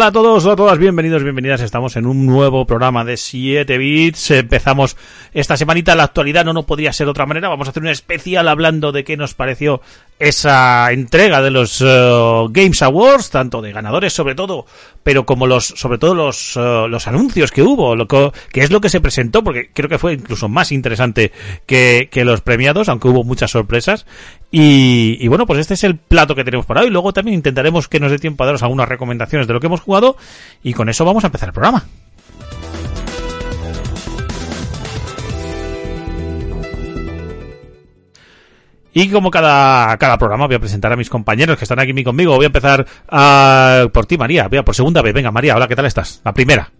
Hola a todos, hola a todas, bienvenidos, bienvenidas. Estamos en un nuevo programa de 7 bits. Empezamos esta semanita la actualidad, no no podría ser de otra manera. Vamos a hacer un especial hablando de qué nos pareció esa entrega de los uh, Games Awards, tanto de ganadores sobre todo, pero como los, sobre todo los, uh, los anuncios que hubo, lo que, que, es lo que se presentó, porque creo que fue incluso más interesante que, que los premiados, aunque hubo muchas sorpresas. Y, y, bueno, pues este es el plato que tenemos para hoy. Luego también intentaremos que nos dé tiempo a daros algunas recomendaciones de lo que hemos jugado y con eso vamos a empezar el programa. Y como cada, cada programa voy a presentar a mis compañeros que están aquí conmigo. Voy a empezar uh, por ti, María. Voy a por segunda vez. Venga, María, hola, ¿qué tal estás? La primera.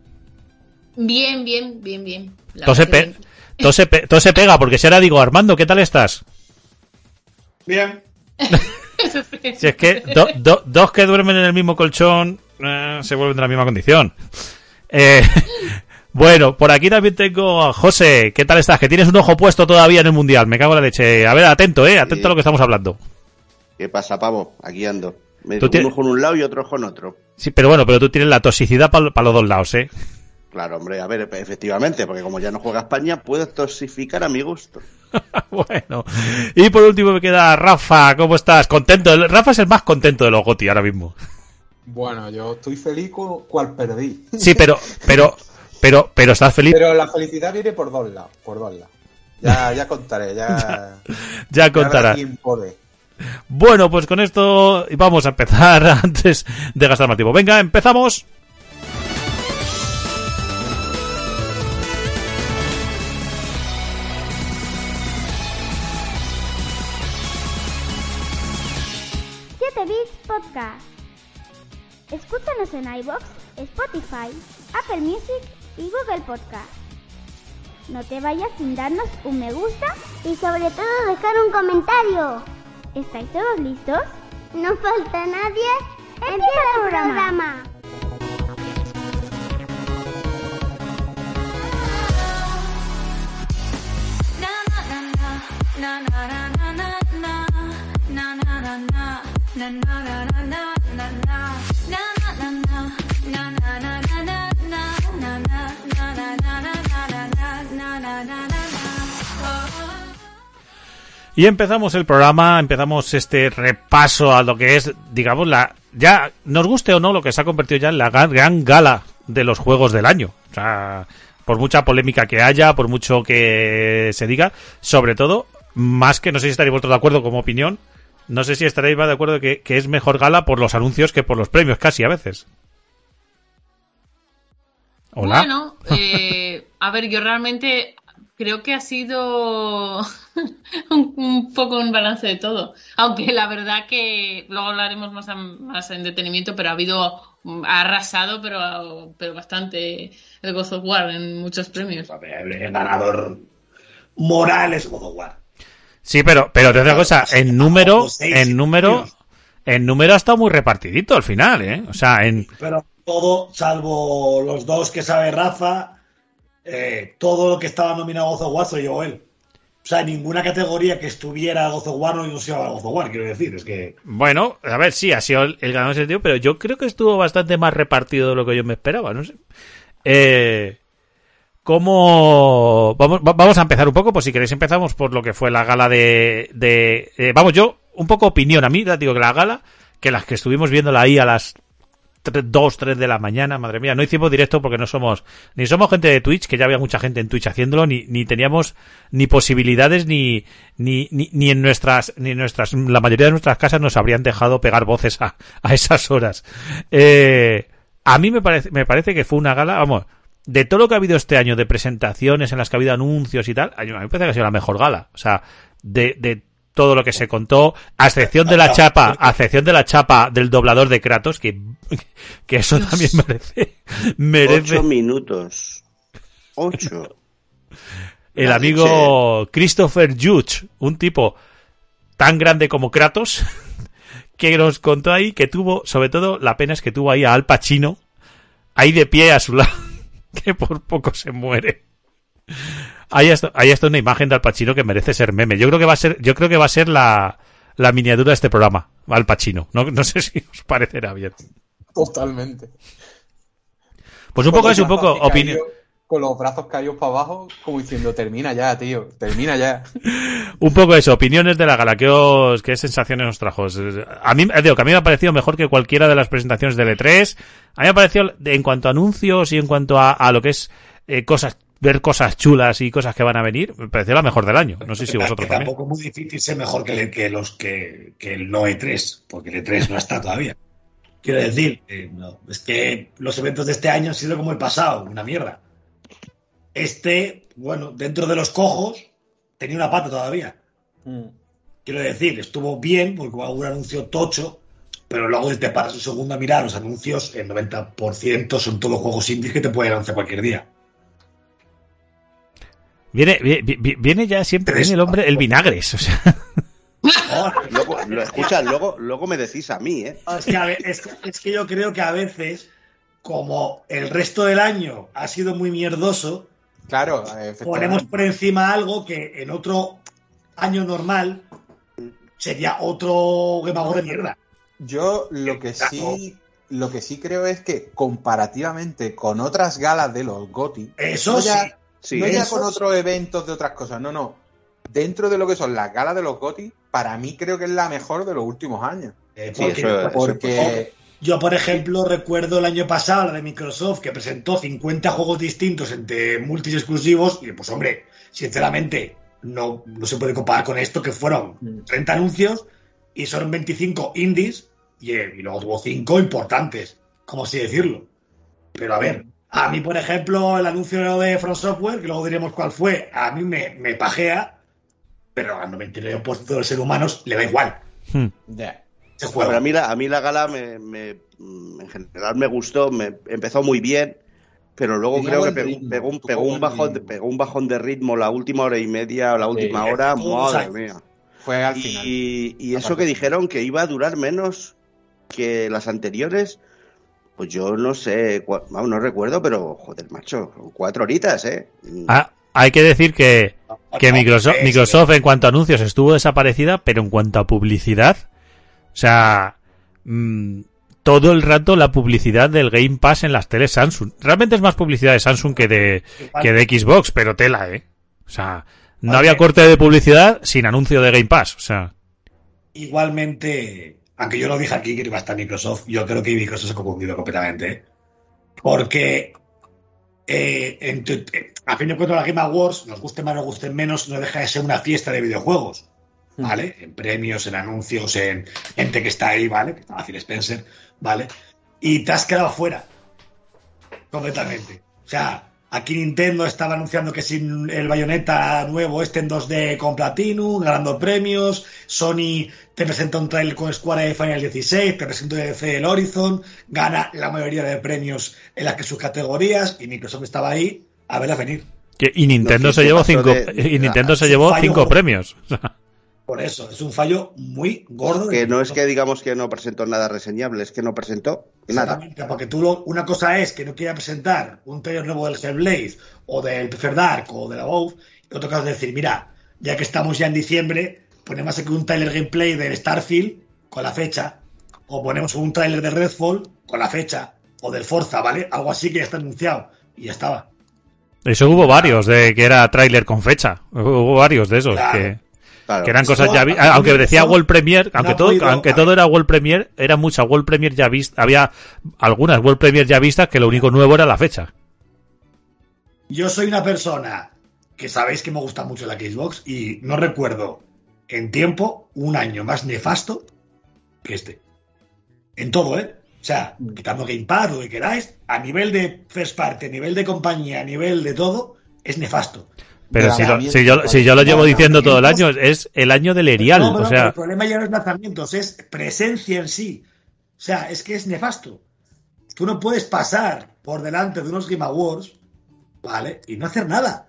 Bien, bien, bien, bien. Todo se, pe todo, se pe todo se pega, porque si ahora digo, Armando, ¿qué tal estás? Bien. si es que do, do, dos que duermen en el mismo colchón eh, se vuelven de la misma condición. Eh, bueno, por aquí también tengo a José. ¿Qué tal estás? Que tienes un ojo puesto todavía en el Mundial. Me cago en la leche. A ver, atento, eh. Atento sí. a lo que estamos hablando. ¿Qué pasa, pavo? Aquí ando. Me ¿Tú un ojo en un lado y otro ojo en otro. Sí, pero bueno, pero tú tienes la toxicidad para pa los dos lados, ¿eh? Claro, hombre, a ver, efectivamente, porque como ya no juega España, puedes toxificar a mi gusto. bueno, y por último me queda Rafa, ¿cómo estás? Contento, Rafa es el más contento de los Goti ahora mismo. Bueno, yo estoy feliz con cual perdí. Sí, pero, pero, pero, pero estás feliz. Pero la felicidad viene por dos lados, por dos lados. Ya, ya contaré, ya. ya, ya contará. Bueno, pues con esto vamos a empezar antes de gastar más tiempo. Venga, empezamos. Podcast. Escúchanos en iBox, Spotify, Apple Music y Google Podcast. No te vayas sin darnos un me gusta y sobre todo dejar un comentario. ¿Estáis todos listos? No falta nadie. Empieza el programa. Y empezamos el programa, empezamos este repaso a lo que es, digamos, la ya nos guste o no lo que se ha convertido ya en la gran, gala de los juegos del año. O sea, por mucha polémica que haya, por mucho que se diga, sobre todo, más que no sé si estaréis vosotros de acuerdo como opinión, no sé si estaréis más de acuerdo que, que, es mejor gala por los anuncios que por los premios, casi a veces. Hola. Bueno, eh, a ver, yo realmente creo que ha sido un, un, poco un balance de todo. Aunque la verdad que luego hablaremos más, a, más en detenimiento, pero ha habido, ha arrasado, pero, pero bastante el God of War en muchos premios. El ganador moral es God of War. Sí, pero, pero te otra cosa, en número, en número, en número ha estado muy repartidito al final, ¿eh? O sea, en. Pero todo, salvo los dos que sabe Rafa, eh, todo lo que estaba nominado a Gozo War soy yo él. O sea, ninguna categoría que estuviera Gozo War no se llama Gozo War, quiero decir, es que. Bueno, a ver, sí, ha sido el, ganador ese tío, pero yo creo que estuvo bastante más repartido de lo que yo me esperaba, no sé. Eh. ¿Cómo vamos, vamos a empezar un poco? Pues si queréis empezamos por lo que fue la gala de, de eh, vamos yo un poco opinión a mí, digo que la gala que las que estuvimos viéndola ahí a las 2, 3 de la mañana, madre mía, no hicimos directo porque no somos ni somos gente de Twitch, que ya había mucha gente en Twitch haciéndolo, ni, ni teníamos ni posibilidades ni, ni, ni, ni en nuestras ni en nuestras la mayoría de nuestras casas nos habrían dejado pegar voces a, a esas horas. Eh, a mí me parece me parece que fue una gala, vamos, de todo lo que ha habido este año de presentaciones en las que ha habido anuncios y tal, a mí me parece que ha sido la mejor gala. O sea, de, de todo lo que se contó, a excepción de la chapa, a excepción de la chapa del doblador de Kratos, que, que eso también merece, merece. Ocho minutos. Ocho. El La amigo Christopher Judge, un tipo tan grande como Kratos, que nos contó ahí que tuvo, sobre todo, la pena es que tuvo ahí a Al Pacino, ahí de pie a su lado, que por poco se muere. Ahí está, ahí está una imagen de Al Pacino que merece ser meme. Yo creo que va a ser, yo creo que va a ser la, la miniatura de este programa, Al Pacino. No, no sé si os parecerá bien. Totalmente. Pues un poco es un poco opinión. Con los brazos caídos para abajo, como diciendo, termina ya, tío, termina ya. Un poco eso, opiniones de la gala, ¿qué, os, qué sensaciones os trajo? A mí, eh, digo, que a mí me ha parecido mejor que cualquiera de las presentaciones del E3. A mí me ha parecido, en cuanto a anuncios y en cuanto a, a lo que es eh, cosas, ver cosas chulas y cosas que van a venir, me pareció la mejor del año. No sé si Que vosotros también. tampoco es muy difícil ser mejor que, el- que los que, que el no E3, porque el E3 no está todavía. Quiero decir, eh, no, es que los eventos de este año han sido como el pasado, una mierda. Este, bueno, dentro de los cojos, tenía una pata todavía. Mm. Quiero decir, estuvo bien, porque hubo un anuncio tocho, pero luego si te paras un segundo a mirar los anuncios, el 90% son todos juegos indies que te pueden anunciar cualquier día. Viene, vi- vi- viene ya siempre, viene el hombre, el vinagres, o sea. Ahora, Luego, lo escucha, luego, luego me decís a mí, ¿eh? Es que, a es, es que yo creo que a veces, como el resto del año ha sido muy mierdoso, Claro, ponemos por encima algo que en otro año normal sería otro Award de mierda. Yo lo que sí, lo que sí creo es que comparativamente con otras galas de los GOTY, Eso ya, sí. Sí, no ya con otros eventos de otras cosas, no, no. Dentro de lo que son las galas de los GOTY, para mí creo que es la mejor de los últimos años. Eh, Sí, porque- eso- eso- Porque Yo, por ejemplo, recuerdo el año pasado la de Microsoft que presentó 50 juegos distintos entre multis exclusivos y pues hombre, sinceramente no, no se puede comparar con esto que fueron Mm. 30 anuncios y son 25 indies y, eh, y luego tuvo 5 importantes, como así decirlo. Pero a ver, a mí por ejemplo el anuncio de From Software, que luego diremos cuál fue, a mí me, me pajea, pero al 99% de los seres humanos le da igual. hmm. Se a, mí la, a mí la gala me, me- en general me gustó, me empezó muy bien, pero luego Tenía creo que pegó, ritmo, pegó un, pegó un bajón, de- ritmo. pegó un bajón de ritmo la última hora y media, la última Sí, hora, madre mía. Fue al final. Y, eso parte que dijeron que iba a durar menos que las anteriores, pues yo no sé, vamos, no recuerdo, pero joder, macho, cuatro horitas, ¿eh? Ah, hay que decir que, que Microsoft, Microsoft en cuanto a anuncios estuvo desaparecida, pero en cuanto a publicidad, o sea, mm, todo el rato la publicidad del Game Pass en las teles Samsung. Realmente es más publicidad de Samsung que de, que de Xbox, pero tela, ¿eh? O sea, no había corte de publicidad sin anuncio de Game Pass, o sea. Igualmente, aunque yo lo dije aquí que iba a estar Microsoft, yo creo que Microsoft se ha confundido completamente. ¿eh? Porque eh, en tu- eh, a fin de cuentas la Game Awards, nos guste más o nos guste menos, no deja de ser una fiesta de videojuegos. ¿Vale? En premios, en anuncios, en gente que está ahí, ¿vale? Que está Phil Spencer, ¿vale? Y te has quedado fuera. Completamente. O sea, aquí Nintendo estaba anunciando que sin el bayoneta nuevo este en 2D con Platinum, ganando premios. Sony te presenta un trailer con Square de Final 16, te presenta el Horizon, gana la mayoría de premios en las que sus categorías y Microsoft estaba ahí a verla venir. Que- y Nintendo se ¿qué llevó cinco, de- y Nintendo se llevó cinco premios. Por eso, es un fallo muy gordo. Que no es que digamos que no presentó nada reseñable, es que no presentó nada. Exactamente, porque tú lo- una cosa es que no quiera presentar un trailer nuevo del Hellblade o del Prefer Dark o de la WoW, y otra cosa es decir, mira, ya que estamos ya en diciembre, ponemos aquí un trailer gameplay del Starfield con la fecha, o ponemos un trailer de Redfall con la fecha, o del Forza, ¿vale? Algo así que ya está anunciado, y ya estaba. eso hubo varios de que era tráiler con fecha. Hubo varios de esos Claro. que, Claro. que eran cosas ya vi- aunque decía World Premiere aunque todo aunque todo era World Premiere era mucha World Premiere ya vista había algunas World Premiere ya vistas que lo único nuevo era la fecha Yo soy una persona que sabéis que me gusta mucho la Xbox y no recuerdo en tiempo un año más nefasto que este. En todo, ¿eh? O sea, quitando Game Pass, lo que queráis, a nivel de first party, a nivel de compañía, a nivel de todo, es nefasto. Pero si, lo- si yo, si yo lo llevo diciendo todo el año, es el año del Erial. No, o no, sea, el problema ya no es lanzamientos, es presencia en sí. O sea, es que es nefasto. Tú no puedes pasar por delante de unos Game Awards, ¿vale? Y no hacer nada.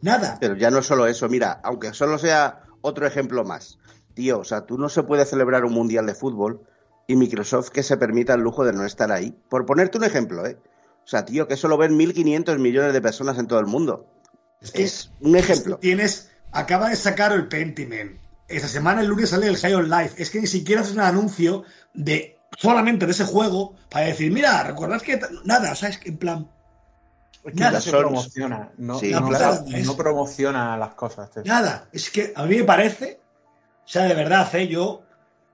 Nada. Pero ya no es solo eso, mira, aunque solo sea otro ejemplo más. Tío, o sea, tú no se puede celebrar un mundial de fútbol y Microsoft que se permita el lujo de no estar ahí. Por ponerte un ejemplo, ¿eh? O sea, tío, que eso lo ven 1.500 millones de personas en todo el mundo. Es que Es un ejemplo. tienes, acaba de sacar el Pentiment. Esta semana, el lunes, sale el High on Life. Es que ni siquiera haces un anuncio de solamente de ese juego para decir, mira, recordad que nada, o sea, es que en plan, Es que Nada, no se promociona. No, Sí. no, no promociona las cosas. tío. nada. Es que a mí me parece, o sea, de verdad, ¿eh? yo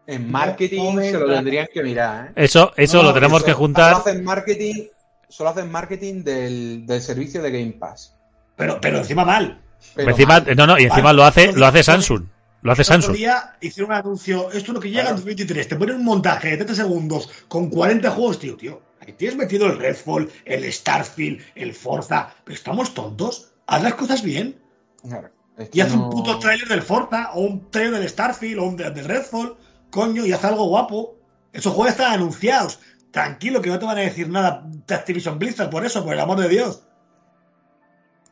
En marketing No, se lo tendrían que mirar. ¿eh? eso, eso No, lo tenemos Eso que juntar. Solo hacen marketing, solo hacen marketing del, del servicio de Game Pass. Pero, pero encima mal. Pero encima, mal. no, no, y encima Vale. lo hace, lo hace Samsung. Lo hace Samsung. día hicieron un anuncio, esto es lo que llega en 2023, te ponen un montaje de 30 segundos con 40 juegos, tío, tío. Ahí tienes metido el Redfall, el Starfield, el Forza, pero estamos tontos. Haz las cosas bien. Y haz no- un puto trailer del Forza, o un trailer del Starfield, o un de- del Redfall, coño, y haz algo guapo. Esos juegos están anunciados. Tranquilo, que no te van a decir nada de Activision Blizzard por eso, por el amor de Dios.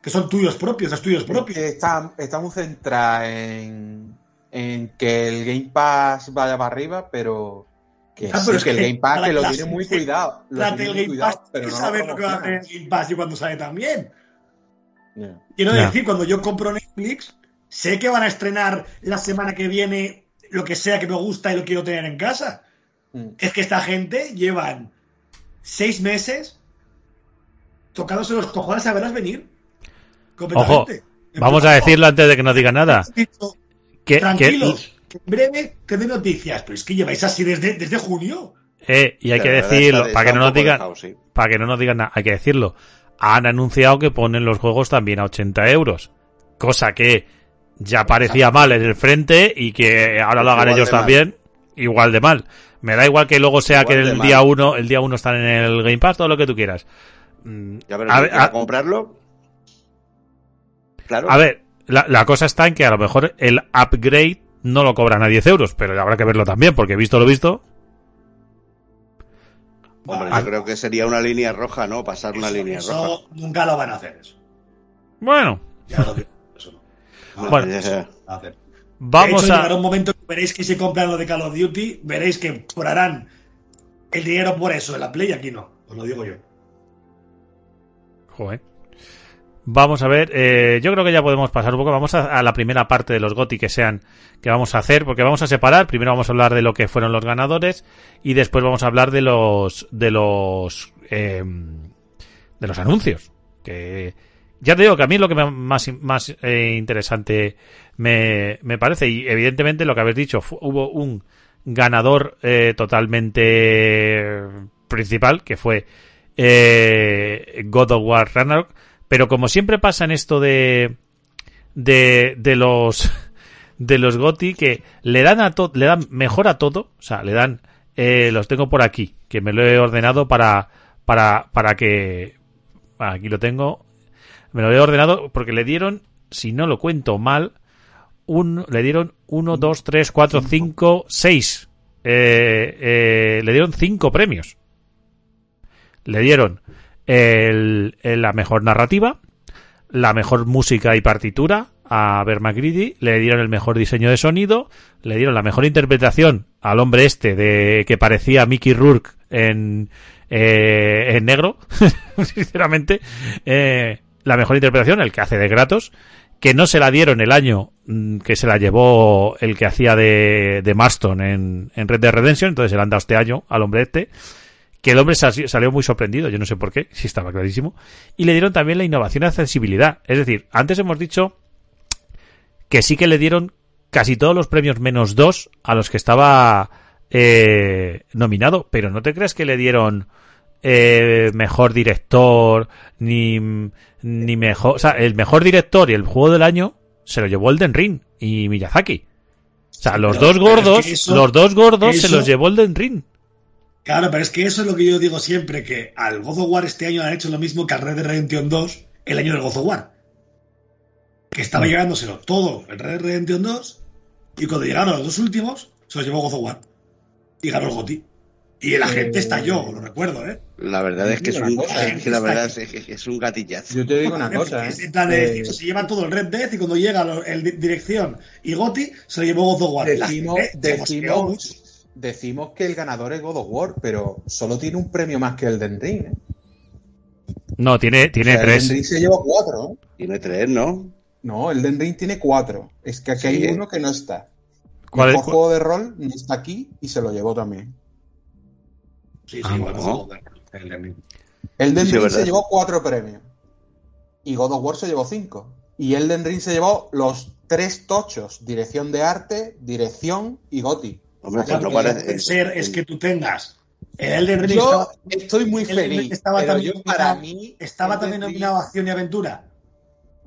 Que son tuyos propios, estudios propios. que está, está muy centrada en, en que el Game Pass vaya para arriba, pero que, Ah, sí, pero es que el Game Pass que lo tiene muy cuidado. Lo tiene el muy Game cuidado, Pass, pero que no saber lo que va a hacer el. Game Pass y cuando sale también. Quiero decir, cuando yo compro Netflix, sé que van a estrenar la semana que viene lo que sea que me gusta y lo quiero tener en casa. Mm. Es que esta gente llevan seis meses tocándose los cojones a verlas venir. Vamos a decirlo antes de que nos diga nada. Que, que- Tranquilos, que en breve tendré noticias. Pero es que lleváis así desde, desde junio. eh, y hay que decirlo, para que no nos digan, dejado, sí. para que no nos digan nada, hay que decirlo. Han anunciado que ponen los juegos también a 80 euros. Cosa que ya parecía mal en el frente y que ahora lo hagan Igual ellos mal. también igual de mal. Me da igual que luego sea Igual que el mal. día uno, el día uno están en el Game Pass, todo lo que tú quieras. Ya verás, a, a, ver, a- comprarlo. Claro. a ver, la, la cosa está en que a lo mejor el upgrade no lo cobran a 10 euros, pero habrá que verlo también, porque visto lo visto, Hombre, Bueno, yo creo que sería una línea roja, ¿no? Pasar una eso- línea eso roja. nunca lo van a hacer. Eso. bueno, Ya lo digo. Eso no. No, Bueno. a hacer. vamos hecho, a... llegará un momento que veréis que si compran lo de Call of Duty, veréis que cobrarán el dinero por eso en la Play y aquí no. Os lo digo yo. Joder. Vamos a ver, eh, yo creo que ya podemos pasar un poco. Vamos a, la primera parte de los GOTI que sean que vamos a hacer, porque vamos a separar. Primero vamos a hablar de lo que fueron los ganadores y después vamos a hablar de los de los eh, de los anuncios. Que ya te digo que a mí es lo que más más eh, interesante me, me parece y evidentemente lo que habéis dicho hubo un ganador eh, totalmente principal que fue eh, God of War Ragnarok pero como siempre pasa en esto de de, de los de los GOTI que le dan a todo le dan mejor a todo o sea le dan eh, los tengo por aquí que me lo he ordenado para para para que aquí lo tengo me lo he ordenado porque le dieron si no lo cuento mal un le dieron 1 2 3 4 5 6 le dieron cinco premios. Le dieron el, el- la mejor narrativa, la mejor música y partitura a McCready, le dieron el mejor diseño de sonido, le dieron la mejor interpretación al hombre este de que parecía Mickey Rourke en, eh, en negro, sinceramente, eh, la mejor interpretación, el que hace de Kratos, que no se la dieron el año mm, que se la llevó el que hacía de, de Marston en, en Red Dead Redemption, entonces se la han dado este año al hombre este, que el hombre sal- salió muy sorprendido, yo no sé por qué, si estaba clarísimo, y le dieron también la innovación y accesibilidad. Es decir, antes hemos dicho que sí que le dieron casi todos los premios menos dos a los que estaba eh, nominado, pero no te crees que le dieron eh, mejor director, ni, ni mejor, o sea, el mejor director y el juego del año se lo llevó Elden Ring y Miyazaki. O sea, los dos pero es que gordos, eso- los dos gordos se los llevó Elden Ring. Claro, pero es que eso es lo que yo digo siempre, que al God of War este año han hecho lo mismo que al Red Dead Redemption 2 el año del God of War. Que estaba Mm. llevándoselo todo el Red Dead Redemption 2 y cuando llegaron los dos últimos se los llevó God of War. Y ganó el GOTY. Y la Eh, gente estalló, lo recuerdo, ¿eh? La verdad es que es un, cosa, es que la verdad es que es un gatillazo. Yo te digo una cosa, Es ¿eh? en plan de- Eh, se llevan todo el Red Dead y cuando llega el di- dirección y GOTY se lo llevó God of War. La decimos, mucho. decimos, decimos que el ganador es God of War, pero solo tiene un premio más que el Den Ring. ¿eh? No, tiene, tiene O sea, tres. El Den Ring se lleva cuatro. ¿eh? Tiene tres, ¿no? No, el Den Ring tiene cuatro. Es que aquí Sí. hay uno que no está. ¿Cuál el es- juego de rol no está aquí y se lo llevó también. Sí, sí, Ah, no. El de mí. El Den Sí, Ring verdad. se llevó cuatro premios. Y God of War se llevó cinco. Y el Den Ring se llevó los tres tochos: dirección de arte, dirección y Goti. Hombre, lo que puede ser es que tú tengas el Elden Ring Yo estaba, estoy muy feliz. estaba pero también yo, para nominado- mí. estaba también nominado a Acción y Aventura.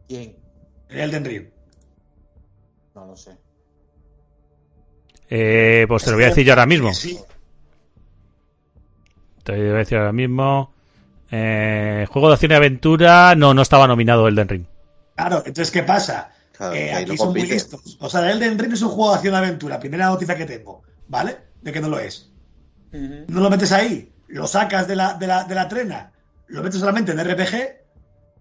¿Quién? El Elden Ring. No lo sé. Eh, pues te lo voy a decir yo ahora mismo. Sí, Te voy a decir ahora mismo. Eh, juego de acción y aventura. No, no estaba nominado Elden Ring. claro. Entonces, ¿qué pasa? Claro, Eh, aquí no son muy listos. O sea, el Elden Ring es un juego de acción y aventura. Primera noticia que tengo, ¿vale? De que no lo es. No lo metes ahí, lo sacas de la, de la, de la trena, lo metes solamente en RPG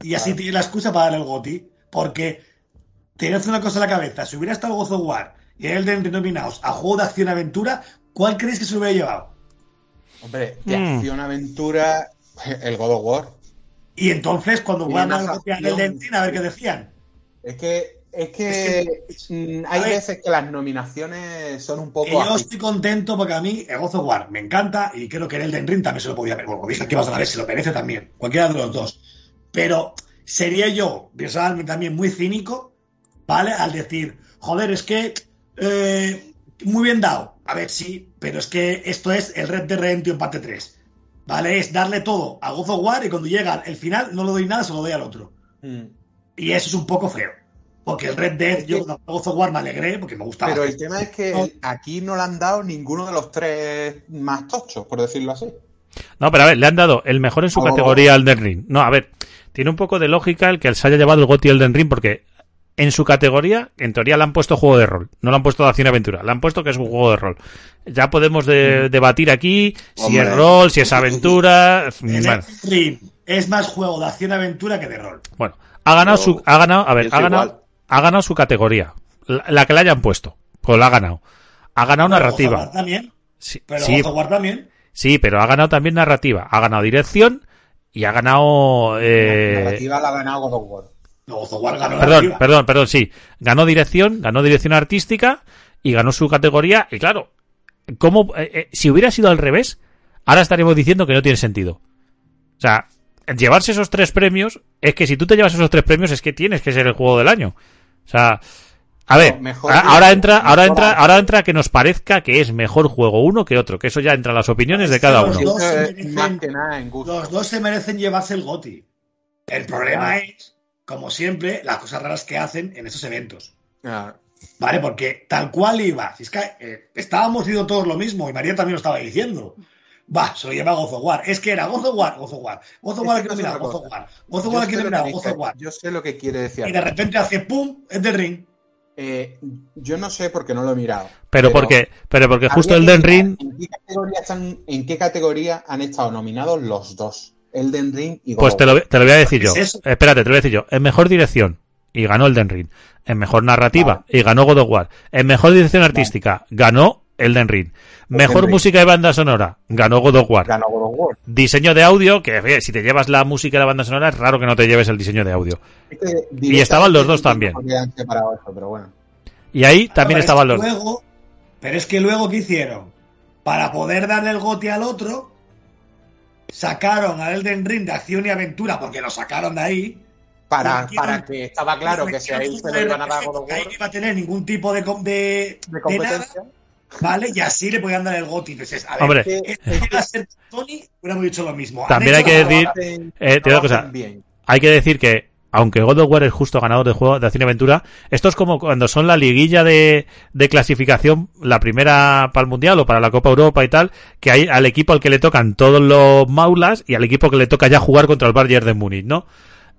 y así Claro. tienes la excusa para darle el GOTI. Porque tienes una cosa en la cabeza. Si hubiera estado God of War y el Elden Ring nominados a juego de acción y aventura, ¿cuál crees que se lo hubiera llevado? Hombre, de Mm. acción aventura, el God of War. Y entonces, cuando van a más dar el GOTI a. Elden Ring, a ver qué decían. Es que, es que mm, hay veces que las nominaciones son un poco yo así. estoy contento porque a mí el God of War me encanta y creo que el Elden Ring también se lo podía ver. Bueno, dije que vas a ver, se lo merece también. Cualquiera de los dos. Pero sería yo, personalmente también muy cínico, ¿vale? Al decir, joder, es que eh, muy bien dado. A ver, sí, pero es que esto es el Red Dead Redemption parte 3. ¿Vale? Es darle todo a God of War y cuando llega el final no le doy nada, se lo doy al otro. Mm. Y eso es un poco feo. Porque el Red Dead, yo cuando God of War me alegré porque me gustaba. Pero el tema es que aquí no le han dado ninguno de los tres más tochos, por decirlo así. No, pero a ver, le han dado el mejor en su Oh. categoría al Elden Ring. No, a ver, tiene un poco de lógica el que se haya llevado el GOTY Elden Ring porque en su categoría, en teoría le han puesto juego de rol, no le han puesto de acción y aventura, le han puesto que es un juego de rol. Ya podemos de- debatir aquí si es rol, si es aventura. El Bueno, es más juego de acción aventura que de rol. bueno, ha ganado su, ha ganado, a ver, ha ganado, igual. Ha ganado su categoría, la, la que le hayan puesto, pues la ha ganado. Ha ganado Pero narrativa. También. Sí, Pero sí, también. sí, pero ha ganado también narrativa, ha ganado dirección y ha ganado eh, La narrativa la ha ganado God of War. No, God of War ganó Perdón, narrativa. perdón, perdón, sí. Ganó dirección, ganó dirección artística y ganó su categoría. Y claro, ¿cómo, eh, eh, si hubiera sido al revés, ahora estaríamos diciendo que no tiene sentido. O sea, llevarse esos tres premios, es que si tú te llevas esos tres premios, es que tienes que ser el juego del año. O sea, a ver, No, mejor ahora entra, ahora entra, ahora entra que nos parezca que es mejor juego uno que otro, que eso ya entra en las opiniones de cada Los uno. dos Eso se es merecen- más que nada en gusto. Los dos se merecen llevarse el GOTI. El problema es, como siempre, las cosas raras que hacen en esos eventos. Ah, ¿Vale? Porque tal cual iba. Si es que eh, estábamos diciendo todos lo mismo y María también lo estaba diciendo. Va, se lo lleva God of War. Es que era God of War, God of War. God of War aquí nominado, God of War. God of War aquí nominado, God of War. Yo sé lo que quiere decir. Y de repente hace pum, es de ring. Eh, yo no sé porque no lo he mirado. Pero porque, pero porque justo el Den Ring, ¿En qué, categoría están, ¿En qué categoría han estado nominados los dos? Elden Ring y God Pues te lo, te lo voy a decir ¿Qué yo. es? Espérate, te lo voy a decir yo. En mejor dirección, y ganó Elden Ring. En mejor narrativa, y ganó God of War. En mejor dirección artística, ganó Elden Ring. Mejor Ring. música de banda sonora, ganó God of War. Ganó God of War. Diseño de audio, que eh, si te llevas la música de la banda sonora, es raro que no te lleves el diseño de audio. Y estaban los dos también. separado eso, pero bueno. Y ahí también estaban los luego, Pero es que luego, ¿qué hicieron? Para poder darle el goti al otro, sacaron al Elden Ring de acción y aventura, porque lo sacaron de ahí. Para, para que estaba claro que si a él se lo iban a dar a God of Ahí War no iba a tener ningún tipo de, de, de de competencia. nada, ¿vale? Y así le podían dar el goti. Entonces, a ver, Hombre, que- iba a ser Tony, hubiéramos dicho lo mismo. También hay que decir- hacen- Eh, te digo una trabajan cosa. bien. hay que decir que aunque God of War es justo ganador de juego de acción y aventura, esto es como cuando son la liguilla de, de clasificación, la primera para el Mundial o para la Copa Europa y tal, que hay al equipo al que le tocan todos los maulas y al equipo que le toca ya jugar contra el Bayern de Múnich, ¿no?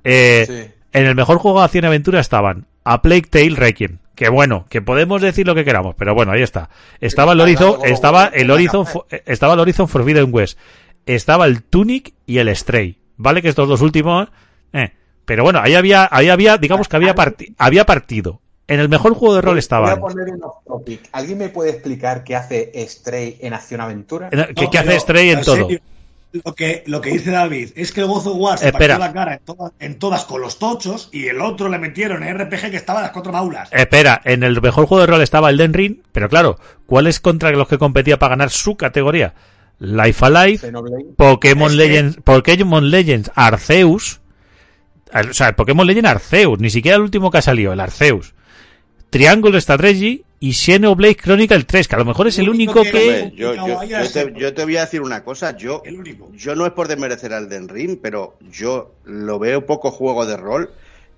Eh, Sí. En el mejor juego de acción y aventura estaban A Plague Tale Requiem, que bueno, que podemos decir lo que queramos, pero bueno, ahí está. Estaba el Horizon, estaba el Horizon, eh, estaba el Horizon Forbidden West, estaba el Tunic y el Stray, ¿vale? Que estos dos últimos, eh, pero bueno, ahí había, ahí había, digamos que había, parti- había partido. En el mejor juego de rol Voy estaban. a poner un off topic. ¿Alguien me puede explicar qué hace Stray en Acción Aventura? ¿Qué, No, qué hace Stray en todo? serio, Lo que, lo que dice David es que el God of War se Espera. partió la cara en, todas- en todas con los tochos y el otro le metieron en RPG que estaba a las cuatro maulas. Espera, en el mejor juego de rol estaba el Den Ring, pero claro, ¿cuáles contra los que competía para ganar su categoría? Life Alive. Pokémon Es que- Legends, Pokémon Legends Arceus, o sea, el Pokémon Legends Arceus, ni siquiera el último que ha salido, el Arceus, Triangle Strategy y Xenoblade Chronicle 3, que a lo mejor es el Lo único único que- que... Yo, yo- yo te, yo te voy a decir una cosa, yo, El único. yo no es por desmerecer al Den Ring, pero yo lo veo poco juego de rol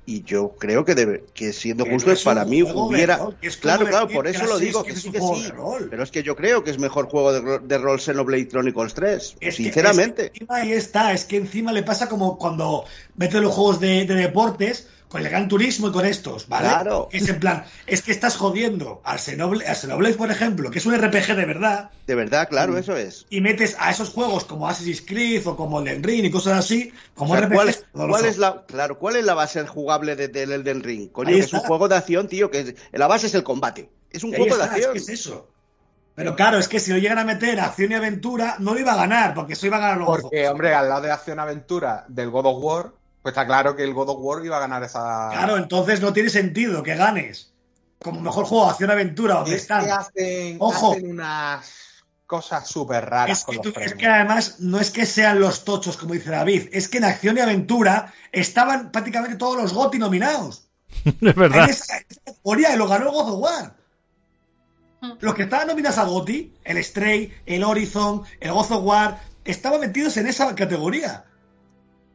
y yo creo que debe, que siendo Que justo no es para mí hubiera rol, que es claro claro por que eso lo digo que que es sí que sí pero es que yo creo que es mejor juego de, de rol Xenoblade Chronicles 3 Es que- sinceramente es que encima ahí está, es que encima le pasa como cuando mete los juegos de, de deportes con el Gran Turismo y con estos, ¿vale? Claro. Es en plan, es que estás jodiendo al Xenoblade, al Xenoblade, por ejemplo, que es un RPG de verdad, de verdad claro eso es y metes a esos juegos como Assassin's Creed o como Elden Ring y cosas así, como O sea, RPGs. ¿cuál, es, cuál la claro cuál es la base jugable de- del Elden Ring coño que es un juego de acción tío que es- la base es el combate es un juego de está, es acción que es eso. Pero claro, es que si lo llegan a meter a acción y aventura, no lo iba a ganar, porque eso iba a ganar luego. Porque, hombre, al lado de Acción Aventura del God of War, pues está claro que el God of War iba a ganar esa. Claro, entonces no tiene sentido que ganes como mejor juego de acción aventura donde es están. que hacen, Ojo. hacen unas cosas súper raras Es con que, los tú- es que además no es que sean los tochos, como dice David, es que en acción y aventura estaban prácticamente todos los GOTY nominados. es verdad. En esa, esa categoría y lo ganó el God of War. Los que estaban nominados a GOTY, el Stray, el Horizon, el God of War, estaban metidos en esa categoría.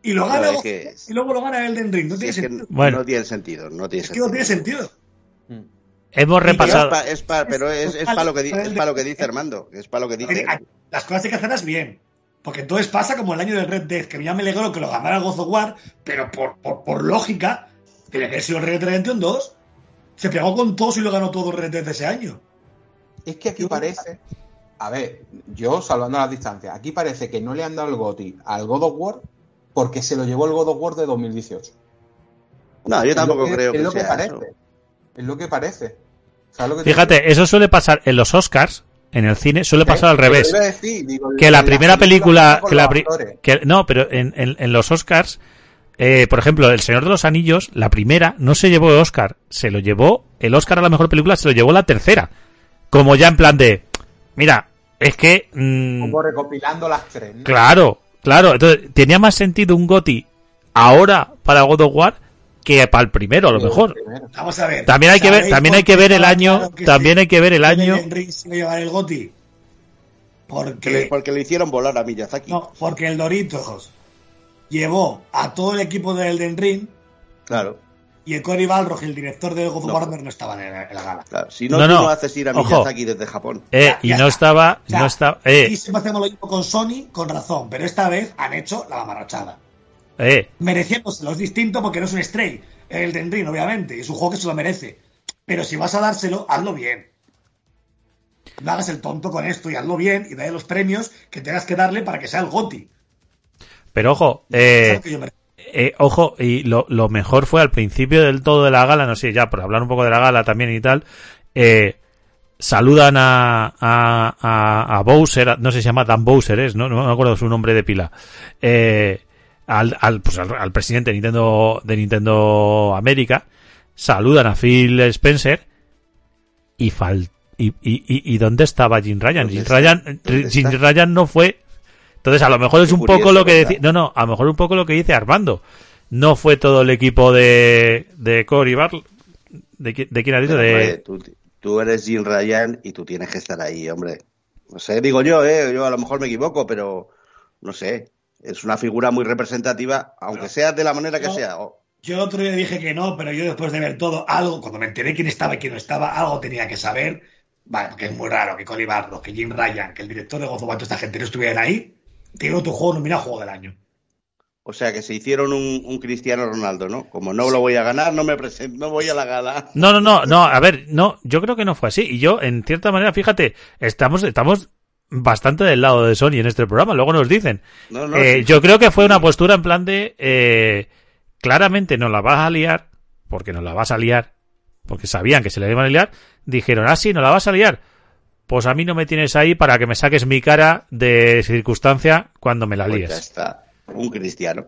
Y lo gana que- y luego lo gana Elden Ring. No tiene sentido. Bueno. no tiene sentido no tiene Es que no tiene sentido. Hemos Y Pero repasado... es pa- es pa- pero es, es para lo que di- es para lo que dice Armando es para lo que dice Las cosas hay que hacerlas bien. Porque entonces pasa como el año del Red Dead, que ya me alegro que lo ganara el God of War, pero por, por, por lógica, tiene que haber sido el Red Dead Redemption 2. Se pegó con todos y lo ganó todo el Red Dead de ese año. Es que aquí parece. A ver, yo salvando las distancias, aquí parece que no le han dado el GOTI al God of War porque se lo llevó el God of War de 2018. no yo tampoco es lo que, creo es que lo que sea parece. eso Es lo que parece. ¿Sabes lo que te digo? Fíjate, eso suele pasar en los Oscars, en el cine, suele pasar al revés. decir, digo, que la primera película que la pri- que- no pero en, en- en los Oscars eh, por ejemplo el Señor de los Anillos la primera no se llevó el Oscar se lo llevó el Oscar a la mejor película se lo llevó la tercera como ya en plan de mira es que mm, Como recopilando las tres. ¿no? claro claro entonces tenía más sentido un Goti ahora para God of War que para el primero a lo mejor. Vamos a ver. también hay que ver ¿Sabéis también hay que ver el año también sí? hay que ver el año Elden Ring se iba a llevar el GOTY? Que le- Porque, porque le hicieron volar a Miyazaki no, porque el Doritos llevó a todo el equipo de Elden Ring claro y el Cory Balrog, el director de God of No. War, no estaban en la, en la gala. Claro, si no, No, tú no. no haces ir a. Miyazaki desde Japón. eh, Ya- y ya no está. estaba O sea, no estaba eh, Y siempre hacemos lo mismo con Sony, con razón, pero esta vez han hecho la mamarrachada. eh, Mereciéndoselo, es distinto porque no es un Stray, el Den Ring, obviamente, y es un juego que se lo merece. Pero si vas a dárselo, hazlo bien. No hagas el tonto con esto y hazlo bien y dale los premios que tengas que darle para que sea el GOTI. pero ojo eh, Eh, ojo, y lo, lo mejor fue al principio del todo de la gala, no sé, ya por hablar un poco de la gala también y tal, eh, saludan a, a, a, a Bowser, no sé si se llama Dan Bowser, es, ¿no? No me acuerdo su nombre de pila. Eh, al, al, pues al, al presidente de Nintendo, de Nintendo América, saludan a Phil Spencer y fal y, y, y, y ¿dónde estaba Jim Ryan? ¿Dónde Jim? Ryan, ¿Dónde Jim? Ryan no fue entonces, a lo mejor es un curioso, poco lo que decía. No, no, a lo mejor un poco lo que dice Armando. No fue todo el equipo de, de Cory Bar. ¿De, qui- de quién ha dicho? Pero, hombre, De, tú, tú eres Jim Ryan y tú tienes que estar ahí, hombre. No sé, digo yo, ¿eh? Yo a lo mejor me equivoco, pero no sé. Es una figura muy representativa, aunque sea de la manera que No. sea. Yo el otro día dije que no, pero yo después de ver todo, algo, cuando me enteré quién estaba y quién no estaba, algo tenía que saber. Vale, porque es muy raro que Cody Barlow, que Jim Ryan, que el director de toda esta gente no estuvieran ahí. Tiene otro juego nominado Juego del Año. O sea que se hicieron un, un Cristiano Ronaldo, ¿no? Como no lo voy a ganar, no me presento, no voy a la gala. No, no, no, no, a ver, no, yo creo que no fue así. Y yo, en cierta manera, fíjate, estamos, estamos bastante del lado de Sony en este programa, luego nos dicen. No, no, Eh, sí, yo creo que fue una postura en plan de, eh, claramente no la vas a liar, porque no la vas a liar, porque sabían que se la iban a liar, dijeron, ah, sí, no la vas a liar. Pues a mí no me tienes ahí para que me saques mi cara de circunstancia cuando me la Pues ya líes. está. Un cristiano.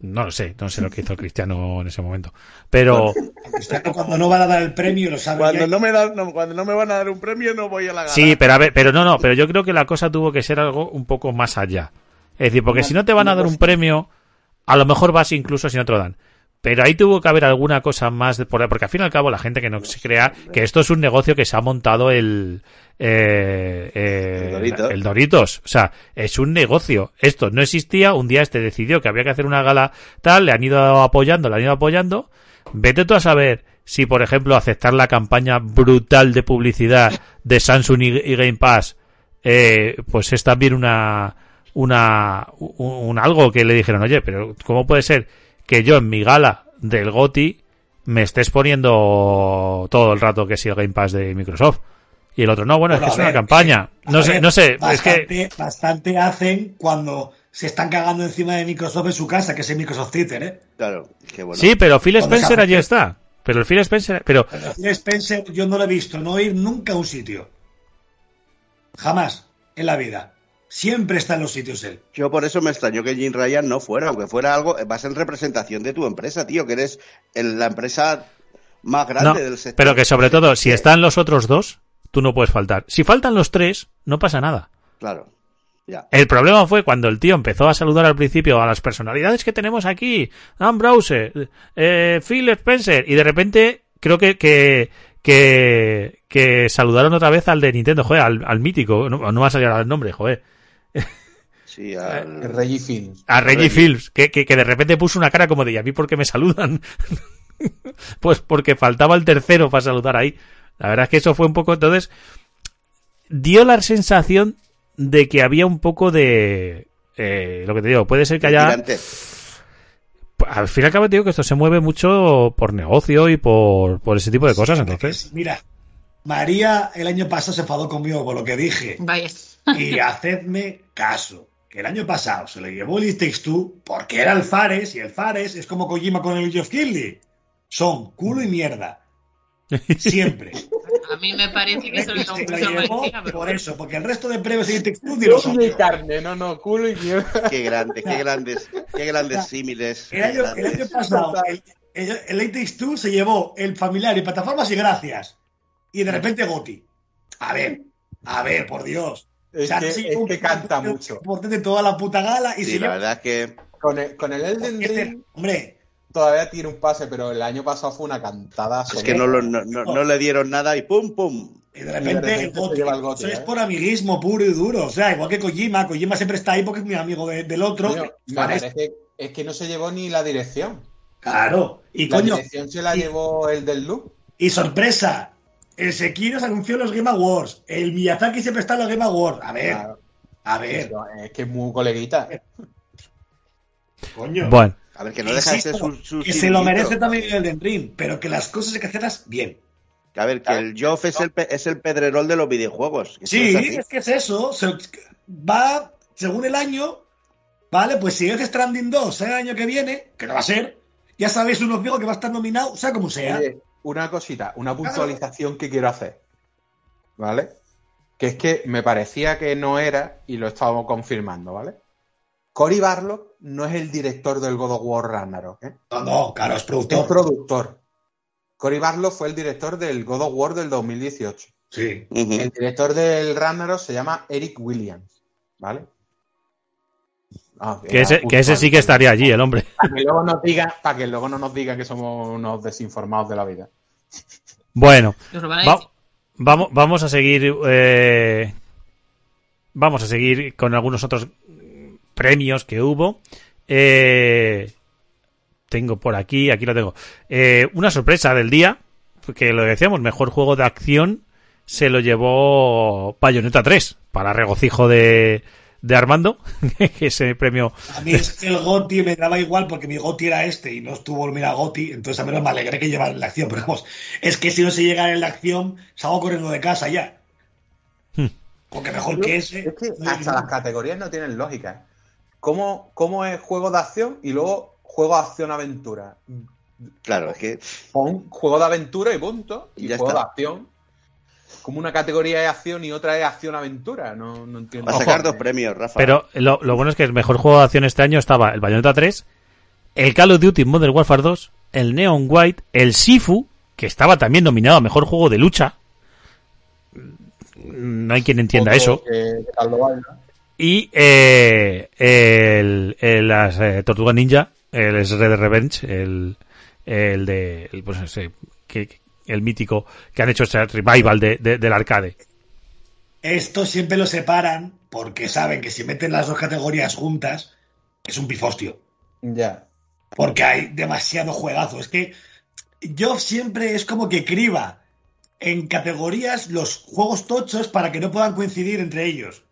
No lo sé, no sé lo que hizo el Cristiano en ese momento. Pero, Cristiano, cuando no van a dar el premio, lo saben Cuando ya. no me dan, no, cuando no me van a dar un premio, no voy a la gala. Sí, pero a ver, pero no, no, pero yo creo que la cosa tuvo que ser algo un poco más allá. Es decir, porque si no te van a dar un premio, a lo mejor vas incluso si no te lo dan. Pero ahí tuvo que haber alguna cosa más, de, porque al fin y al cabo la gente que no se crea que esto es un negocio que se ha montado el, eh, eh, El Doritos. el Doritos. O sea, es un negocio. Esto no existía, un día este decidió que había que hacer una gala tal, le han ido apoyando, le han ido apoyando. Vete tú a saber si, por ejemplo, aceptar la campaña brutal de publicidad de Samsung y, y Game Pass, eh, pues es también una, una, un, un algo que le dijeron, oye, pero ¿cómo puede ser que yo en mi gala del GOTI me estés poniendo todo el rato que si el Game Pass de Microsoft? Y el otro, no, bueno, Bueno, es que es una campaña. No sé, ver, no sé, es bastante, que, bastante hacen cuando se están cagando encima de Microsoft en su casa, que es el Microsoft Theater, ¿eh? Claro, qué bueno. sí, pero Phil Spencer allí está. Pero el Phil Spencer, pero, Pero Phil Spencer yo no lo he visto, no ir nunca a un sitio. Jamás en la vida. Siempre está en los sitios él. Yo por eso me extrañó que Jim Ryan no fuera, aunque fuera algo, vas en representación de tu empresa, tío, que eres el- la empresa más grande no, del sector. pero que sobre todo, si están los otros dos, tú no puedes faltar. Si faltan los tres, no pasa nada. Claro, ya. El problema fue cuando el tío empezó a saludar al principio a las personalidades que tenemos aquí, Dan Browser, eh, Phil Spencer, y de repente creo que, que, que, que saludaron otra vez al de Nintendo, joder, al, al mítico, no, no va a salir ahora el nombre, joder, Sí, al... Reggie Films. a Reggie Reggie. Films, que, que, que de repente puso una cara como de, ¿y a mí por qué me saludan? pues porque faltaba el tercero para saludar ahí. La verdad es que eso fue un poco, entonces, dio la sensación de que había un poco de, eh, lo que te digo, puede ser que haya, Tirante. al fin y al cabo te digo que esto se mueve mucho por negocio y por, por ese tipo de cosas, entonces. Mira, María el año pasado se enfadó conmigo por lo que dije. Vaya. Y hacedme caso. Que el año pasado se le llevó el It Takes Two porque era el Fares y el Fares es como Kojima con el Geoff Keighley. Son culo y mierda. Siempre. A mí me parece que eso es Se lo lo que llevó pero por eso, porque el resto de premios de It Takes Two ni los Culo y carne, no, no, culo y mierda. Qué grande, qué grandes, qué grandes símiles. El año, qué el año grandes. pasado, el, el, el It Takes Two se llevó el familiar y plataformas y gracias. Y de repente Goti. A ver, a ver, por Dios. Es O sea, que, sí, es un- que canta mucho. Importante toda la puta gala y Sí, se la verdad es que Con el, con el Elden Este- Ring Hombre, todavía tiene un pase, pero el año pasado fue una cantada. es que no, lo- no, no- no le dieron nada y pum, pum. y de repente, repente el se Goti. lleva el Goti, Eso es ¿eh? por amiguismo puro y duro. O sea, igual que Kojima. Kojima siempre está ahí porque es mi amigo de- del otro. Coño, me Vale, parece- es que no se llevó ni la dirección. Claro. Y La coño, dirección se la y- llevó el del look. y sorpresa. El Sekiro se anunció en los Game Awards. El Miyazaki siempre está en los Game Awards. A ver, Claro, a ver, es que es muy coleguita. coño. Bueno, A ver, que no deja de ser su, su que se lo merece también el Elden Ring, pero que las cosas hay que hacerlas bien. A ver, que el Joff es el, pe- es el pedrerol de los videojuegos. que Sí, es que es eso. se- va según el año, ¿vale? Pues si es Stranding 2 sea el año que viene, que no va a ser, ya sabéis unos viejos que va a estar nominado, sea como sea. Oye, una cosita, una puntualización que quiero hacer. ¿Vale? Que es que me parecía que no era y lo estábamos confirmando, ¿vale? Cory Barlock no es el director del God of War Ragnarok, ¿eh? No, no, claro, es Es productor. productor. Cory Barlock fue el director del God of War del 2018. Sí. El director del Ragnarok se llama Eric Williams, ¿vale? Ah, que ese, que ese sí que estaría allí, el hombre. Para que luego nos digan, para que luego no nos digan que somos unos desinformados de la vida. Bueno, Va- vamos, vamos a seguir. eh, vamos a seguir con algunos otros premios que hubo. Eh, tengo por aquí, aquí lo tengo. Eh, una sorpresa del día, que lo decíamos, mejor juego de acción se lo llevó Bayonetta 3, para regocijo de, de Armando, que ese premio... A mí es que el Goti me daba igual porque mi Goti era este y no estuvo mira Goti, entonces a menos me alegré que llevara en la acción, pero vamos, es que si no se llega en la acción, salgo corriendo de casa ya. Hmm. Porque mejor que ese... Es que no hasta las categorías no tienen lógica. ¿Cómo, ¿Cómo es juego de acción y luego juego de acción-aventura? Claro, es que Pon juego de aventura y punto. Y, Y ya juego está. de acción. Como una categoría es acción y otra es acción-aventura. No, no entiendo. va a sacar dos premios, Rafa. Pero lo, lo bueno es que el mejor juego de acción este año estaba el Bayonetta 3, el Call of Duty Modern Warfare 2, el Neon White, el Sifu, que estaba también nominado a mejor juego de lucha. No hay quien entienda Otro eso. Y eh, el, el- las eh, Tortuga Ninja, el Red Revenge, el, el de el, pues, ese, que, el mítico que han hecho ese revival de, de- del arcade. Esto siempre lo separan porque saben que si meten las dos categorías juntas es un pifostio. Ya. Porque hay demasiado juegazo. Es que yo siempre es como que criba en categorías los juegos tochos para que no puedan coincidir entre ellos.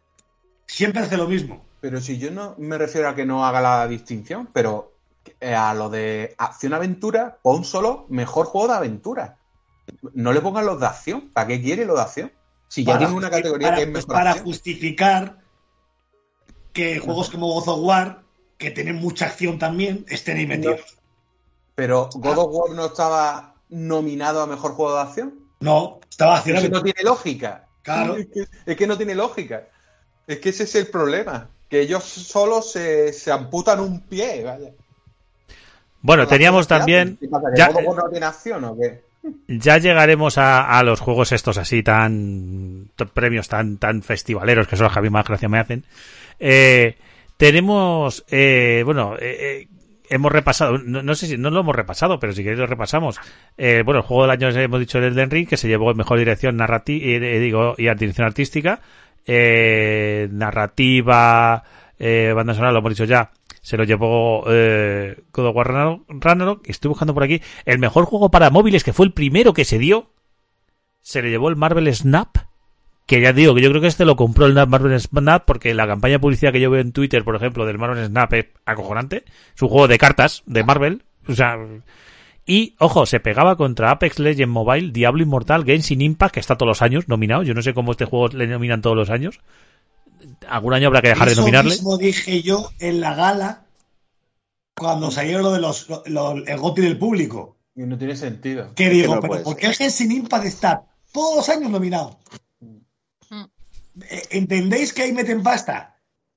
Siempre hace lo mismo. Pero si yo no me refiero a que no haga la distinción, pero eh, a lo de acción-aventura, pon solo mejor juego de aventura. No le pongan los de acción. ¿Para qué quiere lo de acción? Si ya tiene una categoría para, que es pues mejor para acción. justificar que juegos como God of War, que tienen mucha acción también, estén ahí metidos. Pero God of War no estaba nominado a mejor juego de acción. No, estaba Es que no tiene lógica. Claro. Es que, es que no tiene lógica. Es que ese es el problema. Que ellos solo se, se amputan un pie. Vaya. Bueno, teníamos ¿Qué también... ¿Qué pasa, que ya- God of War no tiene acción o qué? Ya llegaremos a, a los juegos estos así tan premios tan tan festivaleros que son los más gracia me hacen. Eh, tenemos eh, bueno eh, eh, hemos repasado no, no sé si no lo hemos repasado pero si queréis lo repasamos. Eh, bueno el juego del año hemos dicho el Elden Ring que se llevó mejor dirección narrativa digo y dirección artística. Eh, narrativa eh, banda sonora lo hemos dicho ya se lo llevó eh, War. Estoy buscando por aquí el mejor juego para móviles, que fue el primero que se dio. Se le llevó el Marvel Snap. Que ya digo, que yo creo que este lo compró el Marvel Snap porque la campaña publicidad que yo veo en Twitter, por ejemplo, del Marvel Snap es acojonante. Es un juego de cartas de Marvel. O sea, y, ojo, se pegaba contra Apex Legends Mobile, Diablo Immortal, Genshin Impact, que está todos los años nominado. Yo no sé cómo este juego le nominan todos los años. Algún año habrá que dejar de Eso nominarle. mismo dije yo en la gala cuando salió lo de los, lo- lo- el goti del público. Y no tiene sentido. Que que digo, no pero ¿por qué el Genshin Impact está todos los años nominado? Mm. Eh, ¿Entendéis que ahí meten pasta?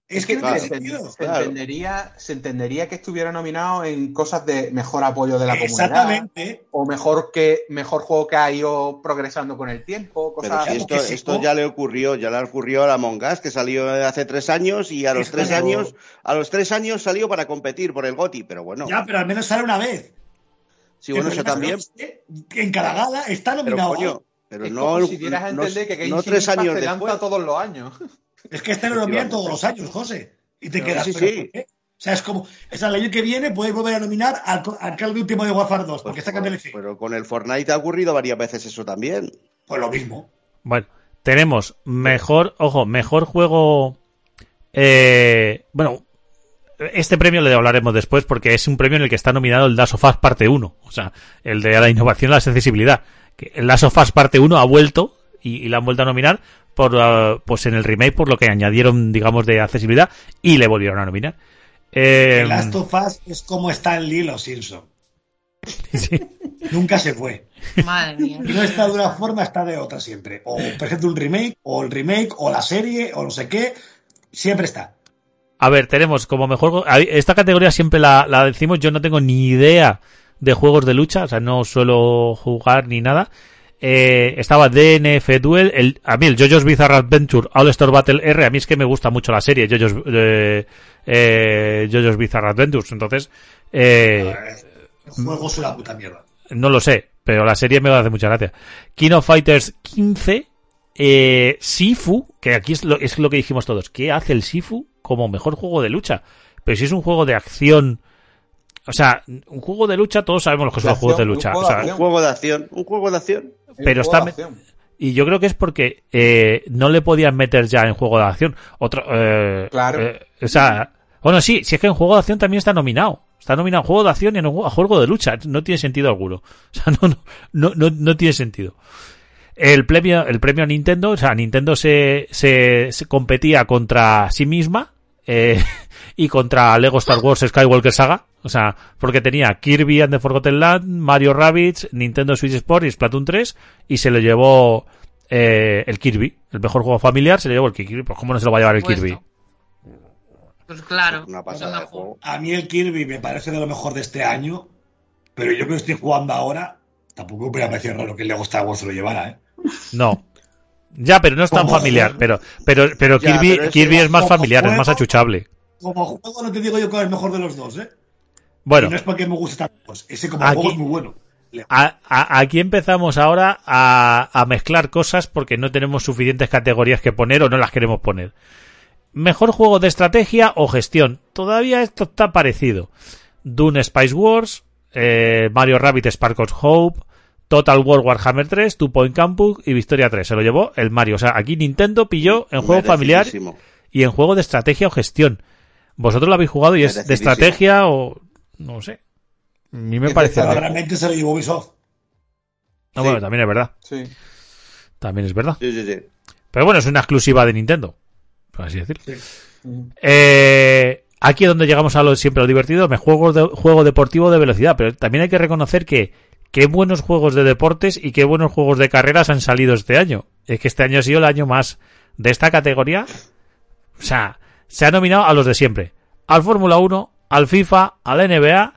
Es que no claro, tiene sentido. Se, Claro. entendería, se entendería que estuviera nominado en cosas de mejor apoyo de la comunidad. Exactamente. O mejor que mejor juego que ha ido progresando con el tiempo. Pero si esto, que sí, esto ¿no? ya le ocurrió, ya le ocurrió a la Mongas, que salió hace tres años y a los Es tres años, a los tres años salió para competir por el GOTI, pero bueno, Ya, pero al menos sale una vez. sí, bueno, eso también, En cada gala está pero nominado. coño, pero Es no, como si dieras a no- entender que no tres años se lanza después. todos los años. Es que este lo nominan todos los años, José. Y te No, quedas. sí, ¿pero sí. O sea, es como. Es el año que viene puedes volver a nominar al, al Call of Duty de Warfare 2, porque Pues, sacan DLC. pero con el Fortnite ha ocurrido varias veces eso también. Pues lo mismo. Bueno, tenemos mejor, ojo, mejor juego. Eh, bueno, este premio le hablaremos después porque es un premio en el que está nominado el Last of Us parte 1. O sea, el de la innovación y la accesibilidad. Que el Last of Us parte 1 ha vuelto y, y la han vuelto a nominar por, ah, pues en el remake por lo que añadieron, digamos, de accesibilidad y le volvieron a nominar. Eh, El Last of Us es como está en Lilo Simpson. sí. Nunca se fue. Madre mía. No está de una forma, está de otra siempre. O, por ejemplo, un remake, o el remake, o la serie, o no sé qué. Siempre está. A ver, tenemos como mejor. Esta categoría siempre la, la decimos. Yo no tengo ni idea de juegos de lucha. O sea, no suelo jugar ni nada. Eh, estaba DNF Duel. El, a mí, el JoJo's Bizarre Adventure All Star Battle R. A mí es que me gusta mucho la serie. JoJo's, eh, eh, JoJo's Bizarre Adventures. Entonces, eh, El juego es una puta mierda. no lo sé. Pero la serie me hace mucha gracia. King of Fighters 15. Eh, Sifu, que aquí es lo, es lo que dijimos todos. ¿Qué hace el Sifu como mejor juego de lucha? Pero si es un juego de acción O sea, un juego de lucha, todos sabemos lo que son los juegos de lucha. un o juego sea, de Un juego de acción, un juego de acción. pero está- acción. y yo creo que es porque eh, no le podían meter ya en juego de acción. Otro, eh, Claro. eh, o sea, bueno, sí, si es que en juego de acción también está nominado. Está nominado en juego de acción y en un juego, a juego de lucha. No tiene sentido alguno. O sea, no, no, no, no, no tiene sentido. El premio, el premio a Nintendo, o sea, Nintendo se, se, se competía contra sí misma eh, y contra Lego Star Wars Skywalker Saga. O sea, porque tenía Kirby and the Forgotten Land, Mario Rabbids, Nintendo Switch Sport y Splatoon 3 y se lo llevó eh, el Kirby. El mejor juego familiar se lo llevó el Kirby. Pues cómo no se lo va a llevar el Supuesto. Kirby. Pues claro. Una es pasada un de juego. juego. A mí el Kirby me parece de lo mejor de este año, pero yo que lo estoy jugando ahora, tampoco me parecido raro que el Lego Star Wars se lo llevara, ¿eh? No. Ya, pero no es tan familiar. Pero, pero, pero Ya, Kirby, pero Kirby es más familiar, es más achuchable. Como juego no te digo yo cuál es el mejor de los dos, ¿eh? Bueno, Y no es porque me guste tanto, pues ese como Aquí- juego es muy bueno. Le- a- a- aquí empezamos ahora a, a mezclar cosas porque no tenemos suficientes categorías que poner o no las queremos poner. Mejor juego de estrategia o gestión. Todavía esto está parecido. Dune Spice Wars, eh, Mario Rabbit Spark of Hope, Total War Warhammer 3, Two Point Campus y Victoria 3. Se lo llevó el Mario. O sea, aquí Nintendo pilló en juego familiar y en juego de estrategia o gestión. Vosotros lo habéis jugado y es de estrategia o... no sé. A mí me parece. Realmente se lo llevó Ubisoft. No, bueno, también es verdad. Sí. También es verdad. Sí, sí, sí. Pero bueno, es una exclusiva de Nintendo. Por así decirlo. Mm. Eh, aquí es donde llegamos a lo siempre lo divertido. Me juego, de, juego deportivo de velocidad. Pero también hay que reconocer que qué buenos juegos de deportes y qué buenos juegos de carreras han salido este año. Es que este año ha sido el año más de esta categoría. O sea, se ha nominado a los de siempre. Al Fórmula 1, al FIFA, al NBA,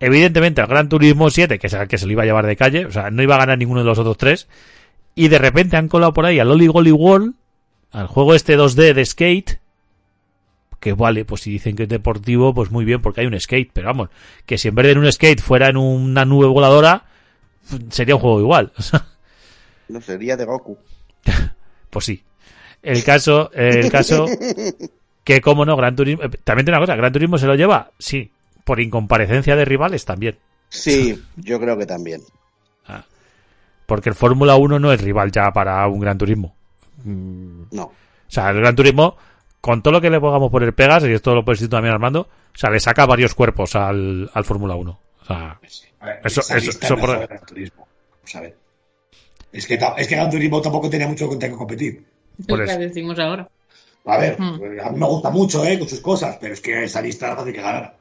evidentemente al Gran Turismo 7, que es el que se lo iba a llevar de calle. O sea, no iba a ganar ninguno de los otros tres. Y de repente han colado por ahí al Oli Golly World, al juego este 2D de skate, que vale, pues si dicen que es deportivo, pues muy bien, porque hay un skate, pero vamos, que si en vez de en un skate fuera en una nube voladora, sería un juego igual. No sería de Goku. pues sí. El caso, el caso, que como no, Gran Turismo, eh, también tiene una cosa, Gran Turismo se lo lleva, sí, por incomparecencia de rivales también, Sí, yo creo que también. porque el Fórmula 1 no es rival ya para un Gran Turismo. Mm, No. O sea, el Gran Turismo, con todo lo que le podamos poner pegas, y esto lo puedes decir también Armando, o sea, le saca varios cuerpos al, al Fórmula 1. O sea, A ver, Eso- eso- por- de Gran Turismo. Vamos a ver. Es que, es que Gran Turismo tampoco tenía mucho con que competir. Por Es lo eso. que decimos ahora. A ver, Hmm. a mí me gusta mucho, ¿eh? Con sus cosas, pero es que esa lista era fácil que ganara.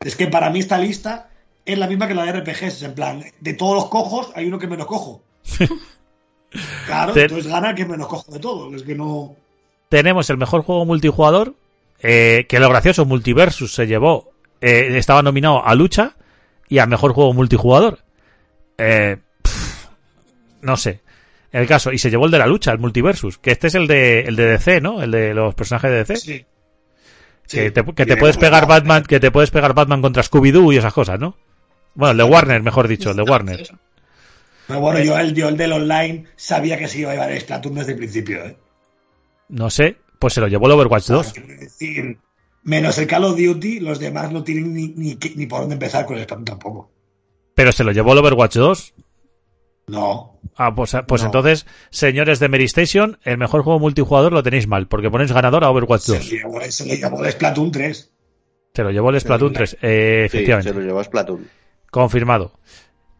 Es que para mí esta lista es la misma que la de RPGs. En plan, de todos los cojos hay uno que menos cojo. claro, entonces gana el que menos cojo de todos. Es que no. tenemos el mejor juego multijugador, eh, que lo gracioso, Multiversus se llevó, eh, estaba nominado a lucha y a mejor juego multijugador. Eh, pff, no sé. El caso, y se llevó el de la lucha, el Multiversus, que este es el de, el de DC, ¿no? El de los personajes de DC. Sí. que Sí, te, que te tiene puedes pegar Batman, que te puedes pegar Batman contra Scooby-Doo y esas cosas, ¿no? Bueno, el de Warner, mejor dicho, el de Warner. Pero bueno, yo el, yo el del online sabía que se iba a llevar el Splatoon desde el principio, ¿eh? No sé, pues se lo llevó el Overwatch 2. Quiero decir, menos el Call of Duty, los demás no tienen ni, ni, ni por dónde empezar con el Splatoon tampoco. Pero se lo llevó el Overwatch 2. No. Ah, pues, pues No. entonces, señores de Mary Station, el mejor juego multijugador lo tenéis mal, porque ponéis ganador a Overwatch Se 2. le llevó, se le llevó el Splatoon 3. Se lo llevó el Splatoon 3, eh, Sí, efectivamente. se lo llevó a Splatoon. Confirmado.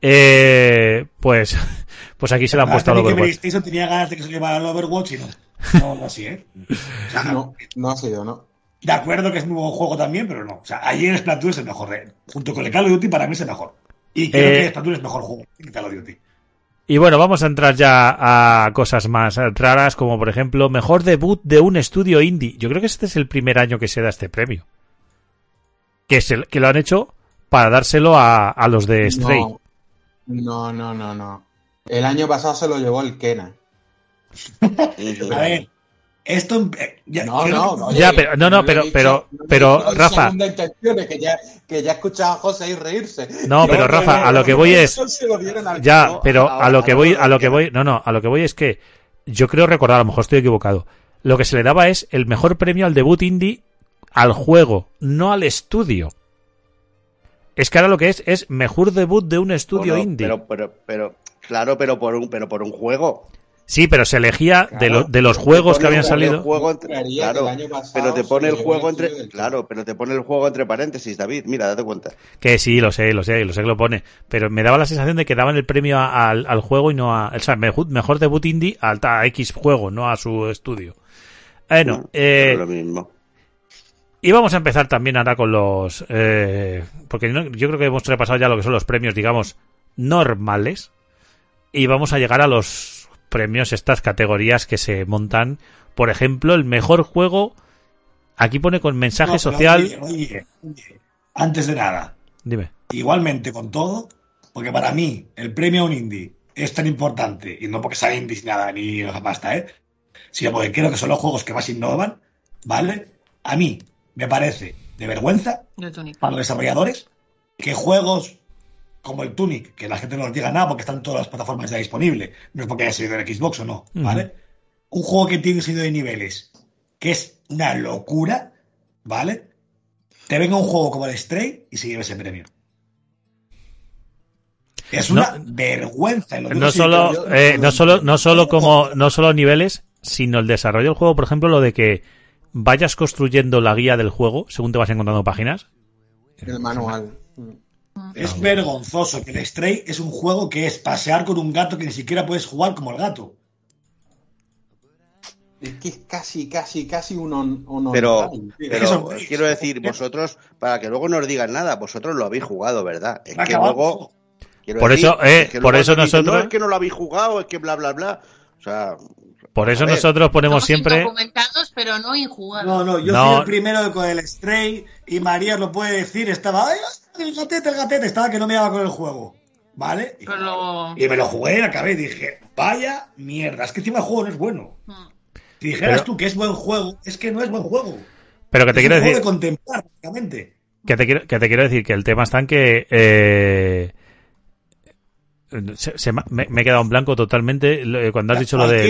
Eh, pues, pues aquí se le han puesto al Overwatch. PlayStation tenía ganas de que se llevara el Overwatch y no. No, no así, ¿eh? O sea, No, no ha sido, ¿no? De acuerdo que es un nuevo juego también, pero no. O sea, ayer Splatoon es el mejor. ¿eh? Junto con el Call of Duty, para mí es el mejor. Y creo Eh, que Splatoon es mejor juego que Call of Duty. Y bueno, vamos a entrar ya a cosas más raras, como por ejemplo, mejor debut de un estudio indie. Yo creo que este es el primer año que se da este premio. Que, se, que lo han hecho para dárselo a, a los de Stray. No, no, no, no, no. El año pasado se lo llevó el Kena. A ver, esto. eh, ya- No, yo- no, no. Ya, pero- no, no, pero- dicho- pero- no pero, Rafa. que ya, que ya he escuchado a José y reírse. No, pero Rafa, a lo que voy es, Ya, pero a lo que voy, a lo que voy, no, no, a lo que voy es que yo creo recordar, a lo mejor estoy equivocado. Lo que se le daba es el mejor premio al debut indie al juego, no al estudio. Es que ahora lo que es es mejor debut de un estudio indie. Pero, pero, pero, claro, pero por un, pero por un juego. Sí, pero se elegía de, lo- de los juegos que habían salido. juego entre- claro, el año pasado pero te pone el juego entre, claro, pero te pone el juego entre paréntesis, David. Mira, date cuenta. Que sí, lo sé, lo sé, lo sé que lo pone. Pero me daba la sensación de que daban el premio a- al, al juego y no a. O sea, mejor, mejor debut indie al a X juego, no a su estudio. Bueno, No, eh, pero lo mismo. y vamos a empezar también ahora con los. eh, porque no- yo creo que hemos repasado ya lo que son los premios, digamos, normales. Y vamos a llegar a los premios, estas categorías que se montan. Por ejemplo, el mejor juego. Aquí pone con mensaje No, social. oye, oye, oye, antes de nada, Dime. igualmente con todo, porque para mí el premio a un indie es tan importante, y no porque sea indie ni nada, ni la pasta, ¿eh? sino porque creo que son los juegos que más innovan, ¿vale? A mí me parece de vergüenza para los desarrolladores que juegos como el Tunic, que la gente no nos diga nada porque están en todas las plataformas ya disponibles, no es porque haya salido en Xbox o no, ¿vale? Un juego que tiene un sentido de niveles, que es una locura, ¿vale? Te venga un juego como el Stray y se lleve ese premio. Es una No- vergüenza. y lo digo no solo, yo- eh, no solo, no solo como, no solo niveles, sino el desarrollo del juego, por ejemplo, lo de que vayas construyendo la guía del juego según te vas encontrando páginas. El manual. Es vergonzoso que el Stray es un juego que es pasear con un gato que ni siquiera puedes jugar como el gato. Es que es casi, casi, casi un on, on Pero, online, quiero decir, vosotros, para que luego no os digan nada, vosotros lo habéis jugado, ¿verdad? Es que luego. Por decir, eso, eh, es que por eso dicen, nosotros- No es que no lo habéis jugado, es que bla, bla, bla. O sea. Por eso nosotros ponemos Somos siempre. indocumentados, pero no injugados. No, no, yo No. soy el primero con el Stray y María lo puede decir, estaba, ay, el gatete, el gatete, estaba que no me daba con el juego, ¿vale? Y, Pero luego- y me lo jugué y acabé y dije, vaya mierda, es que encima el juego no es bueno. Mm. Si dijeras Pero- tú que es buen juego, es que no es buen juego. Pero que te es quiero un juego decir, de contemplar, prácticamente. que te quiero, que te quiero decir que el tema está en que eh, se- se me, he quedado en blanco totalmente eh, cuando has dicho lo de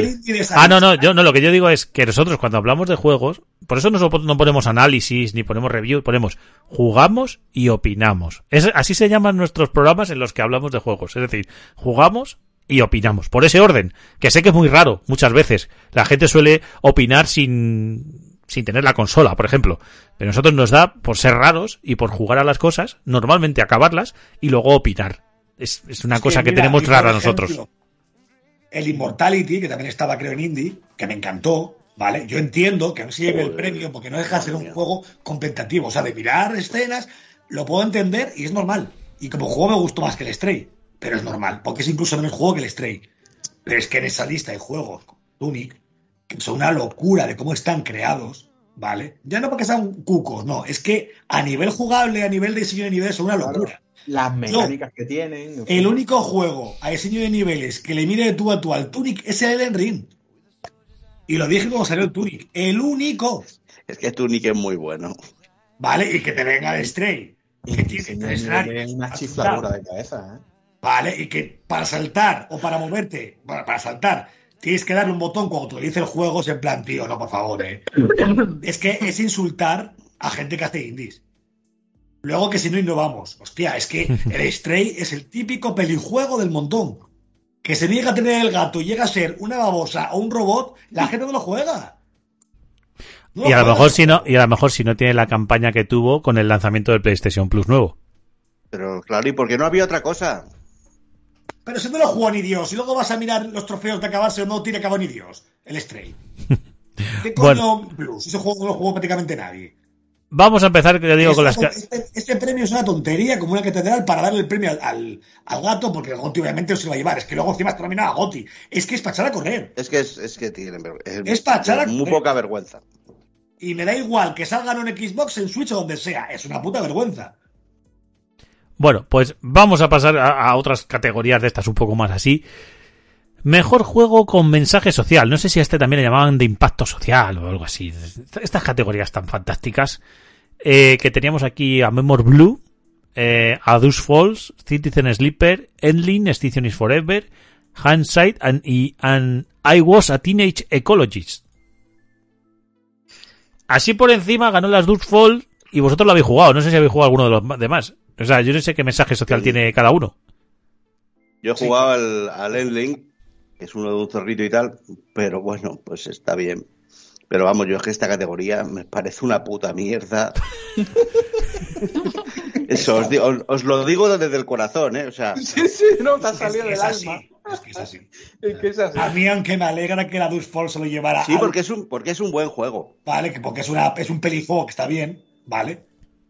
Ah, no, no, yo no, lo que yo digo es que nosotros cuando hablamos de juegos, por eso no, no ponemos análisis ni ponemos review, ponemos jugamos y opinamos. Es, así se llaman nuestros programas en los que hablamos de juegos. Es decir, jugamos y opinamos. Por ese orden, que sé que es muy raro muchas veces. La gente suele opinar sin, sin tener la consola, por ejemplo. Pero nosotros nos da por ser raros y por jugar a las cosas, normalmente acabarlas y luego opinar. Es, es una cosa que, mira, tenemos rara ejemplo, nosotros. El Immortality, que también estaba creo en Indie, que me encantó, ¿vale? Yo entiendo que no se lleve el premio porque no deja de ser un juego competitivo. O sea, de mirar escenas, lo puedo entender y es normal. Y como juego me gustó más que el Stray, pero es normal, porque es incluso menos juego que el Stray. Pero es que en esa lista de juegos, Tunic, que son una locura de cómo están creados, ¿vale? Ya no porque sean cucos, no, es que a nivel jugable, a nivel de diseño de niveles, son una Claro. locura. Las mecánicas que tienen. El único juego a diseño de niveles que le mire de tú a tú al Tunic es el Elden Ring. Y lo dije cuando salió el Tunic. El único. Es que Tunic es muy bueno. ¿Vale? Y que te venga el Stray. Y Que es una chifladura de cabeza, ¿eh? ¿Vale? Y que para saltar o para moverte, para, para saltar, tienes que darle un botón cuando te lo dice el juego, es en plan, tío, no, por favor, ¿eh? es que es insultar a gente que hace indies. Luego que si no innovamos, hostia, es que el Stray es el típico pelijuego del montón. Que se niega a tener el gato y llega a ser una babosa o un robot, la gente no lo juega. No Y a lo mejor si no, y a lo mejor si no tiene la campaña que tuvo con el lanzamiento del PlayStation Plus nuevo. Pero claro, ¿y por qué no había otra cosa? Pero si no lo juega ni Dios, y luego vas a mirar los trofeos de acabarse o no tiene acabado ni Dios, el Stray. ¿Qué coño Plus? Ese juego no lo jugó prácticamente nadie. Vamos a empezar, que ya digo, Es con las... este, este premio es una tontería como una catedral para darle el premio al, al, al gato, porque el Goti obviamente no se lo va a llevar. Es que luego encima está nominado a Goti. Es que es para echar a correr. Es que es, es que tienen ver- Es para echar a muy correr. poca vergüenza. Y me da igual que salgan en Xbox, en Switch o donde sea. Es una puta vergüenza. Bueno, pues vamos a pasar a, otras categorías de estas un poco más así. Mejor juego con mensaje social. No sé si a este también le llamaban de impacto social o algo así. Estas categorías tan fantásticas eh, que teníamos aquí a Memor Blue, eh, a Deuce Falls, Citizen Sleeper, Endling, Extinction is Forever, Hindsight and, y and I Was a Teenage Ecologist. Así por encima ganó las Deuce Falls y vosotros lo habéis jugado. No sé si habéis jugado alguno de los demás. O sea, yo no sé qué mensaje social tiene cada uno. Yo he jugado al, al Endling, que es uno de un zorrito y tal, pero bueno, pues está bien. Pero vamos, yo es que esta categoría me parece una puta mierda. Eso, os, digo- os- os lo digo desde el corazón, ¿eh? O sea, Sí, sí, no te ha Es salido que del es así. alma. Es que es así. Es que es así. A mí, aunque me alegra que la Dust Fall se lo llevara. sí, al- porque es un, porque es un buen juego. Vale, que porque es, una, es un pelijuego que está bien, ¿vale?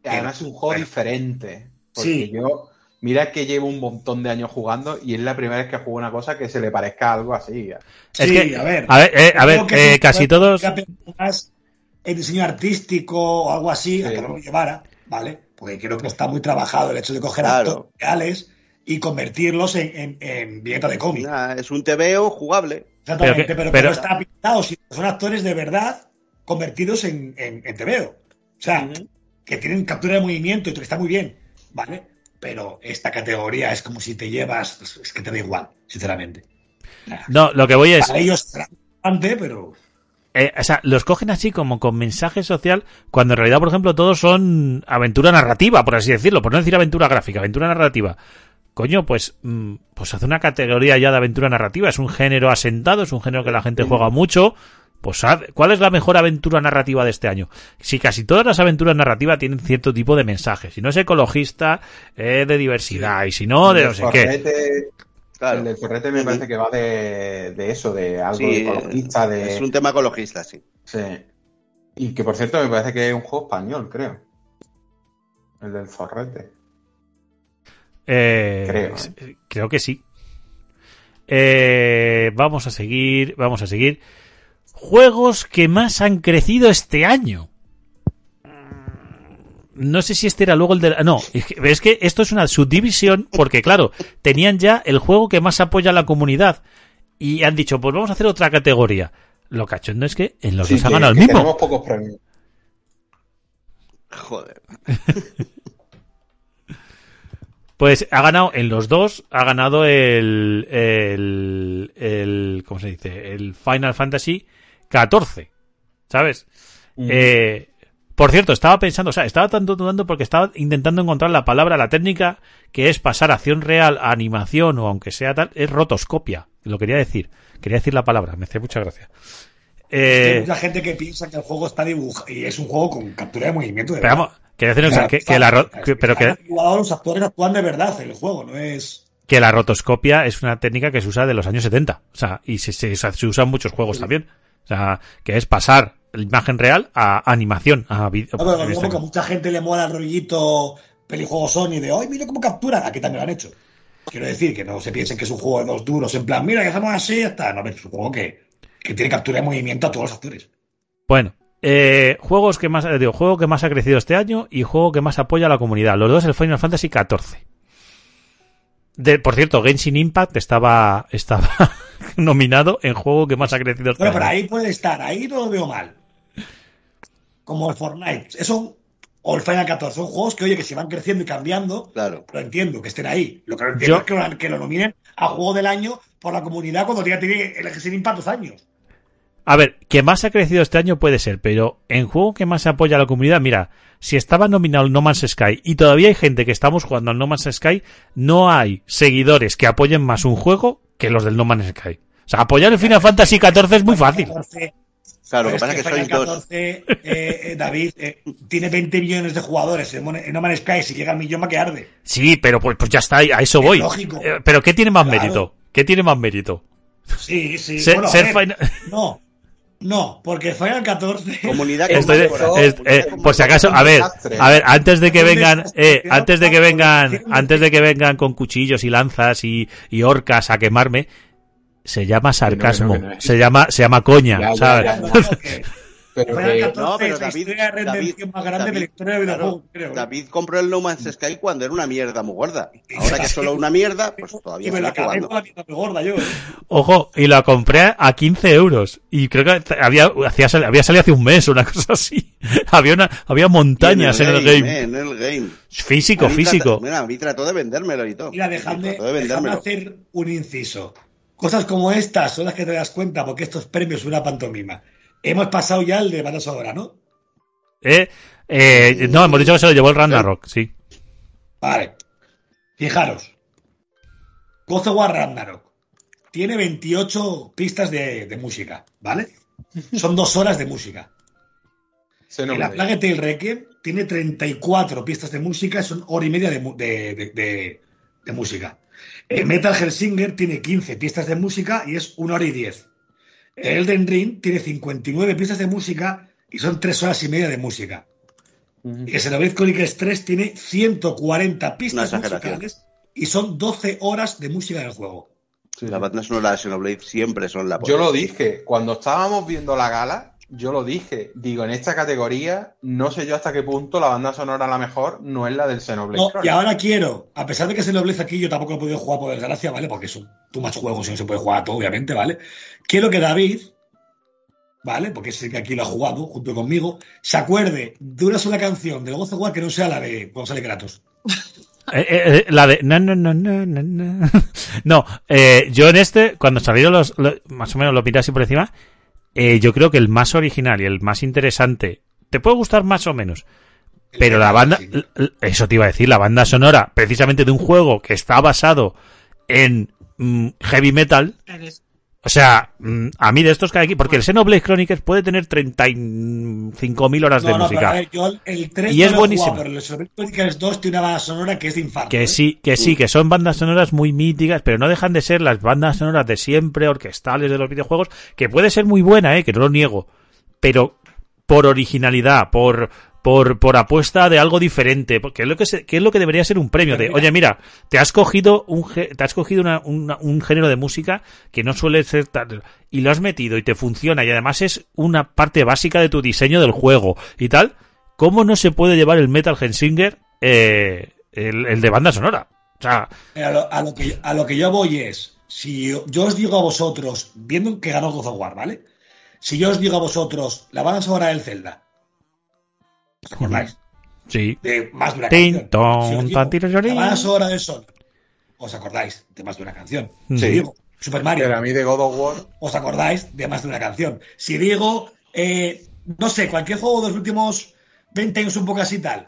Y Además es un juego Bueno. diferente. Porque Sí. yo, mira que llevo un montón de años jugando y es la primera vez que juego una cosa que se le parezca a algo así. Es Sí, que, a ver. a ver, eh, a ver, que eh, casi todos. que el diseño artístico o algo así, a Sí. que no lo llevara, ¿vale? Porque creo que está muy trabajado el hecho de coger Claro. actores reales y convertirlos en, en, en viñeta de cómic. Es un TVO jugable. Exactamente, Pero que- pero, pero- pero está pintado, si son actores de verdad convertidos en, en, en TVO. O sea, que tienen captura de movimiento y todo, está muy bien, ¿vale? Pero esta categoría es como si te llevas, es que te da igual, sinceramente. No, lo que voy es. Para ellos importante, pero eh, o sea, los cogen así como con mensaje social, cuando en realidad, por ejemplo, todos son aventura narrativa, por así decirlo, por no decir aventura gráfica, aventura narrativa. Coño, pues, mm, pues hace una categoría ya de aventura narrativa, es un género asentado, es un género que la gente juega mucho. Pues, ¿cuál es la mejor aventura narrativa de este año? Si casi todas las aventuras narrativas tienen cierto tipo de mensaje, si no es ecologista, es de diversidad, y si no, de El no sé qué. Claro. El del Zorrete me parece que va de, de eso, de algo Sí, ecologista, de... Es un tema ecologista, sí. Sí. Y que por cierto me parece que es un juego español, creo. El del Zorrete. Eh, Creo, s- creo que sí. Eh, vamos a seguir, vamos a seguir. Juegos que más han crecido este año. No sé si este era luego el de... No, es que, es que esto es una subdivisión porque, claro, tenían ya el juego que más apoya a la comunidad y han dicho, pues vamos a hacer otra categoría. Lo cachondo es que en los Sí, dos ha ganado el mismo. Tenemos pocos premios. Joder. Pues ha ganado en los dos, ha ganado el, el, el ¿cómo se dice? El Final Fantasy 14, ¿sabes? Mm. Eh, por cierto, estaba pensando, o sea, estaba tanto dudando porque estaba intentando encontrar la palabra, la técnica que es pasar acción real a animación o aunque sea tal, es rotoscopia. Lo quería decir, quería decir la palabra, me hace mucha gracia. hay Eh, mucha gente que piensa que el juego está dibujado y es un juego con captura de movimiento de pero vamos, quería decir o sea, que, que la, que- pero que, los actores actúan de verdad en el juego, no es. que la rotoscopia es una técnica que se usa de los años 70. O sea, y se, se, se usa en muchos juegos también. O sea, que es pasar la imagen real a animación, a. No, pero lo este mismo que a mucha gente le mola el rollito pelijuego Sony de ¡ay, mira cómo captura! Aquí también lo han hecho. Quiero decir que no se piensen que es un juego de dos duros, en plan, mira, que hacemos así ya está. No, ver, es un juego que, que tiene captura de movimiento a todos los actores. Bueno, eh, juegos que más, eh, digo, juego que más ha crecido este año y juego que más apoya a la comunidad. Los dos el Final Fantasy XIV. De, por cierto, Genshin Impact estaba, estaba nominado en juego que más ha crecido este Bueno, año. pero ahí puede estar, ahí no lo veo mal. Como el Fortnite. Eso, o el Final 14, son juegos que, oye, que se van creciendo y cambiando. Claro. Pero entiendo que estén ahí. Lo que no entiendo Yo- es que lo, que lo nominen a juego del año por la comunidad cuando ya tiene el Genshin Impact dos años. A ver, que más ha crecido este año puede ser, pero en juego que más apoya a la comunidad, mira, si estaba nominado el No Man's Sky y todavía hay gente que estamos jugando al No Man's Sky, no hay seguidores que apoyen más un juego que los del No Man's Sky. O sea, apoyar el Final Fantasy XIV es muy fácil. 14, Claro, lo que pasa es que Final dos. 14, eh, eh, David, eh, tiene 20 millones de jugadores en No Man's Sky. Si llega al millón, va que arde. Sí, pero pues, pues ya está, a eso Es voy. lógico. Eh, pero ¿qué tiene más Claro. mérito? ¿Qué tiene más mérito? Sí, sí. Ser- bueno, a ser ver, Final- No, no, porque Final 14. Comunidad Estoy de- con es- eh, por si acaso, a ver, a ver, antes de que ¿Dónde vengan, eh, antes de que vengan, antes de que vengan con cuchillos y lanzas y, y orcas a quemarme, se llama sarcasmo, que no, que no. se llama, se llama coña, Ya, ya, ¿sabes? ya, No, no, que Pero que, 14 No, pero la David, de redención David, más grande de la David, historia del claro, videojuego, creo. ¿eh? David compró el No Man's Sky cuando era una mierda muy gorda. Ahora que es solo una mierda, pues todavía y me la jugando. con la mierda muy gorda yo. ¿eh? Ojo, y la compré a 15 euros. Y creo que había, hacía, había salido hace un mes una cosa así. había una, había montañas en el game. eh, en el game. Físico, A físico. trató- mira, a mí trató de vendérmelo y todo. Mira, dejadme, Trató de dejadme hacer un inciso. Cosas como estas son las que te das cuenta porque estos premios son una pantomima. Hemos pasado ya el de bandas ahora, ¿no? Eh, eh, no, hemos dicho que se lo llevó el Ragnarok, sí. Vale. Fijaros. God of War Ragnarok tiene 28 pistas de, de música, ¿vale? Son dos horas de música. En la Plague Tale Requiem tiene 34 pistas de música, son hora y media de, mu- de- de- de- de música. El Metal Hellsinger tiene 15 pistas de música y es una hora y 10. El Elden Ring tiene 59 pistas de música y son 3 horas y media de música. Y el Xenoblade Chronicles 3 tiene 140 pistas musicales y son 12 horas de música del juego. Sí, La sí. banda sonora de Xenoblade siempre son la Yo lo dije, cuando estábamos viendo la gala, yo lo dije. Digo, en esta categoría, no sé yo hasta qué punto la banda sonora la mejor no es la del Xenoblade. No, y ahora quiero, a pesar de que Xenoblade aquí yo tampoco lo he podido jugar por desgracia, ¿vale? Porque son tú más juegos y no se puede jugar a todo, obviamente, ¿vale? Quiero que David, ¿vale? Porque sé que aquí lo ha jugado junto conmigo, se acuerde de una sola canción del God of War que no sea la de cuando sale Kratos. Eh, eh, eh, la de no no no no no no no eh, yo en este cuando salieron los, lo- más o menos lo miré así por encima eh, yo creo que el más original y el más interesante te puede gustar más o menos pero la banda eso te iba a decir la banda sonora precisamente de un juego que está basado en mm, heavy metal o sea mm, a mí de estos que hay aquí porque el Xenoblade Chronicles puede tener 35.000 horas de No, no, pero música a ver, yo el 3 Y no es lo buenísimo. jugado, pero el Xenoblade Chronicles 2 tiene una banda sonora que es de infarto. Que ¿eh? sí, que sí, que son bandas sonoras muy míticas, pero no dejan de ser las bandas sonoras de siempre, orquestales de los videojuegos, que puede ser muy buena, eh, que no lo niego, pero por originalidad, por, por, por apuesta de algo diferente, porque es lo que, se- que es lo que debería ser un premio de, oye, mira, te has cogido un, te has cogido una- una- un género de música que no suele ser tal, y lo has metido y te funciona, y además es una parte básica de tu diseño del juego y tal, ¿cómo no se puede llevar el Metal Hellsinger, eh, el, el de banda sonora? O sea, A lo, a lo que, a lo que yo voy es, si yo, yo os digo a vosotros, viendo que ganó God of War, ¿vale? Si yo os digo a vosotros la banda sonora del Zelda, ¿os acordáis? sí. De más de una Tin, canción. ton, digo banda sonora del Sonic, ¿os acordáis de más de una canción? Sí. Si digo Super Mario, Pero a mí de God of War, ¿os acordáis de más de una canción? Si digo, eh, no sé, cualquier juego de los últimos 20 años un poco así tal,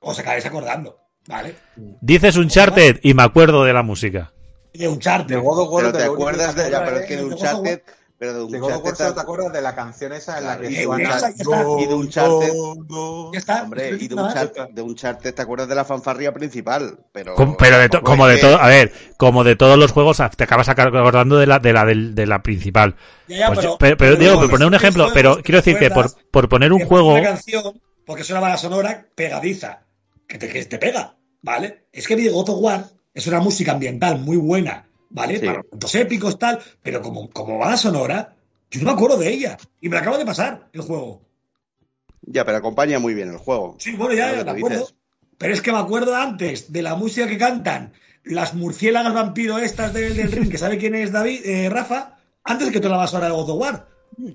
os acabaréis acordando, ¿vale? Dices Uncharted y me acuerdo de la música. De Uncharted. de God of War Pero te único acuerdas de. Ya, acuerdas pero es que de War. Uncharted. Pero de De God te acuerdas de la canción esa en la que y- y de Ya está. Hombre, y de Nada. Uncharted, de Uncharted te acuerdas de la fanfarria principal. Pero, Com- pero de to- tampoco como de todo, a ver, como de todos los juegos, te acabas acordando de la, de la, de la principal. Ya, ya, Pues yo- pero, pero, digo, por poner un ejemplo, pero quiero decir que por, por poner un juego, Una canción, porque es una banda sonora pegadiza, que te, que te pega, ¿vale? Es que God of War es una música ambiental muy buena, ¿vale? Sí. Para momentos épicos, tal, pero como, como banda sonora, yo no me acuerdo de ella. Y me la acaba de pasar el juego. Ya, pero acompaña muy bien el juego. Sí, bueno, ya, ya que me acuerdo. dices. Pero es que me acuerdo antes de la música que cantan las murciélagas vampiro estas del, del ring, que sabe quién es David, eh, Rafa, antes de que toda la banda sonora de God of War.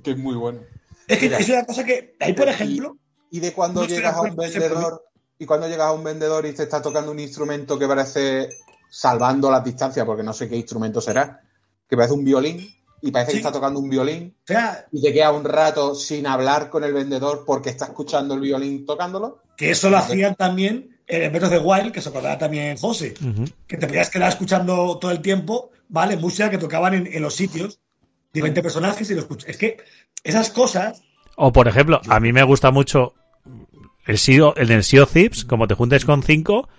Que es muy bueno. Es que Mira. es una cosa que, ahí por ejemplo, Y de cuando No llegas a un vendedor y cuando llegas a un vendedor y te está tocando un instrumento que parece salvando las distancias, porque no sé qué instrumento será, que parece un violín y parece Sí. que está tocando un violín o sea, y te queda un rato sin hablar con el vendedor porque está escuchando el violín tocándolo. Que eso lo hacían también en Breath the Wild, que se acordará también José, que te podías quedar escuchando todo el tiempo, ¿vale? Música que tocaban en, en los sitios, diferentes personajes y lo escuchas. Es que esas cosas, o por ejemplo, a mí me gusta mucho el SEO, el del Sea of Thieves, como te juntes con cinco,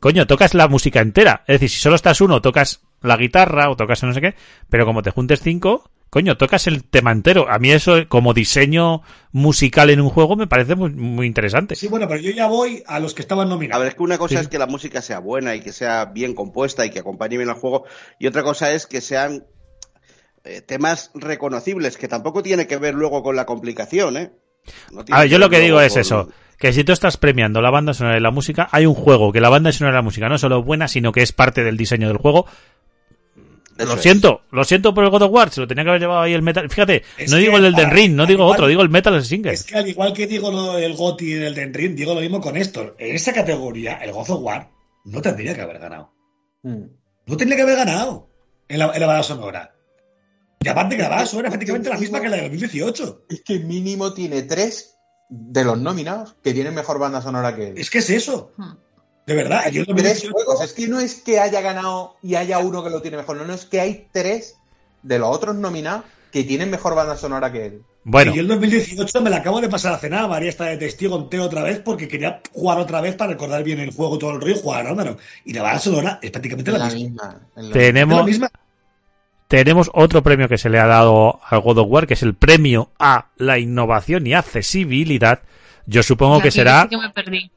coño, tocas la música entera. Es decir, si solo estás uno, tocas la guitarra o tocas no sé qué, pero como te juntes cinco, coño, tocas el tema entero. A mí eso, como diseño musical en un juego, me parece muy, muy interesante. sí, bueno, pero yo ya voy a los que estaban A nominados. ver, es que una cosa Sí. es que la música sea buena y que sea bien compuesta y que acompañe bien al juego, y otra cosa es que sean eh, temas reconocibles, que tampoco tiene que ver luego con la complicación, ¿eh? No A ver, yo lo que digo es eso, que si tú estás premiando la banda sonora y la música, hay un juego que la banda sonora y la música no solo es buena, sino que es parte del diseño del juego. Eso lo es. siento, lo siento por el God of War, se lo tenía que haber llevado ahí el Metal. Fíjate, Es no que, digo el Elden al- Ring, no digo igual- otro, digo el Metal Singer. Es que al igual que digo lo del GOTY y del Den Ring, digo lo mismo con esto. En esa categoría, el God of War no tendría que haber ganado. No tendría que haber ganado en la, en la banda sonora. Y aparte que la banda sonora es prácticamente la misma que la de 2018. Es que mínimo tiene tres de los nominados que tienen mejor banda sonora que él. Es que es eso. Hmm. De verdad, yo en Tres 2018 juegos. Es que no es que haya ganado y haya uno que lo tiene mejor. No, no, es que hay tres de los otros nominados que tienen mejor banda sonora que él. Bueno, Y yo en 2018 me la acabo de pasar hace nada, María está de testigo entero otra vez porque quería jugar otra vez para recordar bien el juego todo el río y jugar Ragnarok. Y la banda sonora es prácticamente En la la misma. en tenemos, la misma. Tenemos otro premio que se le ha dado al God of War, que es el premio a la innovación y accesibilidad. Yo supongo que yo será... sí que me perdí.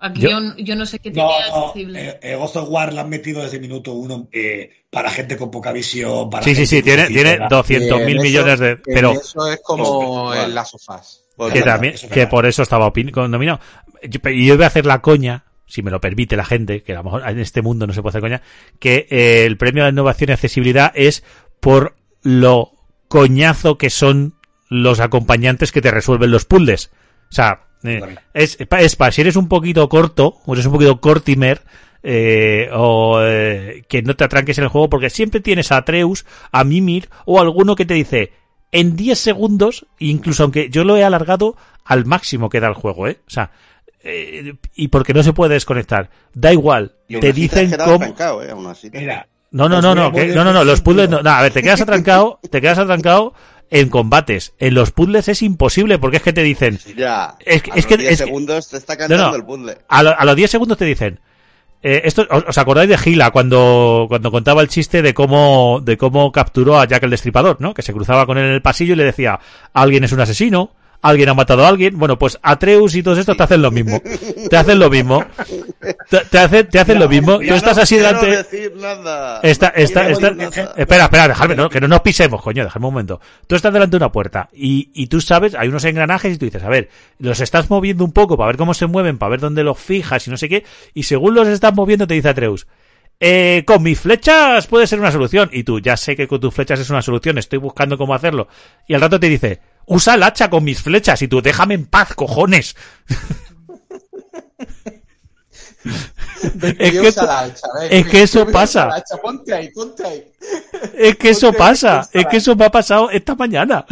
Aquí Yo- yo, yo no sé qué No, tenía no, accesible. eh, eh, God of War la han metido desde minuto uno eh, para gente con poca visión. Para Sí, sí, gente sí, tiene, tiene era- 200 En mil millones de... en Pero Eso es como of Us. Pues que también, que por eso estaba nominado. Yo- Y yo voy a hacer la coña, si me lo permite la gente, que a lo mejor en este mundo no se puede hacer coña, que eh, el premio de innovación y accesibilidad es por lo coñazo que son los acompañantes que te resuelven los puzzles. O sea, eh, es para si eres un poquito corto, o eres un poquito cortimer, eh, o eh, que no te atranques en el juego, porque siempre tienes a Atreus, a Mimir, o alguno que te dice, en 10 segundos, incluso aunque yo lo he alargado al máximo que da el juego, ¿eh? O sea, eh, y porque no se puede desconectar. Da igual, Y te así dicen cómo... trancado, ¿eh? Aún así. Mira, No, no, Os no, no, que- no, no, los puzzles no. no, a ver, te quedas atrancado, te quedas atrancado en combates. En los puzzles es imposible porque es que te dicen, Ya. Es a es los que- 10 es que- segundos te está cantando No, no. el puzzle. a, lo- a los 10 segundos te dicen, eh, esto, ¿os, os acordáis de Gila cuando, cuando contaba el chiste de cómo, de cómo capturó a Jack el Destripador, ¿no? Que se cruzaba con él en el pasillo y le decía, alguien es un asesino, alguien ha matado a alguien. Bueno, pues Atreus y todos estos te hacen lo mismo. Te hacen lo mismo. Te, te hacen, te hacen lo mismo. Tú estás no así delante. decir nada. Está, está, está- poner un ejemplo. espera, espera, dejadme, no, que no nos pisemos, coño, dejadme un momento. Tú estás delante de una puerta y, y tú sabes, hay unos engranajes y tú dices, a ver, los estás moviendo un poco para ver cómo se mueven, para ver dónde los fijas y no sé qué, y según los estás moviendo te dice Atreus, eh, con mis flechas puede ser una solución. Y tú, ya sé que con tus flechas es una solución, estoy buscando cómo hacerlo. Y al rato te dice, usa el hacha con mis flechas. Y tú, déjame en paz, cojones. Es que eso- la hacha, ¿ves? es que eso Usa pasa. la hacha, Ponte ahí, ponte ahí. Es que eso Ponte pasa, es que eso me ha pasado esta mañana.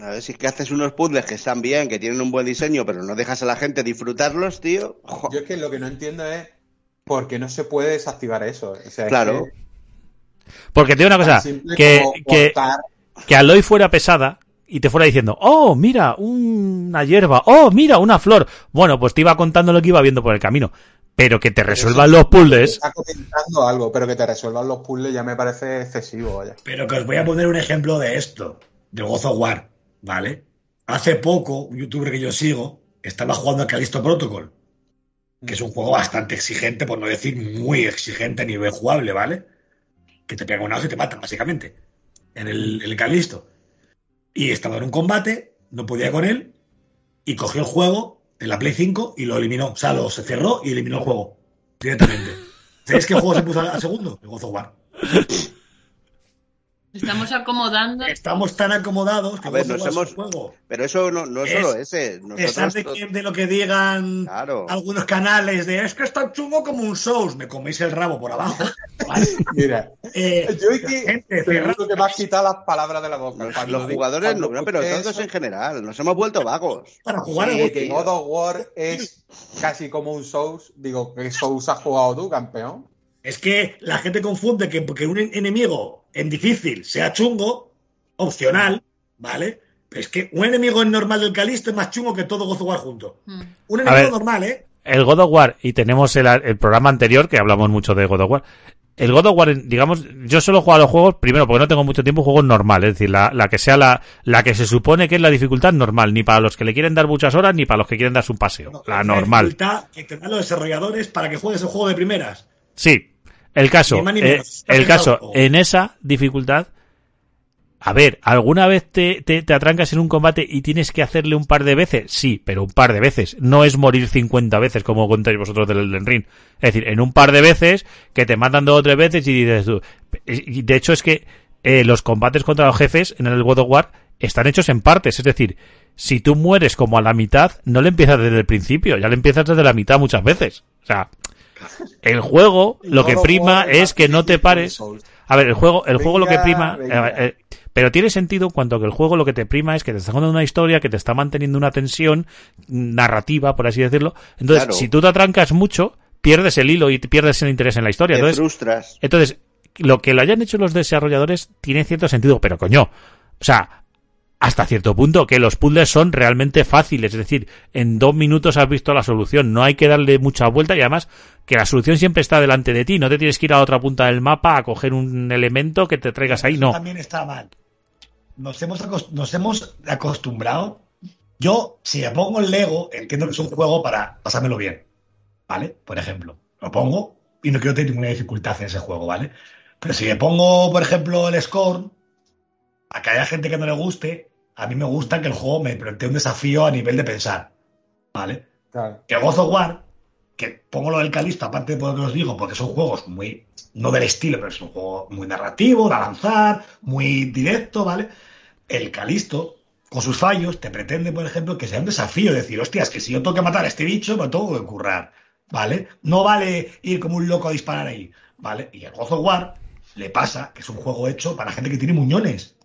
A ver si es que haces unos puzzles que están bien, que tienen un buen diseño, pero no dejas a la gente disfrutarlos, tío. Jo, Yo es que lo que no entiendo es por qué no se puede desactivar eso. O sea, es Claro. que Porque te digo una cosa, que, como que, cortar- que Aloy fuera pesada y te fuera diciendo, oh, mira, una hierba, oh, mira, una flor. Bueno, pues te iba contando lo que iba viendo por el camino. Pero que te resuelvan los puzzles. Está comentando algo, pero que te resuelvan los puzzles ya me parece excesivo, vaya. Pero que os voy a poner un ejemplo de esto, del God of War, ¿vale? Hace poco, un youtuber que yo sigo estaba jugando a Callisto Protocol, que es un juego bastante exigente, por no decir muy exigente a nivel jugable, ¿vale? Que te pegan un y te matan, básicamente, en el, el Callisto. Y estaba en un combate, no podía con él, y cogió el juego en la Play 5 y lo eliminó. O sea, lo se cerró y eliminó el juego directamente. ¿Sabéis qué juego se puso al segundo? El God of War. Estamos acomodando. Estamos tan acomodados que A ver, nos hemos- juego. Pero eso no, no es solo ese. A pesar Nosotros. de, que- de lo que digan Claro. algunos canales de es que es tan chungo como un Souls, me coméis el rabo por abajo. ¿vale? Mira, Eh, yo que gente, cerrad- que me has quitado las palabras de la boca. Los, Cuando los jugadores, no, pero todos eso, en general. Nos hemos vuelto vagos. para jugar sí, que God of War es casi como un Souls. Digo, ¿qué Souls has jugado tú, campeón? Es que la gente confunde que porque un en- enemigo en difícil sea chungo, opcional, ¿vale? Pero es que un enemigo en normal del Calisto es más chungo que todo God of War junto. Mm. Un enemigo ver. normal, ¿eh? El God of War, y tenemos el, el programa anterior que hablamos mucho de God of War. El God of War, digamos, yo solo juego a los juegos, primero porque no tengo mucho tiempo, juegos normales, es decir, la, la que sea la, la que se supone que es la dificultad normal, ni para los que le quieren dar muchas horas, ni para los que quieren darse un paseo, No, la normal. dificultad que te dan los desarrolladores para que juegues el juego de primeras. Sí, el caso, eh, el caso, en esa dificultad, a ver, ¿alguna vez te, te, te atrancas en un combate y tienes que hacerle un par de veces? Sí, pero un par de veces. No es morir 50 veces como contáis vosotros del Elden Ring. Es decir, en un par de veces que te matan dos o tres veces y dices tú. De hecho es que eh, los combates contra los jefes en el God of War están hechos en partes. Es decir, si tú mueres como a la mitad, no le empiezas desde el principio, ya le empiezas desde la mitad muchas veces. O sea, el juego lo que prima es que no te pares. A ver, el juego, el juego lo que prima, eh, eh, pero tiene sentido en cuanto que el juego lo que te prima es que te está contando una historia, que te está manteniendo una tensión narrativa, por así decirlo. Entonces, Claro. si tú te atrancas mucho, pierdes el hilo y pierdes el interés en la historia. Te Entonces, frustras. entonces, lo que lo hayan hecho los desarrolladores tiene cierto sentido, pero coño, o sea, hasta cierto punto que los puzzles son realmente fáciles, es decir, en dos minutos has visto la solución, no hay que darle mucha vuelta y además que la solución siempre está delante de ti, no te tienes que ir a otra punta del mapa a coger un elemento que te traigas ahí, no. También está mal. Nos hemos, nos hemos acostumbrado. Yo, si me pongo el Lego, entiendo que es un juego para pasármelo bien. ¿Vale? Por ejemplo, lo pongo y no quiero tener ninguna dificultad en ese juego, ¿vale? Pero si me pongo, por ejemplo, el Scorn, a que haya gente que no le guste, a mí me gusta que el juego me plantee un desafío a nivel de pensar. ¿Vale? Claro. que God of War, que pongo lo del Calisto, aparte de lo que os digo, porque son juegos muy, no del estilo, pero es un juego muy narrativo, de avanzar, muy directo, ¿vale? El Calisto, con sus fallos, te pretende, por ejemplo, que sea un desafío, decir, hostias, que si yo tengo que matar a este bicho, me tengo que currar, ¿vale? No vale ir como un loco a disparar ahí, ¿vale? Y el God of War le pasa que es un juego hecho para gente que tiene muñones.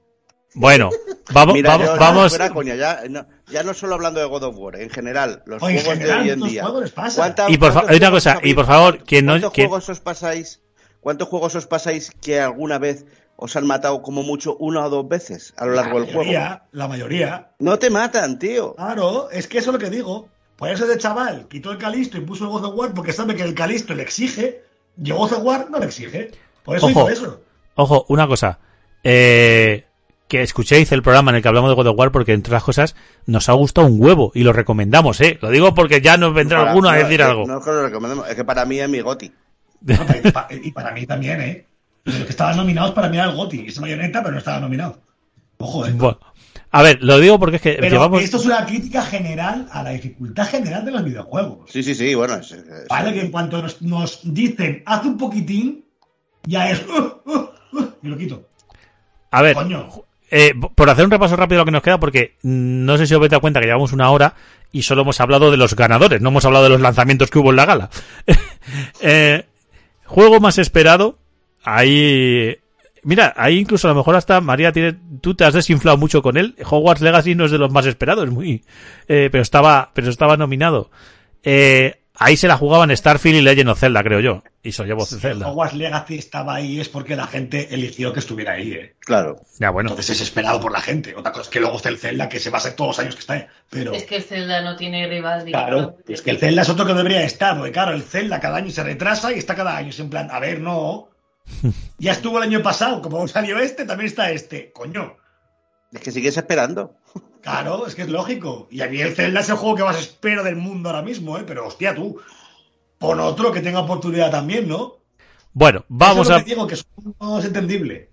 Bueno, vamos, Mira, vamos, yo, vamos, fuera coña, ya, no, ya no solo hablando de God of War, en general, los O en juegos general, de hoy en día. juegos les pasa. ¿Cuánta- Y por fa- una juegos cosa, y por favor, quien no- ¿Cuántos juegos os pasáis? ¿Cuántos juegos os pasáis que alguna vez os han matado como mucho una o dos veces a lo largo la del juego? mayoría, la mayoría, No te matan, tío. Claro, es que eso es lo que digo. Por eso de chaval quitó el Calisto y puso el God of War porque sabe que el Calisto le exige y el God of War no le exige. Por eso Ojo. hizo eso. Ojo, una cosa. Eh, que escuchéis el programa en el que hablamos de God of War porque, entre otras cosas, nos ha gustado un huevo y lo recomendamos, ¿eh? Lo digo porque ya nos vendrá Para- alguno a decir algo. No es que lo recomendemos, es que para mí es mi goti. No, y, pa- y para mí también, ¿eh? Los que estaban nominados para mí era el Goti. Es bayoneta, pero no estaba nominado. Ojo, ¿eh? Bueno, a ver, lo digo porque es que Pero llevamos... esto es una crítica general a la dificultad general de los videojuegos. Sí, sí, sí, bueno. es- es- Vale, que en cuanto nos, nos dicen, haz un poquitín, ya es. "Uh, uh, uh", y lo quito. A ver, Coño. Eh, por hacer un repaso rápido lo que nos queda, porque no sé si os habéis dado cuenta que llevamos una hora y solo hemos hablado de los ganadores, no hemos hablado de los lanzamientos que hubo en la gala. Eh, juego más esperado, ahí... Mira, ahí incluso a lo mejor hasta María, tiene, tú te has desinflado mucho con él. Hogwarts Legacy no es de los más esperados, muy, eh, pero estaba, pero estaba nominado. Eh, ahí se la jugaban Starfield y Legend of Zelda, creo yo. Y se lo llevó Zelda. Hogwarts Legacy estaba ahí es porque la gente eligió que estuviera ahí, ¿eh? Claro. Ya, bueno. Entonces es esperado por la gente. Otra cosa es que luego está el Zelda, que se va a ser todos los años que está ahí. Pero, Es que el Zelda no tiene rival. claro, es que el Zelda es otro que debería estar, porque claro, el Zelda cada año se retrasa y está cada año. Es en plan, a ver, no. Ya estuvo el año pasado, como salió este, también está este. Coño. Es que sigues esperando. Claro, es que es lógico. Y a mí el Zelda es el juego que más espero del mundo ahora mismo, ¿eh? Pero hostia, tú. Pon otro que tenga oportunidad también, ¿no? Bueno, vamos Eso es a, lo que digo, que son- no es entendible.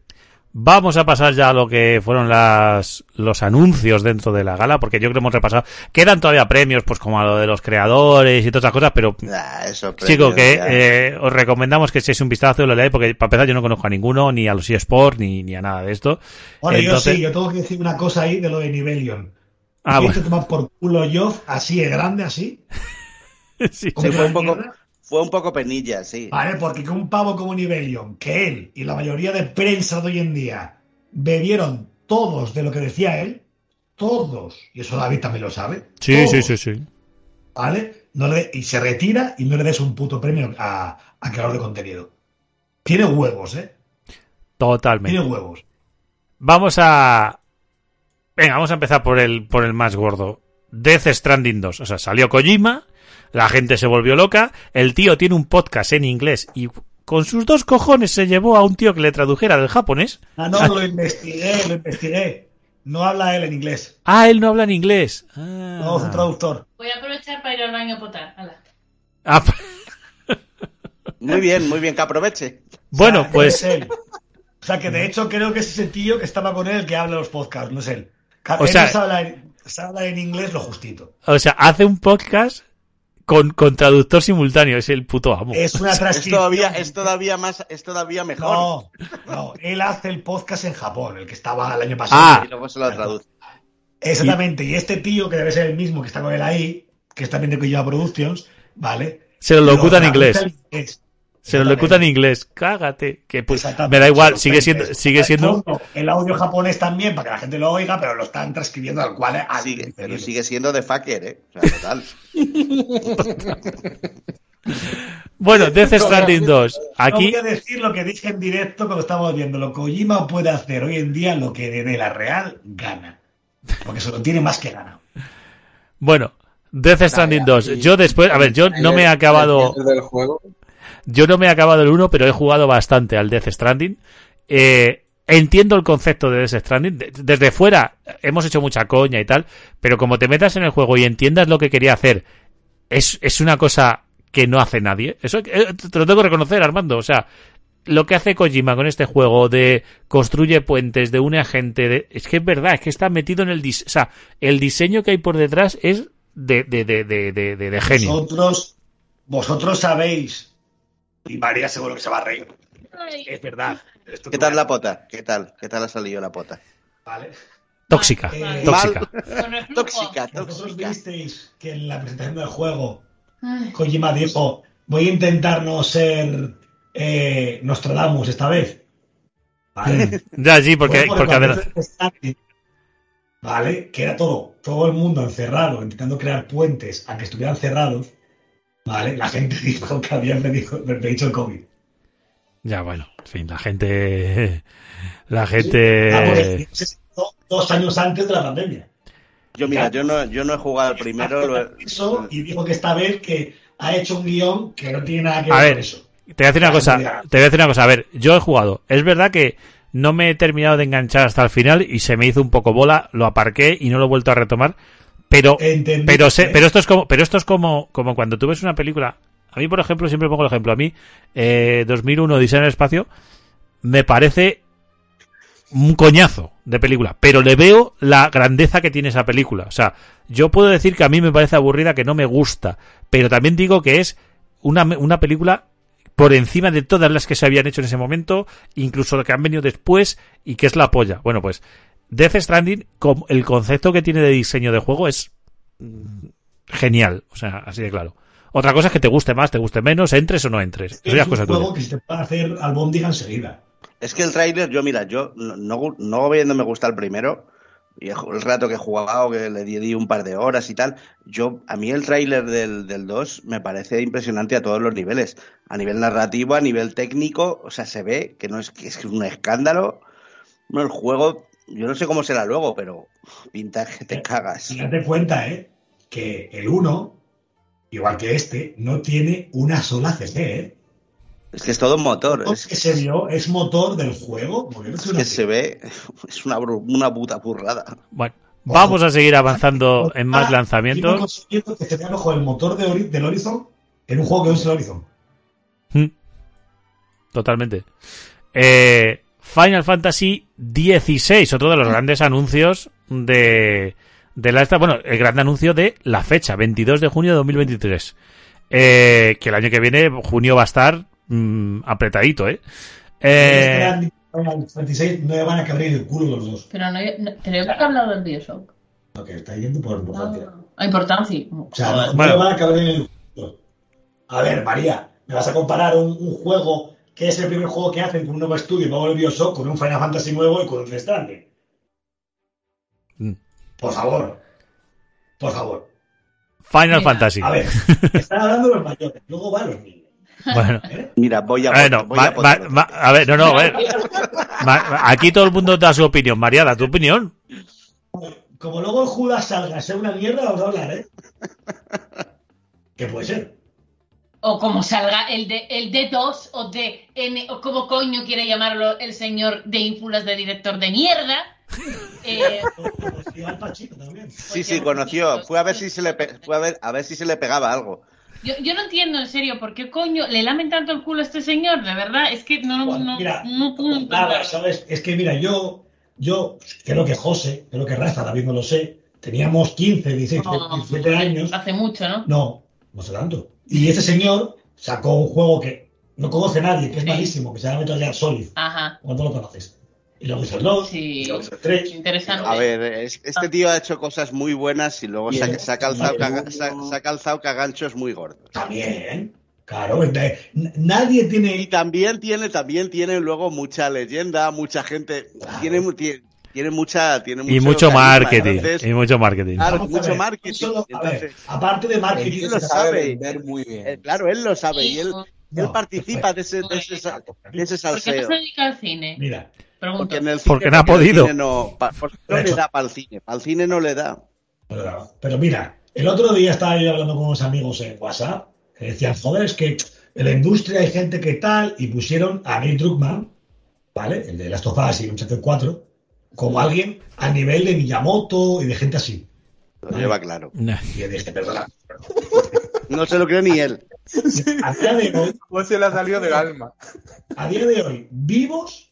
Vamos a pasar ya a lo que fueron las, los anuncios dentro de la gala, porque yo creo que hemos repasado. Quedan todavía premios, pues como a lo de los creadores y todas esas cosas, pero Ah, eso, chico, que eh, os recomendamos que echéis un vistazo y lo leáis, porque para empezar yo no conozco a ninguno, ni a los eSports, ni, ni a nada de esto. Bueno, Entonces- yo sí, yo tengo que decir una cosa ahí de lo de Nivelion. Ah, bueno. que tomar por culo Joff, así de grande, así. Sí. Sí, fue un una poco, mierda. Fue un poco penilla, sí. Vale, porque que un pavo como Nivelion, que él y la mayoría de prensa de hoy en día bebieron todos de lo que decía él, todos, y eso David también lo sabe. Sí, todos, sí, sí, sí. ¿Vale? No le- y se retira y no le des un puto premio a, a creador de contenido. Tiene huevos, ¿eh? Totalmente. Tiene huevos. Vamos a. Venga, vamos a empezar por el, por el más gordo. Death Stranding 2. O sea, salió Kojima, la gente se volvió loca, el tío tiene un podcast en inglés y con sus dos cojones se llevó a un tío que le tradujera del japonés. Ah, no, lo investigué, lo investigué. No habla él en inglés. Ah, él no habla en inglés. No, es un Ah. traductor. Voy a aprovechar para ir al baño a potar. Hala. Ah, Muy bien, muy bien, que aproveche. bueno, O sea, pues. él. O sea, que de hecho creo que es ese tío que estaba con él el que habla los podcasts, no es él. O él sea- hablar, sabe hablar en inglés lo justito. O sea, hace un podcast con, con traductor simultáneo. Es el puto amo. Es una Es transcripción. todavía, es todavía más, es todavía mejor. No, no, él hace el podcast en Japón, el que estaba el año pasado. Ah. Y luego se lo traduce. Exactamente, y este tío, que debe ser el mismo que está con él ahí, que es también de Kojima Productions, ¿vale? Se lo locuta en inglés. Se lo locuta en inglés. Cágate. Que pues, me da igual, sigue siendo, sigue siendo. El audio japonés también, para que la gente lo oiga, pero lo están transcribiendo al cual. al Sigue, pero sigue siendo de fucker, ¿eh? O sea, total. Bueno, Death Stranding 2. Aquí, No voy a decir lo que dije en directo cuando estábamos viendo. Lo Kojima puede hacer hoy en día lo que de la Real gana. Porque se lo tiene más que ganado. bueno, Death Stranding 2. Yo después, a ver, yo no me he acabado, El del juego. Yo no me he acabado el 1, pero he jugado bastante al Death Stranding. Eh, entiendo el concepto de Death Stranding. De- Desde fuera hemos hecho mucha coña y tal, pero como te metas en el juego y entiendas lo que quería hacer, es, es una cosa que no hace nadie. Eso eh, te lo tengo que reconocer, Armando. O sea, lo que hace Kojima con este juego de construye puentes, de une a gente, es que es verdad, es que está metido en el diseño, el diseño que hay por detrás es de, de, de, de, de, de- de genio. Vosotros, vosotros sabéis, y María seguro que se va a reír. Es verdad. ¿Qué tal la pota? ¿Qué tal? ¿Qué tal ha salido la pota? Vale. Tóxica, Eh, tóxica. Flujo. Tóxica, Vosotros visteis que en la presentación del juego Ay, Kojima dijo, voy a intentar no ser eh, Nostradamus esta vez. Vale. Ya, sí, porque, Fue porque Vale, que era todo, todo el mundo encerrado, intentando crear puentes a que estuvieran cerrados. Vale, la gente dijo que habían dicho, el COVID. Ya, bueno, en fin, la gente. La Ah, gente. se sentó dos años antes de la pandemia. Yo, mira, yo no, yo no he jugado al primero. lo he- Eso, y dijo que esta vez que ha hecho un guion que no tiene nada que A ver ver, con eso. Te voy a decir una cosa. Te voy a decir una cosa. A ver, yo he jugado. Es verdad que no me he terminado de enganchar hasta el final y se me hizo un poco bola. Lo aparqué y no lo he vuelto a retomar. Pero, Entendí, pero sé, pero esto es como, pero esto es como, como cuando tú ves una película. A mí, por ejemplo, siempre pongo el ejemplo. A mí, eh, 2001 Diseño en el espacio me parece un coñazo de película, pero le veo la grandeza que tiene esa película. O sea, yo puedo decir que a mí me parece aburrida, que no me gusta, pero también digo que es una, una película por encima de todas las que se habían hecho en ese momento, incluso lo que han venido después, y que es la polla. Bueno, pues Death Stranding, el concepto que tiene de diseño de juego es genial, o sea, así de claro. Otra cosa es que te guste más, te guste menos, entres o no entres. Es es un cosa juego tuya. que se te puede hacer albóndiga enseguida. Es que el tráiler, yo mira, yo no, no, viendo me gusta el primero, y el rato que he jugado, que le di, di un par de horas y tal, yo, a mí el tráiler del, del 2 me parece impresionante a todos los niveles, a nivel narrativo, a nivel técnico, o sea, se ve que no es que es un escándalo, no, el juego, yo no sé cómo será luego, pero pinta que te cagas. Y date cuenta, ¿eh? Que el 1, igual que este, no tiene una sola CC, ¿eh? Es que es todo motor, Lo es que se vio es motor del juego. porque no es es una que se ve, es una, una puta burrada. Bueno, vamos a seguir avanzando en más Ah, y lanzamientos. que se vea mejor el motor de del Horizon en un juego que no es el Horizon. Mm. Totalmente. Eh, Final Fantasy XVI, otro de los grandes anuncios de, de la esta, bueno, el gran anuncio de la fecha, 22 de junio de 2023. Eh, que el año que viene, junio va a estar mm, apretadito, ¿eh? Eh, año, Final 26 no le van a cabrir el culo los dos. Pero no, no tenemos que hablar del Bioshock. Lo que está yendo por importancia. A importancia. O sea, no, no Bueno. le van a cabrir el culo. A ver, María, ¿me vas a comparar un, un juego que es el primer juego que hacen con un nuevo estudio, nuevo el Bioshock, con un Final Fantasy nuevo y con un Stranding? Mm. Por favor. Por favor. Final Mira, Fantasy. A ver, están hablando los mayores, luego van los niños. Bueno, ¿eh? Mira, voy a, bueno, voy ma- a ma- ma- a ver, no, no, a ver. Ma- aquí todo el mundo da su opinión. María, da tu opinión. Como luego el Judas salga a ser una mierda, vamos a hablar, ¿eh? ¿Qué puede ser? O como salga el de el D2 o de N, o como coño quiere llamarlo el señor de ínfulas de director de mierda. Eh. Sí, sí, conoció. Fue a ver si se le, pe- fue a ver, a ver si se le pegaba algo. yo, yo no entiendo en serio por qué coño le lamen tanto el culo a este señor, de verdad. Es que no, Bueno, no, mira, no puedo Nada. ¿sabes? Es que mira, yo, yo creo que José, creo que Rafa también no lo sé, teníamos 15, 16, No, 17 años. Hace mucho, ¿no? No, no sé tanto. Y ese señor sacó un juego que no conoce nadie, que es Sí. malísimo, que se llama Metal Gear Solid. Ajá. ¿Cuánto lo conoces? Y luego hizo el 2, Sí. y luego hizo el 3. Interesante. A ver, es- este tío ha hecho cosas muy buenas y luego se, ha- Bien. se ha calzado, ha calzado caganchos muy gordos. También, claro. Nadie Y tiene... también tiene, también tiene luego mucha leyenda, mucha gente. Claro. Tiene, tiene mucha, tiene Y mucho mucho carisma, marketing. entonces- Y mucho marketing. Claro, mucho ver, marketing. ver, entonces- aparte de marketing, Él Él lo sabe vender muy bien. Eh, claro, él lo sabe y él, No, él participa de ese, de ese, de ese ¿Por qué no salseo. se dedica al cine? mira, Pregunto. Porque en el Porque cine- no ha podido. No, pa- porque no le da para el cine. Para el cine no le da. pero, pero mira, el otro día estaba yo hablando con unos amigos en WhatsApp que decían, joder, es que en la industria hay gente que tal, y pusieron a Neil Druckmann, ¿vale? El de Last of Us y Uncharted 4, como alguien a nivel de Miyamoto y de gente así. Lo lleva claro. Nah. Y yo dije, perdona, No se lo cree ni él. a día de hoy, ¿Cómo se le ha salido del alma? a día de hoy, vivos,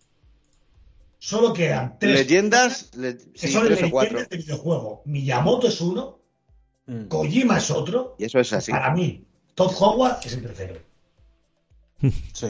solo quedan tres Leyendas, le- que sí, son tres o leyendas cuatro. de videojuego. Miyamoto es uno, Mm. Kojima es otro, Y eso es así. para mí, Todd Howard es el tercero. Sí.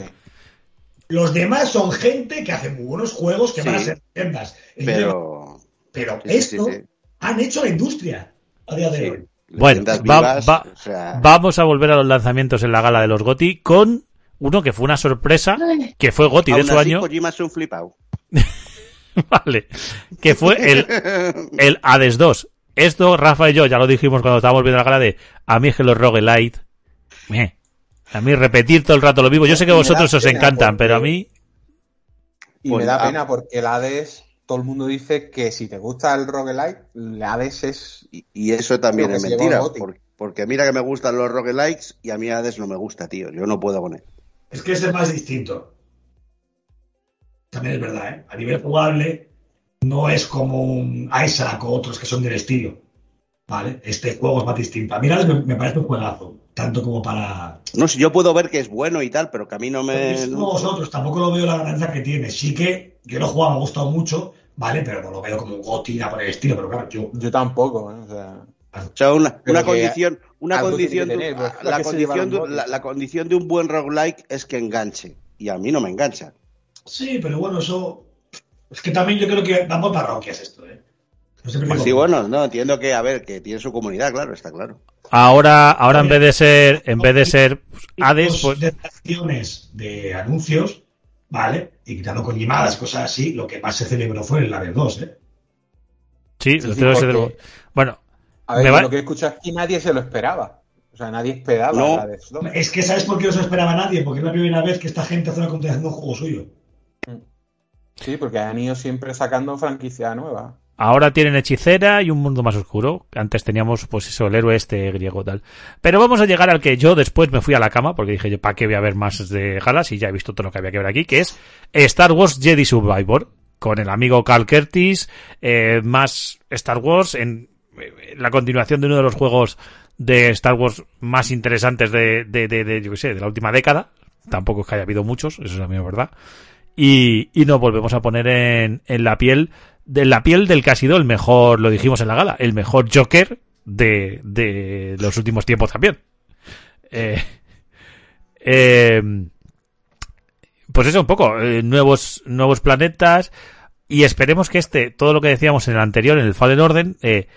Los demás son gente que hace muy buenos juegos que van a ser leyendas. Pero. Pero sí, esto sí, sí. han hecho la industria a día de Sí. hoy. Bueno, Leyendas va- vivas, va- o sea, Vamos a volver a los lanzamientos en la gala de los GOTI con uno que fue una sorpresa, que fue GOTI de su así, año. Kojima es un flipado. Vale. Que fue el, el Hades 2. Esto, Rafa y yo, ya lo dijimos cuando estábamos viendo la gala de a mí es que los roguelite. meh. A mí repetir todo el rato lo vivo. Yo sé que a da vosotros os encantan, porque- pero a mí. Y Pues, me da ah. pena porque el Hades, todo el mundo dice que si te gusta el roguelike, el Hades es... Y, y eso también es mentira. el porque mira que me gustan los roguelikes y a mí Hades no me gusta, tío. Yo no puedo con él. Es que ese es más distinto. También es verdad, ¿eh? A nivel jugable, no es como un Isaac o otros que son del estilo. ¿Vale? Este juego es más distinto. A mí Hades me, me parece un juegazo. Tanto como para. No sé, yo puedo ver que es bueno y tal, pero que a mí no me. Es como vosotros, tampoco lo veo la grandeza que tiene. Sí que yo lo he jugado, me ha gustado mucho, ¿vale? Pero no lo veo como un GOTY nada por el estilo. Pero claro, yo. Yo tampoco, ¿eh? O sea... O sea, una, una condición, una condición, de- la, la condición de, la, la condición de un buen roguelike es que enganche. Y a mí no me engancha. Sí, pero bueno, eso. Es que también yo creo que va por parroquias esto, ¿eh? Pues sí, bueno, no, entiendo que, a ver, que tiene su comunidad, claro, está claro. Ahora, ahora en vez de ser, en vez de ser Hades, pues. de acciones de anuncios, ¿vale? Y quitando con llamadas, cosas así, lo que más se celebró fue el Hades 2, ¿eh? Sí, los sí, porque- Bueno, A ver, va- lo que he escuchado es que nadie se lo esperaba. O sea, nadie esperaba No. el Hades 2. Es que ¿sabes por qué no se lo esperaba nadie? Porque es la primera vez que esta gente hace una continuación de un juego suyo. Sí, porque han ido siempre sacando franquicia nueva. Ahora tienen hechicera y un mundo más oscuro. Antes teníamos, pues eso, el héroe este griego tal. Pero vamos a llegar al que yo después me fui a la cama, porque dije yo, ¿para qué voy a ver más de galas? Y ya he visto todo lo que había que ver aquí, que es Star Wars Jedi Survivor. Con el amigo Carl Curtis, eh, más Star Wars en eh, la continuación de uno de los juegos de Star Wars más interesantes de, de, de, de, yo qué sé, de la última década. Tampoco es que haya habido muchos, eso es a mí verdad. Y, y nos volvemos a poner en, en la piel de la piel del que ha sido el mejor, lo dijimos en la gala, el mejor Joker de, de los últimos tiempos también. Eh, eh, pues eso un poco, eh, nuevos, nuevos planetas y esperemos que este, todo lo que decíamos en el anterior, en el Fallen Order, eh,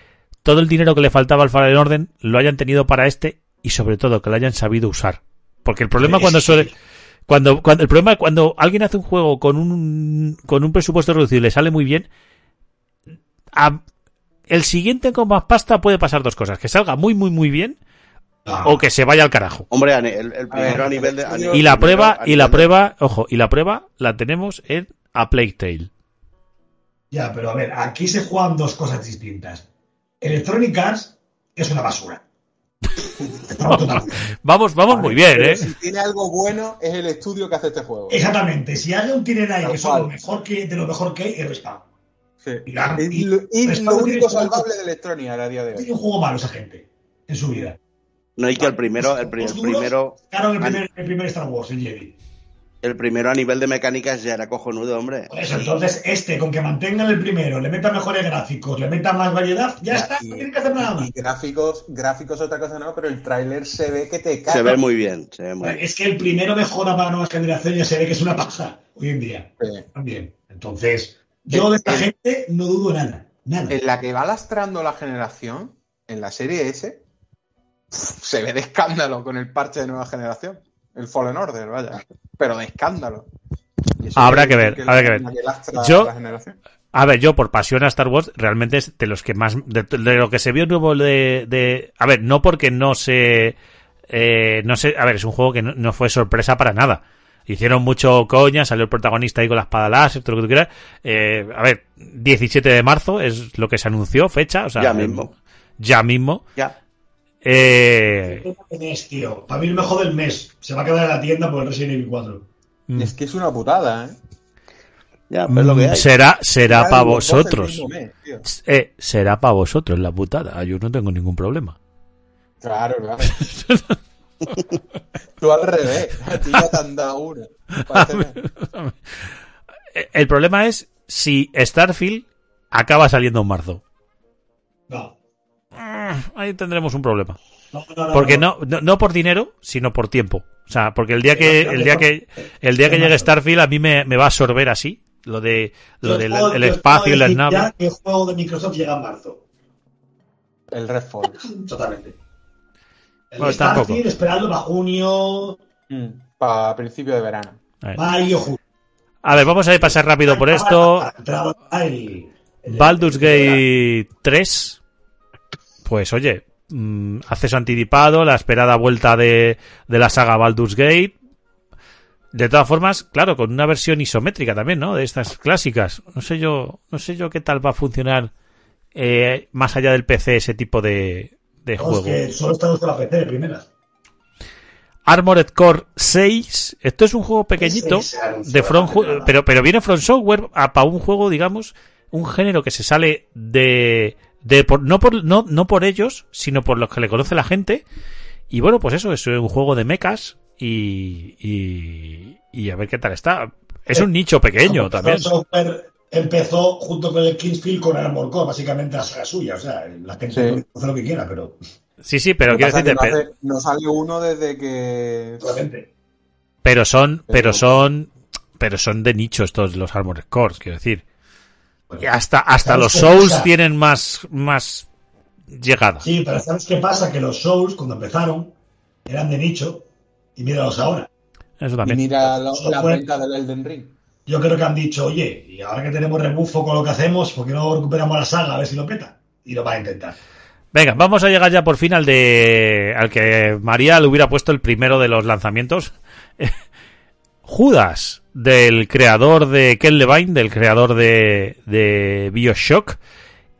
todo el dinero que le faltaba al Fallen Order lo hayan tenido para este y sobre todo que lo hayan sabido usar. Porque el problema cuando suele, cuando, cuando, el problema cuando alguien hace un juego con un, con un presupuesto reducido y le sale muy bien, a- el siguiente con más pasta puede pasar dos cosas, que salga muy, muy, muy bien Ah, o que se vaya al carajo. Hombre, el, el primero a nivel de. a y nivel- Y la primero prueba, y la de- prueba, ojo, y la prueba la tenemos en A Plague Tale. Ya, pero a ver, aquí se juegan dos cosas distintas. Electronic Arts es una basura. Estamos totalmente. Vamos, vamos muy bien, eh. Si tiene algo bueno, es el estudio que hace este juego. Exactamente. Si hay un Tirenai Tal que son lo mejor que, de lo mejor que hay, es Respawn. Sí. Y la- Es y- lo, es Respawn lo tiene único salvable de Electronic a día de Tiene hoy. un juego malo esa gente en su vida. No, y que el primero, el, pri- el duros primero, el primer, el primer Star Wars, el Jedi. el primero a nivel de mecánicas ya era cojonudo, hombre. Por eso, entonces, este, con que mantengan el primero, le metan mejores gráficos, le metan más variedad, ya está, Y- no tienen que hacer nada más. Y gráficos, gráficos otra cosa no, pero el tráiler se ve que te cae. Se ve muy bien, se ve muy bien. Es que el primero mejora para nuevas generaciones, ya se ve que es una paja hoy en día. Sí. También. Entonces, yo de esta El- gente no dudo nada. Nada. En la que va lastrando la generación, en la serie S, se ve de escándalo con el parche de nueva generación. El Fallen Order, vaya. Pero de escándalo. Habrá que ver, habrá que ver. Yo- la generación. A ver, yo por pasión a Star Wars, realmente es de los que más, de, de lo que se vio nuevo de, de, a ver, no porque no se, eh, no sé, a ver, es un juego que no, no fue sorpresa para nada. Hicieron mucho coña, salió el protagonista ahí con la espada láser, todo lo que tú quieras. Eh, a ver, 17 de marzo es lo que se anunció, fecha, o sea, Ya mismo. Ya mismo. Ya. Eh, mes, tío. Para mí el mejor del mes. Se va a quedar en la tienda por el Resident Evil 4. mm, Es que es una putada, ¿eh? Ya, pues lo que hay. será, será para vosotros. mes. Eh, será para vosotros la putada. Yo no tengo ningún problema. Claro, claro. Tú al revés. A ti ya te han dado. Eh, El problema es si Starfield acaba saliendo en marzo. No. Ahí tendremos un problema. No, no, no, Porque no, no, no por dinero, sino por tiempo. O sea, porque el día que, el día que, el día que llegue Starfield a mí me, me va a absorber así. Lo de, lo del el espacio y las naves. ya que el juego de Microsoft llega en marzo. El Redfall. Totalmente. El Bueno, Starfield, tampoco. esperarlo para junio, Para principio de verano. A ver. mayo, junio. A ver, vamos a ir pasar rápido por esto. Baldur's Gate 3. Pues oye, mm, acceso anticipado, la esperada vuelta de, de la saga Baldur's Gate. De todas formas, claro, con una versión isométrica también, ¿no? De estas clásicas. No sé yo, no sé yo qué tal va a funcionar eh, más allá del PC ese tipo de, de juego. que solo está en la PC de primeras. Armored Core 6. Esto es un juego pequeñito de From, pero pero viene From Software para un juego, digamos, un género que se sale de de por, no por no no por ellos, sino por los que le conoce la gente. Y bueno, pues eso es un juego de mechas y y, y a ver qué tal está. Es un nicho pequeño también. From Software empezó junto con el Kingsfield con Armor Core, básicamente la saga suya. O sea, la gente Sí. puede hacer lo que quiera, pero Sí, sí, pero quiero decirte, no, hace- no sale uno desde que. solamente. pero son pero son pero son de nicho estos los Armored Cores, quiero decir. Bueno, Y hasta hasta ¿sabes los Souls pasa? tienen más más llegada. Sí, pero ¿sabes qué pasa? Que los Souls, cuando empezaron, eran de nicho y míralos ahora. Eso Y también. mira lo- la venta del Elden Ring. Yo creo que han dicho, oye, y ahora que tenemos rebufo con lo que hacemos, ¿por qué no recuperamos la saga a ver si lo peta? Y lo van a intentar. Venga, vamos a llegar ya por fin al de al que María le hubiera puesto el primero de los lanzamientos. Judas, del creador de Ken Levine, del creador de, de Bioshock.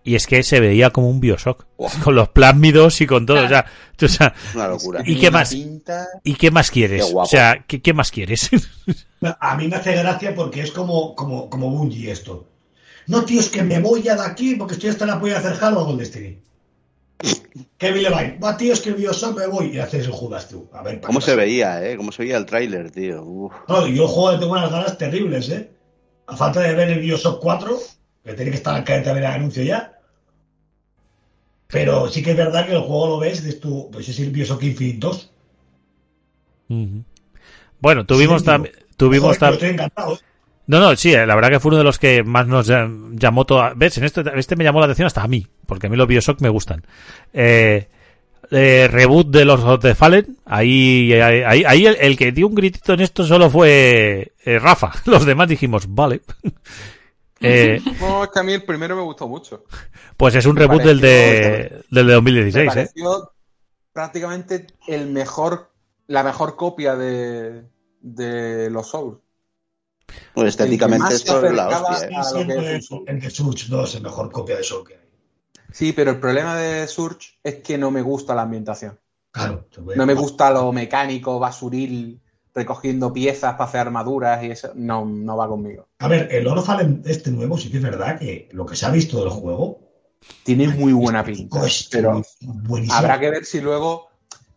Y es que se veía como un Bioshock. Con los plásmidos y con todo. O sea, o sea, Una locura. ¿Y qué más? pinta- ¿y qué más quieres? Qué. O sea, ¿qué, qué más quieres? A mí me hace gracia porque es como, como, como Bungie esto. No, tío, es que me voy ya de aquí porque estoy hasta la polla de hacer Halo con Destiny. Kevin Levine, va, tío, es que el Bioshock me voy y haces el Judas, tú. A ver, ¿para ¿Cómo se veía, eh? ¿Cómo se veía el tráiler, tío? Uf. No, yo el juego tengo unas ganas terribles, ¿eh? A falta de ver el Bioshock 4, que tiene que estar al caer también el anuncio ya. Pero sí que es verdad que el juego lo ves, dices tú, pues es el Bioshock Infinite 2. Ujú. bueno, tuvimos Sí, también... Tuvimos Joder, estoy encantado. ¿eh? No, no, sí, eh, la verdad que fue uno de los que más nos llam- llamó toda... ¿Ves? En esto, este me llamó la atención hasta a mí, porque a mí los Bioshock me gustan. Eh, eh, reboot de los of the Fallen, ahí, ahí, ahí- ahí el, el que dio un gritito en esto solo fue eh, Rafa. Los demás dijimos, vale. Eh, No, es que a mí el primero me gustó mucho. pues es un Me reboot del de, del de Me 2016, ¿eh? pareció prácticamente el mejor, la mejor copia de, de los Souls. Pues estéticamente esto es la hostia, eh. Siempre es en The Surge 2 es mejor copia de Soul que hay. Sí, pero el problema de Surge es que no me gusta la ambientación. Claro. No me gusta lo mecánico, basuril, recogiendo piezas para hacer armaduras y eso. No, no va conmigo. A ver, el Oro Fallen este nuevo sí que es verdad que lo que se ha visto del juego Tiene muy buena pinta. Pero buenísimo. habrá que ver si luego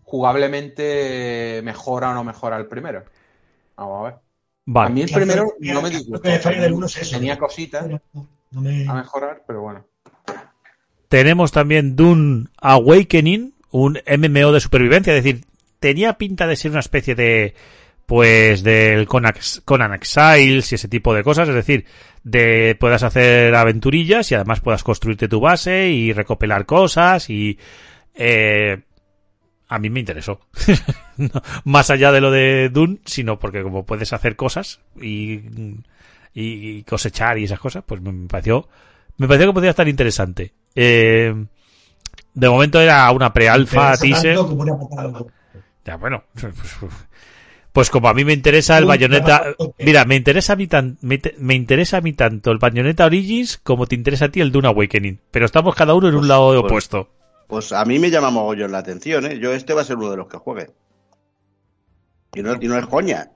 jugablemente mejora o no mejora el primero. Vamos a ver. A Vale. mí el primero no me lo disgustó. que me falla del uno es eso. Tenía cositas No, no, no me- a mejorar, pero bueno. Tenemos también Dune Awakening, un MMO de supervivencia, es decir, tenía pinta de ser una especie de pues del Conan, Conan Exiles y ese tipo de cosas, es decir, de puedas hacer aventurillas y además puedas construirte tu base y recopilar cosas y eh, a mí me interesó. No, más allá de lo de Dune, sino porque como puedes hacer cosas y y, cosechar y esas cosas, pues me, pareció, me pareció que podía estar interesante. Eh, de momento era una pre-alfa teaser. como una. Ya, bueno. pues- como a mí me interesa el trabajo que- Mira, me interesa a mí tan, me, te- me interesa a mí tanto el Bayonetta Origins como te interesa a ti el Dune Awakening. Pero estamos cada uno en un Pues- lado pues- opuesto. Pues a mí me llama mogollón la atención, ¿eh? Yo este va a ser uno de los que juegue. Y no, y no es coña.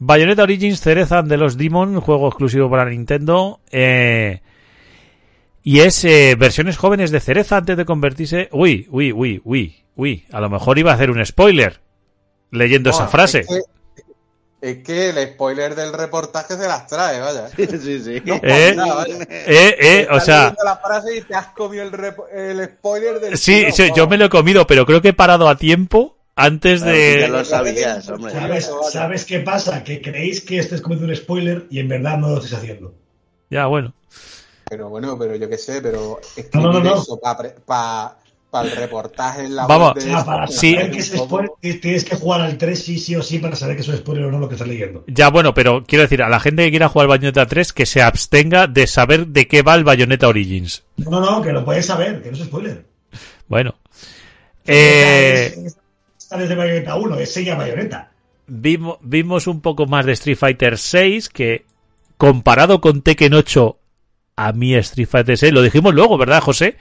Bayonetta Origins Cereza de los Demon, juego exclusivo para Nintendo. eh, y es eh, versiones jóvenes de Cereza antes de convertirse... Uy, uy, uy, uy, uy. A lo mejor iba a hacer un spoiler leyendo esa frase. Es que, es que el spoiler del reportaje se las trae, vaya. Sí, sí, sí. No, Eh, nada, vaya. Eh, eh, o Estás sea... leyendo la frase y te has comido el, spoiler del Sí, tío, sí, yo me lo he comido, pero creo que he parado a tiempo antes Claro, que ya de... lo sabías, hombre. ¿Sabes, ¿Sabes qué pasa? Que creéis que estés cometiendo un spoiler y en verdad no lo estáis haciendo. Ya, bueno. Pero bueno, pero yo qué sé, pero No, no, no, eso para el reportaje en la Vamos, de sea, para esto, Sí. saber que es spoiler, tienes que jugar al 3 sí, sí o sí para saber que es un spoiler o no lo que estás leyendo. Ya, bueno, pero quiero decir, a la gente que quiera jugar Bayonetta 3, que se abstenga de saber de qué va el Bayonetta Origins. No, no, no, que lo puedes saber, que no es spoiler. Bueno. Eh, Es- Está desde Bayonetta 1, es Sega Bayonetta. vimos, vimos un poco más de Street Fighter 6, que comparado con Tekken 8, a mí Street Fighter 6, lo dijimos luego, ¿verdad, José?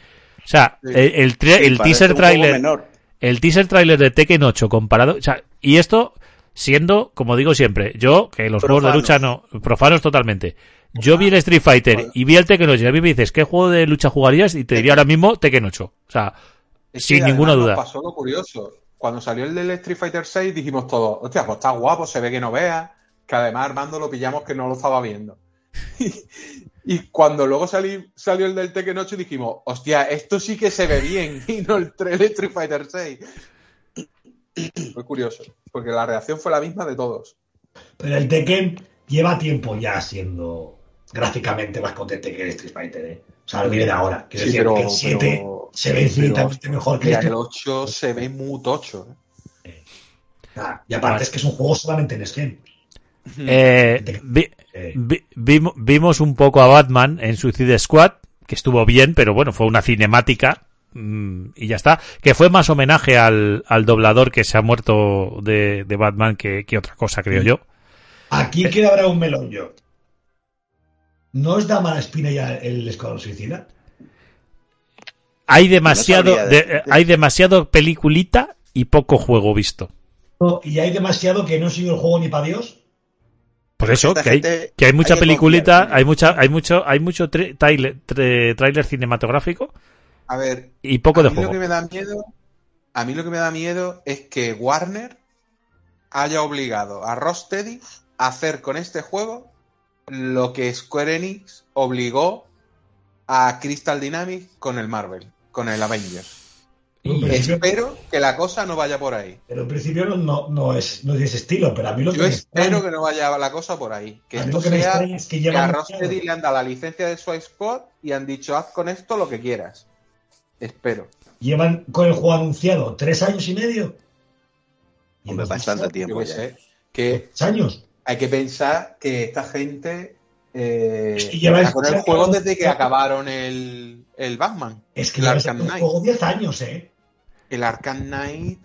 O sea, Sí. el, el, el teaser trailer... menor. el teaser trailer de Tekken 8 comparado, o sea, y esto siendo, como digo siempre, yo, que los juegos de lucha no, profanos totalmente. Yo vi el Street Fighter y vi el Tekken 8 y a mí me dices, ¿qué juego de lucha jugarías? Y te diría ahora mismo Tekken 8. O sea, Es sin ninguna duda. Nos pasó lo curioso. Cuando salió el del Street Fighter 6 dijimos todos, hostia, pues está guapo, se ve que no vea, que además Armando lo pillamos que no lo estaba viendo. y cuando luego salí- salió el del Tekken 8 dijimos, hostia, esto sí que se ve bien y no el 3 de Street Fighter 6. Fue curioso, porque la reacción fue la misma de todos. Pero el Tekken lleva tiempo ya siendo gráficamente más potente que el Street Fighter, ¿eh? O sea, no viene de ahora. Quiero Sí, decir pero- que el 7 pero- se ve infinitamente mejor que Y este. el 8 se ve muy tocho. ¿eh? Ah, y aparte es que es un juego solamente en Sgen. Eh, vi- Eh, vi- vimo- vimos un poco a Batman en Suicide Squad, que estuvo bien, pero bueno, fue una cinemática mm, y ya está. Que fue más homenaje al, al doblador que se ha muerto de, de Batman que, que otra cosa, creo yo. Aquí queda habrá un melón yo. ¿No os da mala espina ya el Escuadrón Suicida? Hay demasiado, de- decirte. hay demasiado peliculita y poco juego visto. No, Y hay demasiado que no sigue el juego ni para Dios. Por eso, Esta que hay, que hay mucha hay confiar. hay mucha, hay mucho, hay mucho tra- trailer, tra- trailer cinematográfico A ver, y poco a de mí juego. Lo que me da miedo, a mí lo que me da miedo es que Warner haya obligado a Rocksteady a hacer con este juego lo que Square Enix obligó a Crystal Dynamics con el Marvel, con el Avengers. Y- Espero que la cosa no vaya por ahí. pero en principio no, no, no es, no es ese estilo, pero a mí lo que Yo me espero extraña- que no vaya la cosa por ahí. Que a mí esto lo que me sea es que que a Rocksteady le han dado la licencia de Swipe Spot y han dicho haz con esto lo que quieras. Espero. llevan con el juego anunciado tres años y medio. Y Hombre, bastante tiempo. Que tres años. hay que pensar que esta gente eh, Es que lleva con el el- juego desde que acabaron el, el Batman. Es que el Arkham Knight. juego 10 años, ¿eh? El Arkham Knight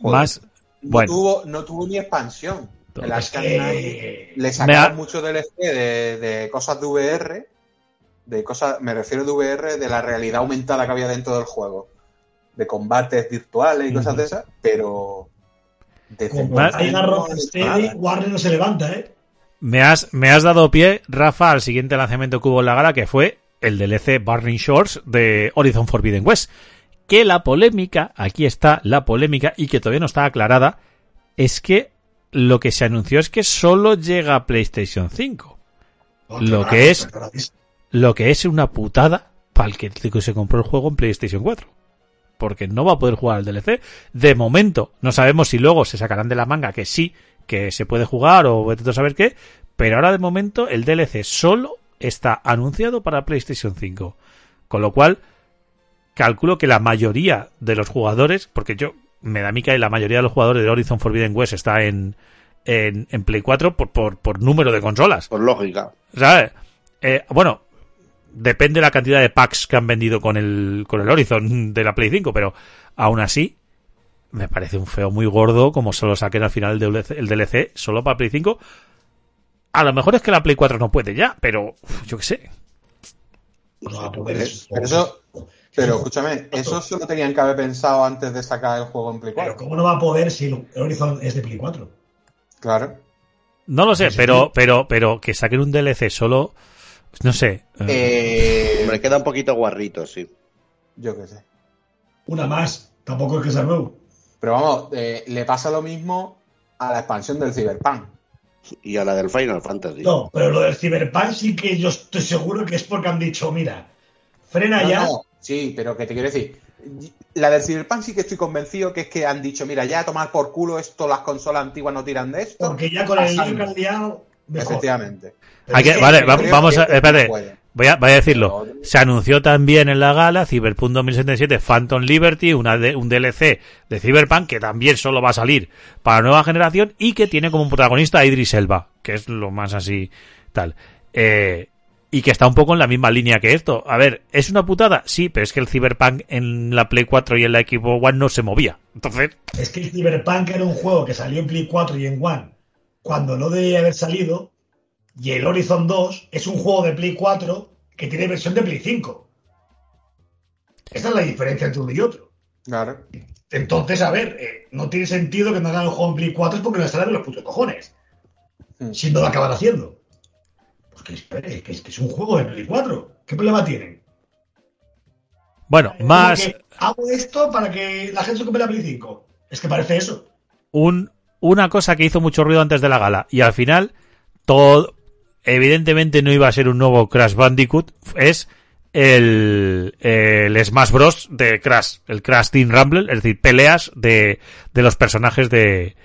joder, Más, no, bueno. tuvo, no tuvo ni expansión. El Arkham Knight le sacaron ha- mucho DLC de, de cosas de VR, de cosas, me refiero de VR, de la realidad aumentada que había dentro del juego, de combates virtuales y cosas de esas, pero Rocksteady. Warner no se levanta, ¿eh? Me has, me has dado pie, Rafa, al siguiente lanzamiento que hubo en la gala, que fue el DLC Burning Shores de Horizon Forbidden West. Que la polémica, aquí está la polémica, y que todavía no está aclarada, es que lo que se anunció es que solo llega a PlayStation 5. Lo que es- Lo que es una putada para el que se compró el juego en PlayStation 4. Porque no va a poder jugar al DLC. De momento, no sabemos si luego se sacarán de la manga que sí, que se puede jugar o vete a saber qué. Pero ahora de momento el DLC solo está anunciado para PlayStation 5. Con lo cual, calculo que la mayoría de los jugadores, porque yo me da a mí que la mayoría de los jugadores de Horizon Forbidden West está en, en, en Play 4 por, por, por número de consolas. Por lógica. ¿Sabes? Eh, bueno, depende de la cantidad de packs que han vendido con el, con el Horizon de la Play 5, pero aún así, me parece un feo muy gordo como solo saquen al final el DLC, el DLC solo para Play 5. A lo mejor es que la Play 4 no puede ya, pero uf, yo qué sé. No poder eso. Pero eso, pero escúchame, eso se lo tenían que haber pensado antes de sacar el juego en Play Pero 4. ¿cómo no va a poder si el Horizon es de Play 4? Claro. No lo sé, pero, sí. pero, pero que saquen un DLC solo, no sé. eh, Eh, Hombre, queda un poquito guarrito, sí. yo qué sé. Una más. Tampoco es que sea nuevo. Pero vamos, eh, le pasa lo mismo a la expansión del Cyberpunk. Y a la del Final Fantasy. No, pero lo del Cyberpunk sí que yo estoy seguro que es porque han dicho, mira, frena No, ya. no, sí, pero que te quiero decir, la del Cyberpunk sí que estoy convencido que es que han dicho, mira, ya a tomar por culo esto, las consolas antiguas no tiran de esto. Porque ya con el han liado, mejor. Efectivamente. Vale, va- vamos a, espérate, voy a, voy a decirlo. Se anunció también en la gala Cyberpunk 2077 Phantom Liberty, una de- un DLC de Cyberpunk que también solo va a salir para la nueva generación y que tiene como protagonista a Idris Elba, que es lo más así tal. Eh, y que está un poco en la misma línea que esto. A ver, ¿es una putada? Sí, pero es que el Cyberpunk en la Play 4 y en la Xbox One no se movía. Entonces, Es que el Cyberpunk era un juego que salió en Play 4 y en One cuando no debía haber salido. Y el Horizon 2 es un juego de Play 4 que tiene versión de Play 5. Esa es la diferencia entre uno y otro. Claro. Entonces, a ver, eh, no tiene sentido que no hagan el juego en Play 4 es porque no estarán de los putos cojones. Mm. Si no lo acaban haciendo. Pues que espere, que es, que es un juego de Play 4. ¿Qué problema tienen? bueno, Como más que hago esto para que la gente se compre la Play 5. Es que parece eso. un, una cosa que hizo mucho ruido antes de la gala y al final todo evidentemente no iba a ser un nuevo Crash Bandicoot es el, el Smash Bros de Crash el Crash Team Rumble es decir peleas de, de los personajes de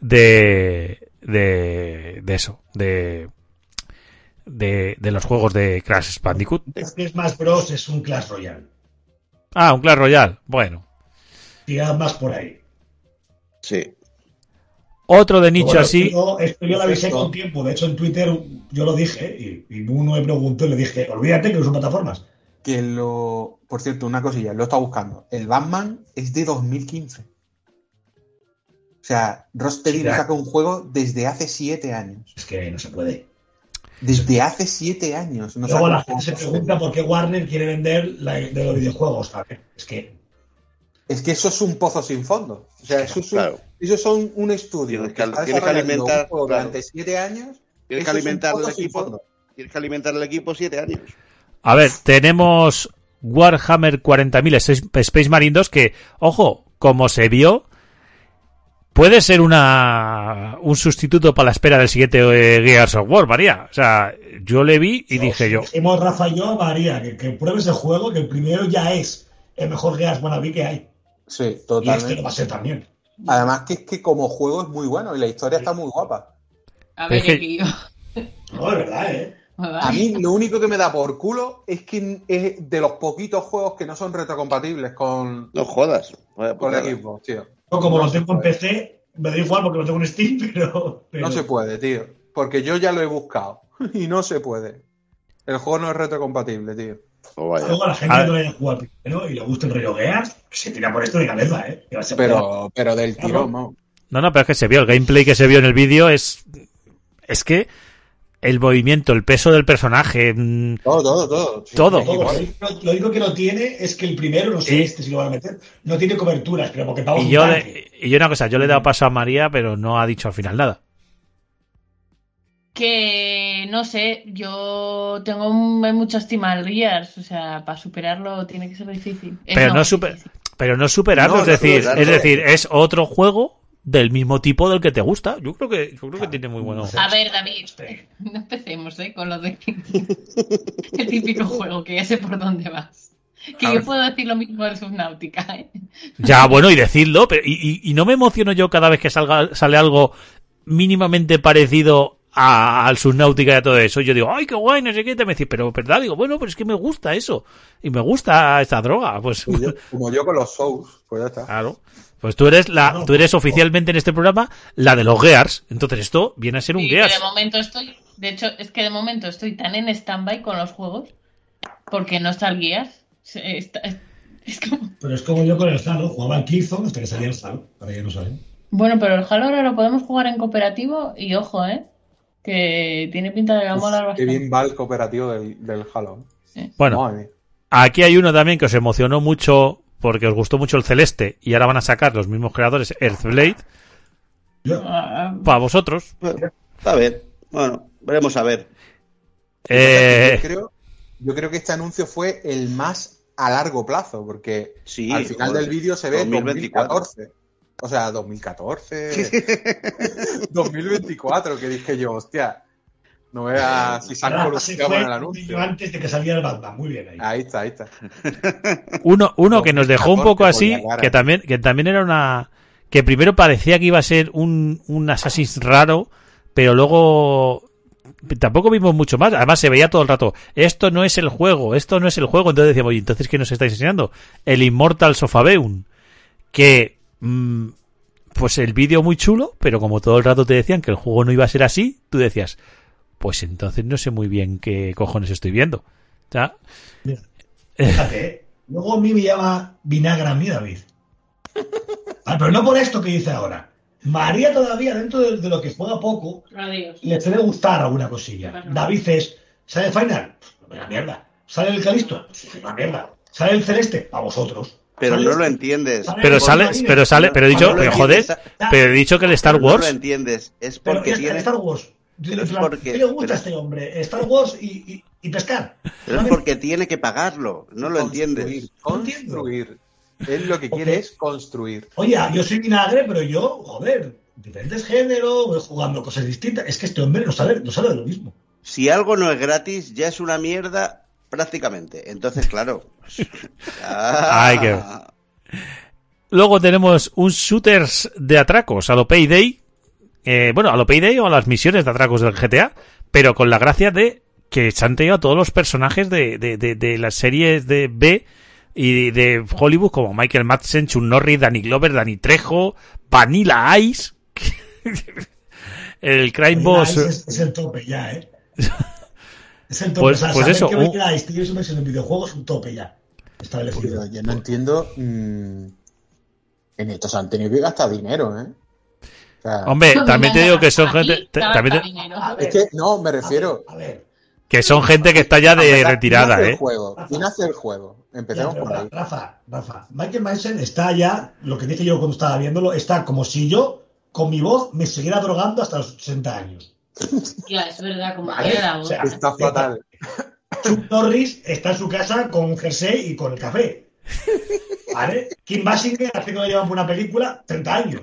de de, de eso de, de de los juegos de Crash Bandicoot Es que Smash Bros. es un Clash Royale. ah un Clash Royale bueno Tirad más por ahí. Sí. otro de nicho Bueno, así Esto, esto yo lo avisé con tiempo. De hecho, en Twitter yo lo dije y, y uno me preguntó y le dije, olvídate que no son plataformas. Que lo. Por cierto, una cosilla, lo he estado buscando. El Batman es de 2015. O sea, no ya. saca un juego desde hace siete años. Es que no se puede. Desde hace siete años. No Luego la gente se pregunta por qué Warner quiere vender la, de los videojuegos. Ver, es que Es que eso es un pozo sin fondo. O sea, eso es un, Claro. esos son un estudio Tienes que que- tienes que alimentar, un juego claro. durante siete años. Tienes que eso alimentar el equipo. Tienes que alimentar el equipo siete años. A ver, tenemos Warhammer 40.000 Space- Space Marine 2 que, ojo, como se vio, puede ser una un sustituto para la espera del siguiente eh, Gears of War, María. O sea, yo le vi y dije yo, Dijimos Rafa y yo María que, que pruebes el juego, que el primero ya es el mejor Gears Wannabe que hay. Sí, Y este totalmente. lo va a ser también. Además que es que como juego es muy bueno y la historia está muy guapa. A ver, Es que-. No, de verdad, ¿eh? A mí lo único que me da por culo es que es de los poquitos juegos que no son retrocompatibles con, No jodas. Con putada. Xbox, tío. Yo como No lo tengo en. PC, me da igual porque lo tengo en Steam, pero... pero- No se puede, tío. Porque yo ya lo he buscado y no se puede. El juego no es retrocompatible, tío. Oh, vaya. Luego a la gente A que no haya jugado primero y le gusta el rollo Gears, que se tira por esto de cabeza, ¿eh? Pero, pero del tirón, vamos. no, no, pero es que se vio, el gameplay que se vio en el vídeo es, es que el movimiento, el peso del personaje, mm, Todo, todo, todo. Sí, Todo. Lo único- Lo único que no tiene es que el primero, no sé Sí. este si lo van a meter, no tiene coberturas, pero porque pago y un yo, le, y yo una cosa, yo le he dado paso a María, pero no ha dicho al final nada. Que no sé, yo tengo mucha estima al Gears, o sea, para superarlo tiene que ser difícil. Eh, Pero no super- difícil. Pero no superarlo, No, es decir, superarlo. es decir, es otro juego del mismo tipo del que te gusta. Yo creo que, yo creo que tiene muy bueno. A ver, David, no empecemos ¿eh? con lo de el típico juego, que ya sé por dónde vas. Que A yo ver. puedo decir lo mismo del Subnautica, ¿eh? Ya, bueno, y decidlo, pero y, y- y no me emociono yo cada vez que salga, sale algo mínimamente parecido a- al Subnautica y a todo eso. Yo digo, ay, qué guay, no sé qué. Te me decís, pero verdad, digo, bueno, pero es que me gusta eso. Y me gusta esta droga. Pues, Como yo, como yo con los Souls, pues ya está. claro. Pues tú eres la, No, tú eres oficialmente en este programa la de los Gears. Entonces esto viene a ser un Sí, que Gears. de momento estoy, de hecho, es que de momento estoy tan en stand-by con los juegos porque no está el Gears. Se- está- es- es como- Pero es como yo con el Halo, jugaba al Killzone hasta que salía el Halo, para que no saben. Bueno, pero el Halo ahora lo podemos jugar en cooperativo y ojo, ¿eh? Que tiene pinta de que va a Uf, molar qué bastante. bien va el cooperativo del, del Halo. Bueno, Madre. Aquí hay uno también que os emocionó mucho porque os gustó mucho el celeste y ahora van a sacar los mismos creadores Earthblade Yo, Ah, para vosotros. A ver, bueno, veremos a ver. Eh, Yo, creo, yo creo que este anuncio fue el más a largo plazo, porque Sí, al final del vídeo se ve 2024. 2014. O sea, 2014. 2024, que dije yo, hostia. No veas si se han fue en el un anuncio. antes de que saliera el Batman. Muy bien ahí. Ahí está, ahí está. uno, uno que nos dejó un 2014 poco así, que también, que también era una, que primero parecía que iba a ser un, un Assassin's raro, pero luego tampoco vimos mucho más. Además se veía todo el rato, esto no es el juego, esto no es el juego. Entonces decíamos, oye, entonces ¿qué nos estáis enseñando? El Immortals of Aveum, que, pues el vídeo muy chulo, pero como todo el rato te decían que el juego no iba a ser así, tú decías, pues entonces no sé muy bien qué cojones estoy viendo. Sea, Fíjate, ¿eh? Luego a mí me llama vinagre a mí, David. Ah, pero no por esto que dice ahora. María todavía, dentro de, de lo que juega poco, Adiós. le suele gustar alguna cosilla. David es, ¿sale el Final? Pues una mierda. ¿Sale el Calisto? Pues una mierda. ¿Sale el Celeste? Para vosotros. Pero ¿Sale no lo entiendes. pero sale, pero sale, pero he dicho, pero joder, pero he dicho que el Star No lo Wars, entiendes. Es porque tiene, Star Wars. Es porque- ¿Qué le gusta pero- a este hombre? Star Wars y, y- y pescar. pero es porque tiene que pagarlo. No lo entiendes. Construir, construir. Él lo que quiere es construir. Oye, yo soy vinagre, pero yo, joder, diferentes géneros, voy jugando cosas distintas. Es que este hombre no sabe, no sabe de lo mismo. Si algo no es gratis, ya es una mierda prácticamente. Entonces, claro. Ah. Ay, qué- Luego tenemos un shooters de atracos a lo Payday. Eh, bueno, a lo Payday o a las misiones de atracos del GTA. Pero con la gracia de que se han tenido a todos los personajes de, de, de, de las series de B y de Hollywood como Michael Madsen, Chun Norris, Danny Glover, Danny Trejo, Vanilla Ice. el Crime Boss. Ice Es, es el tope ya, ¿eh? Es el tope. Pues- o sea, pues eso, que un- en videojuegos es un tope ya. Establecido. Pero yo no entiendo. mm, en esto se han tenido que gastar dinero, ¿eh? O sea, Hombre, también te digo que son gente. te- también te- es que, no, me a ver, refiero. A ver, que son gente que está ya de verdad, retirada, ¿quién hace ¿eh? El juego? ¿Quién hace el juego? Empecemos por ahí. Rafa, Rafa, Michael Madsen está ya, lo que dije yo cuando estaba viéndolo, está como si yo, con mi voz, me siguiera drogando hasta los 60 años. Ya, es verdad, como Vale, que la o sea, voz. Está fatal. Chuck Norris está en su casa con un jersey y con el café. ¿Vale? Kim Basinger hace que lo llevan por una película 30 años.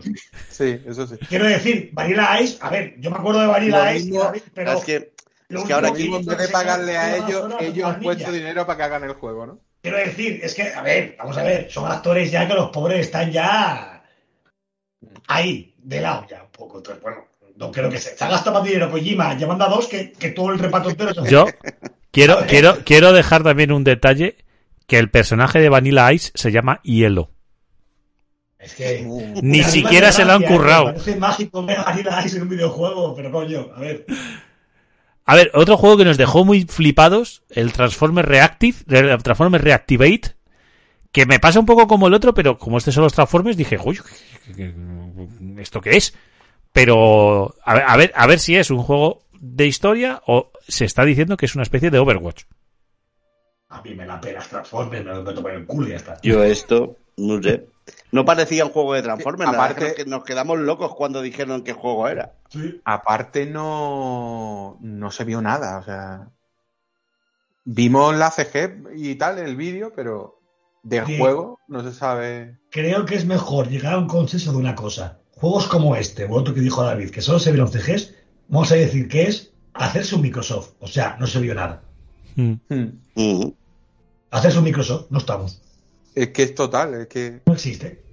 Sí, eso sí. Quiero decir, Vanilla Ice, a ver, yo me acuerdo de Vanilla Ice, mismo- pero es que, lo es que ahora Mismo, en vez de pagarle a ellos, ellos han puesto dinero para que hagan el juego, ¿no? Quiero decir, es que, a ver, vamos a ver, son actores ya que los pobres están ya ahí, de lado ya un poco. Entonces, bueno, no creo que se, se ha gastado más dinero Kojima llamando a dos que, que todo el reparto entero. Yo quiero, quiero, quiero dejar también un detalle que el personaje de Vanilla Ice se llama Hielo. Es que... Ni mí me siquiera se lo han currado. Parece mágico ver a Vanilla Ice en un videojuego, pero coño, a ver. A ver, otro juego que nos dejó muy flipados, el Transformer Reactive, el Transformer Reactivate, que me pasa un poco como el otro, pero como este son los Transformers, dije, uy, ¿qué- qué- qué- ¿esto qué es? Pero a ver, a ver, a ver si es un juego de historia o se está diciendo que es una especie de Overwatch. A mí me la pena Transformers, me lo meto por el culo y ya está. yo esto, no sé. No parecía un juego de Transformers, Aparte- que nos quedamos locos cuando dijeron qué juego era. Sí. Aparte no, no se vio nada, o sea... Vimos la CG y tal, el vídeo, pero del Sí. juego no se sabe... Creo que es mejor llegar a un consenso de una cosa. Juegos como este, o otro que dijo David, que solo se vieron CGs, vamos a decir que es hacerse un Microsoft. O sea, no se vio nada. Hmm. Hmm. Mm. Hacerse un Microsoft, no estamos. Es que es total, es que... No existe.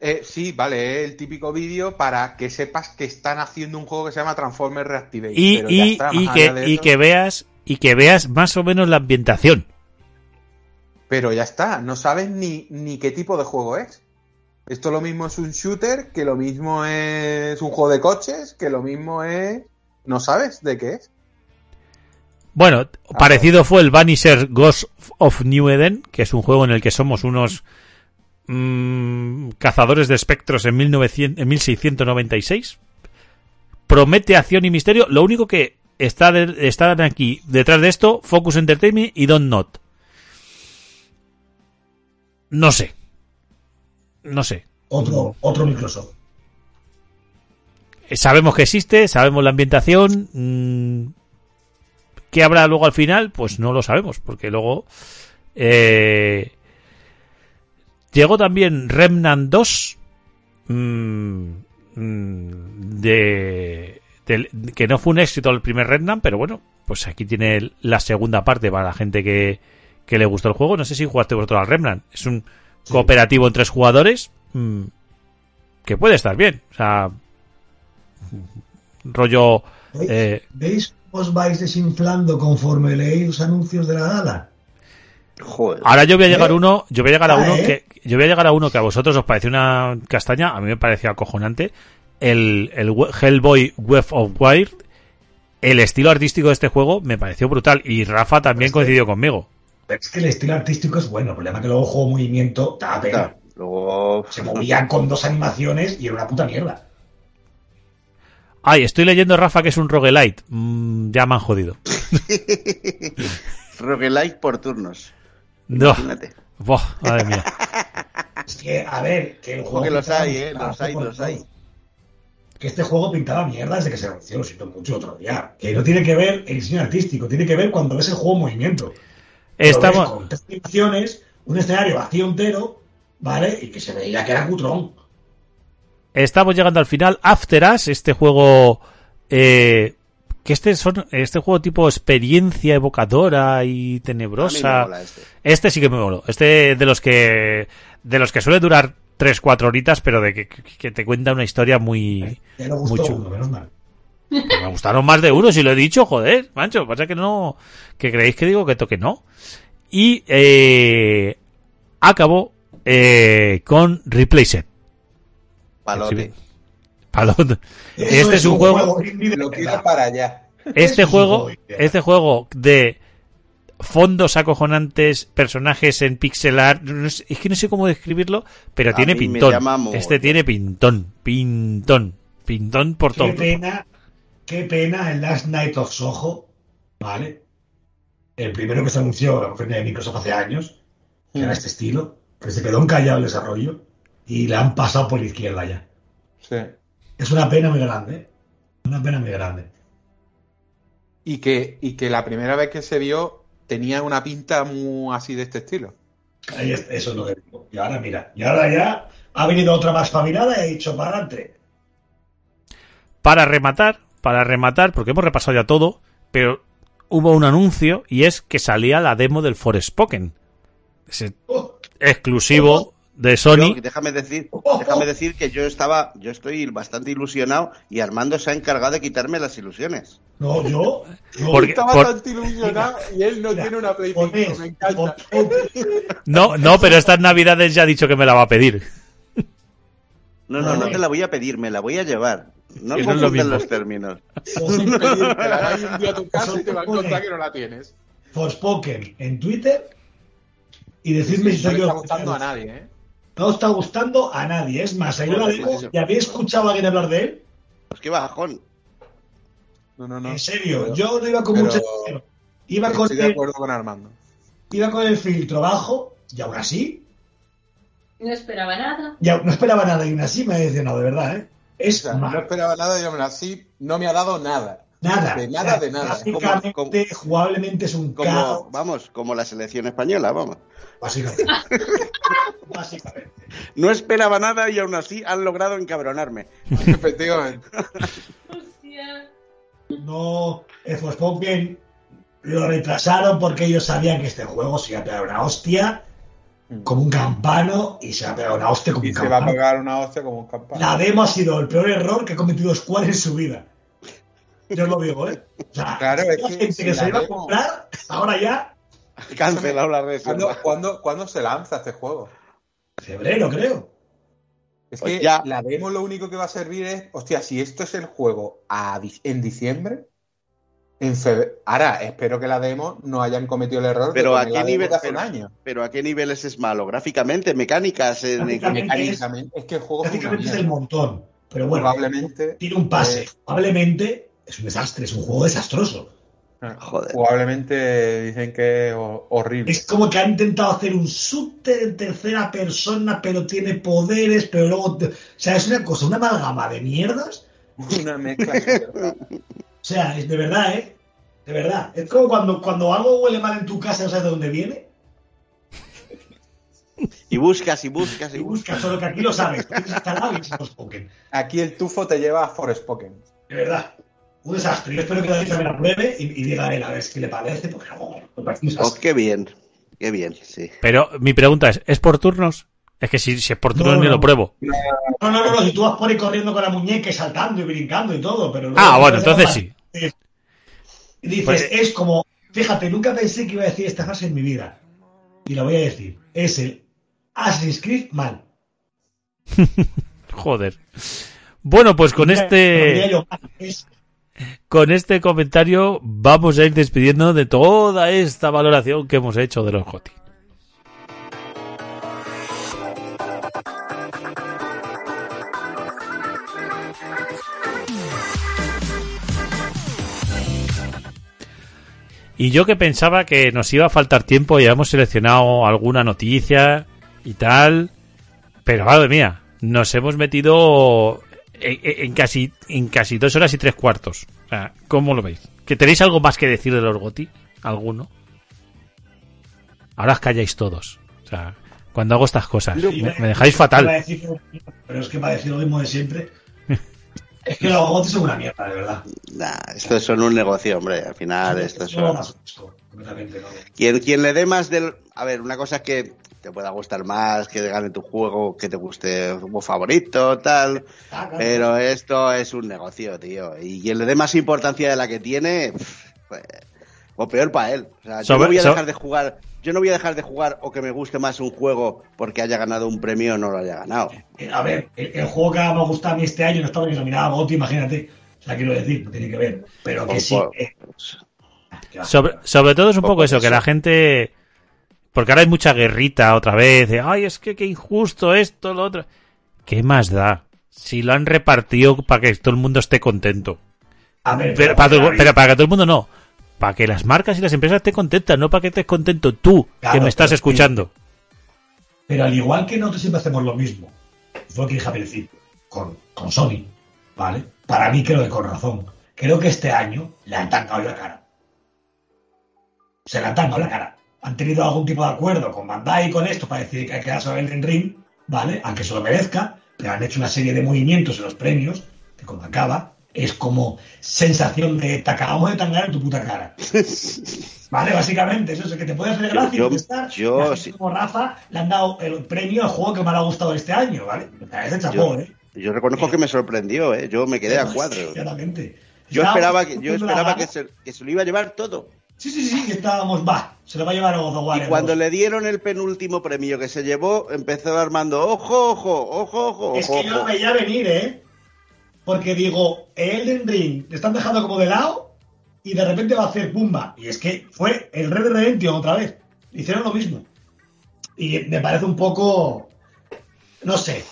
Eh, sí, vale, es el típico vídeo para que sepas que están haciendo un juego que se llama Transformers Reactivate. Y, pero ya y, está, y más que, y veas y que veas más o menos la ambientación. Pero ya está, no sabes ni, ni qué tipo de juego es. Esto lo mismo es un shooter, que lo mismo es un juego de coches, que lo mismo es... No sabes de qué es. Bueno, parecido fue el Vanisher Ghost of New Eden, que es un juego en el que somos unos mm, cazadores de espectros en, 1900 en 1696. Promete acción y misterio. Lo único que está de- están aquí detrás de esto, Focus Entertainment y Don't Not. No sé. No sé. Otro, otro Microsoft. Eh, Sabemos que existe, sabemos la ambientación. mm, ¿Qué habrá luego al final? Pues no lo sabemos, porque luego. eh, llegó también Remnant 2. mm, mm, de, del- que no fue un éxito el primer Remnant, pero bueno, pues aquí tiene la segunda parte para la gente que, que le gustó el juego. No sé si jugaste vosotros al Remnant. Es un Sí. cooperativo en tres jugadores. mm, que puede estar bien. O sea, rollo. ¿Veis? eh, ¿Veis cómo os vais desinflando conforme leéis los anuncios de la gala? Joder. ahora yo voy a llegar ¿Eh? uno, yo voy a llegar a Ah, uno ¿eh? que yo voy a llegar a uno que a vosotros os pareció una castaña, a mí me parecía acojonante. El, el Hellboy Web of Wild, el estilo artístico de este juego me pareció brutal y Rafa también Este- coincidió conmigo. Pero es que el estilo artístico es bueno. El problema es que luego el juego movimiento da pena. Claro, Luego. Se movían con dos animaciones y era una puta mierda. Ay, estoy leyendo Rafa que es un roguelite. Mm, ya me han jodido. Roguelike por turnos. No. Imagínate. Buah, madre mía. Es que, a ver, que el juego. que los hay, eh. Los hay, los todo. hay. Que este juego pintaba mierda desde que se anunció, lo siento mucho otro día. Que no tiene que ver el diseño artístico, tiene que ver cuando ves el juego en movimiento. Estamos, con tres un escenario vacío entero, ¿vale? Y que se veía que era cutrón. estamos llegando al final. After Us, este juego eh, que este son este juego tipo experiencia evocadora y A mí me tenebrosa. mola este. Este sí que me moló. Este de los que de los que suele durar 3 4 horitas, pero de que, que te cuenta una historia muy Muy gustó me gustaron más de uno, si lo he dicho, joder, mancho, pasa que no que creéis que digo que toque no. Y eh, acabó eh, con Replaced. Palote. Palote. Este es un juego indie de Lo verdad. quiero para allá. Este juego, este juego de fondos acojonantes, personajes en pixel art, no sé- es que no sé cómo describirlo, pero A tiene pintón. Este tiene pintón, pintón, pintón por Qué todo. pena, qué pena el Last Night of Soho, ¿vale? El primero que se anunció en la conferencia de Microsoft hace años, que era este estilo, que se quedó encallado el desarrollo y le han pasado por la izquierda ya. Sí. Es una pena muy grande, ¿eh? una pena muy grande. Y que, y que la primera vez que se vio tenía una pinta muy así de este estilo. Ahí es- eso es lo que digo. Y ahora mira, y ahora ya ha venido otra más familiada y ha dicho para adelante. Para rematar, para rematar, porque hemos repasado ya todo, pero hubo un anuncio y es que salía la demo del Forspoken. Ese Oh, exclusivo de Yo, Sony. déjame decir, déjame decir que yo estaba, yo estoy bastante ilusionado y Armando se ha encargado de quitarme las ilusiones. no, yo. yo Porque- Está por- bastante ilusionado y él no Mira, tiene una Play ponés, 5, me encanta. No, no, pero estas navidades ya ha dicho que me la va a pedir. No, no, no te la voy a pedir, me la voy a llevar. No Que no es lo confundan mismo. los términos. Pedir, te ahí un día a tu casa y te va a encontrar que no la tienes. Forspoken en Twitter y decidme si No soy yo. está gustando a nadie, ¿eh? No está gustando a nadie. Es más, demo sí, sí. y había escuchado a alguien hablar de él. Pues qué bajón. No, no, no. en serio, Pero- yo no iba con pero- mucho dinero. Iba con, Estoy de el, acuerdo con Armando. iba con el filtro bajo y aún así, No esperaba nada. y aún- no esperaba nada y aún así me ha decepcionado, de verdad, ¿eh? No esperaba nada y aún así no me ha dado nada. nada. de nada, de nada. Como- como- jugablemente es un Como, caos. vamos, como la selección española, vamos. Básicamente. básicamente. No esperaba nada y aún así han logrado encabronarme. Efectivamente. Hostia. No, el Forspoken lo retrasaron porque ellos sabían que este juego se iba a pegar una hostia. Como un campano y se va a pegar una hostia como Y un se va a campano. pegar una hostia como un campano. La demo ha sido el peor error que ha cometido Square en su vida. Yo os lo digo, ¿eh? O sea, Claro, es la que gente si que la se iba a comprar, ahora ya, Cancelado la ¿Cuándo, reserva. cuándo- cuándo se lanza este juego? febrero, creo. Es Pues que ya. la demo lo único que va a servir es, hostia, si esto es el juego a en diciembre, en. Ahora, espero que la demo no hayan cometido el error Pero de a qué nivel, hace pero, un año. pero a qué niveles es malo, gráficamente, mecánicas, en-. Mecánicamente, es que el juego Prácticamente es el montón. Pero bueno, Probablemente, tiene un pase. eh, Probablemente es un desastre, es un juego desastroso. Joder. Probablemente dicen que es ho- horrible. Es como que han intentado hacer un shooter en tercera persona, pero tiene poderes, pero luego. te- O sea, es una cosa, una amalgama de mierdas. Una mezcla. O sea, es de verdad, ¿eh? De verdad. Es como cuando, cuando algo huele mal en tu casa, no sabes de dónde viene. Y buscas y buscas y Y buscas. buscas, solo que aquí lo sabes. Aquí el tufo te lleva a Forspoken. De verdad. Un desastre. Yo espero que David también la pruebe y, y diga a él a ver qué le parece, porque oh, me parece un Oh, desastre. qué bien. Qué bien, sí. Pero mi pregunta es, ¿es por turnos? Es que si, si es por turnos No, ni lo pruebo. No, no, no, no, si tú vas por ahí corriendo con la muñeca y saltando y brincando y todo, pero... luego Ah, bueno, entonces sí. Y dices, Pues- es como, fíjate, nunca pensé que iba a decir esta frase en mi vida. Y la voy a decir. Es el Assassin's Creed mal. Joder. Bueno, pues con este, con este comentario vamos a ir despidiendo de toda esta valoración que hemos hecho de los GOTY. Y yo que pensaba que nos iba a faltar tiempo y hemos seleccionado alguna noticia y tal. Pero madre mía, nos hemos metido en, casi en casi dos horas y tres cuartos. O sea, ¿cómo lo veis? ¿Que tenéis algo más que decir de los GOTI? ¿Alguno? Ahora os calláis todos. O sea, cuando hago estas cosas, Sí, me, me dejáis fatal. decir pero es que va a decir lo mismo de siempre. Es que los gotis son una mierda, de verdad. Nah, esto es solo un negocio, hombre. Al final, esto es más no. Quien, quien le dé más del... A ver, una cosa es que te pueda gustar más, que gane tu juego, que te guste como favorito, tal. Ah, claro. Pero esto es un negocio, tío. Y quien le dé más importancia de la que tiene, pues, o peor para él. O sea, yo no voy a so- dejar de jugar. Yo no voy a dejar de jugar o que me guste más un juego porque haya ganado un premio o no lo haya ganado. Eh, A ver, el, el juego que me ha gustado a mí este año no estaba ni nominado a GOTY, imagínate. O sea, quiero decir, no tiene que ver. Pero que Por- sí. por- eh. Sobre, sobre todo es un Poco poco eso, eso. que la gente... Porque ahora hay mucha guerrita otra vez. de, Ay, es que qué injusto esto, lo otro. ¿Qué más da? Si lo han repartido para que todo el mundo esté contento. A ver, Pero para, todo- pero para que todo el mundo no. Para que las marcas y las empresas estén contentas, no para que estés contento tú, que me estás pero- escuchando. Pero al igual que nosotros siempre hacemos lo mismo, fue lo que dije al principio, con, con Sony, ¿vale? Para mí creo que con razón. Creo que este año le han tangado la cara. Se le han tangado la cara. Han tenido algún tipo de acuerdo con Bandai y con esto para decir que hay que darse a Elden Ring, ¿vale? Aunque se lo merezca, pero han hecho una serie de movimientos en los premios, que cuando acaba, es como sensación de te acabamos de tangar en tu puta cara. Vale, básicamente, eso es que te puedes hacer gracia Yo- estar. yo sí. como Rafa le han dado el premio al juego que más le ha gustado este año, ¿vale? Es de chapó, Yo, ¿eh? yo reconozco que me sorprendió, ¿eh? Yo me quedé a cuadro. Claramente. Yo esperaba que, yo esperaba que se, que se lo iba a llevar todo. Sí, sí, sí, que estábamos, va, se lo va a llevar a God of War. Y cuando le dieron el penúltimo premio que se llevó, empezó Armando, ojo, ojo, ojo, ojo, Es ojo. que yo lo ojo". veía venir, ¿eh? Porque digo, Elden Ring te están dejando como de lado y de repente va a hacer pumba. Y es que fue el Red Dead Redemption otra vez. Hicieron lo mismo. Y me parece un poco. No sé.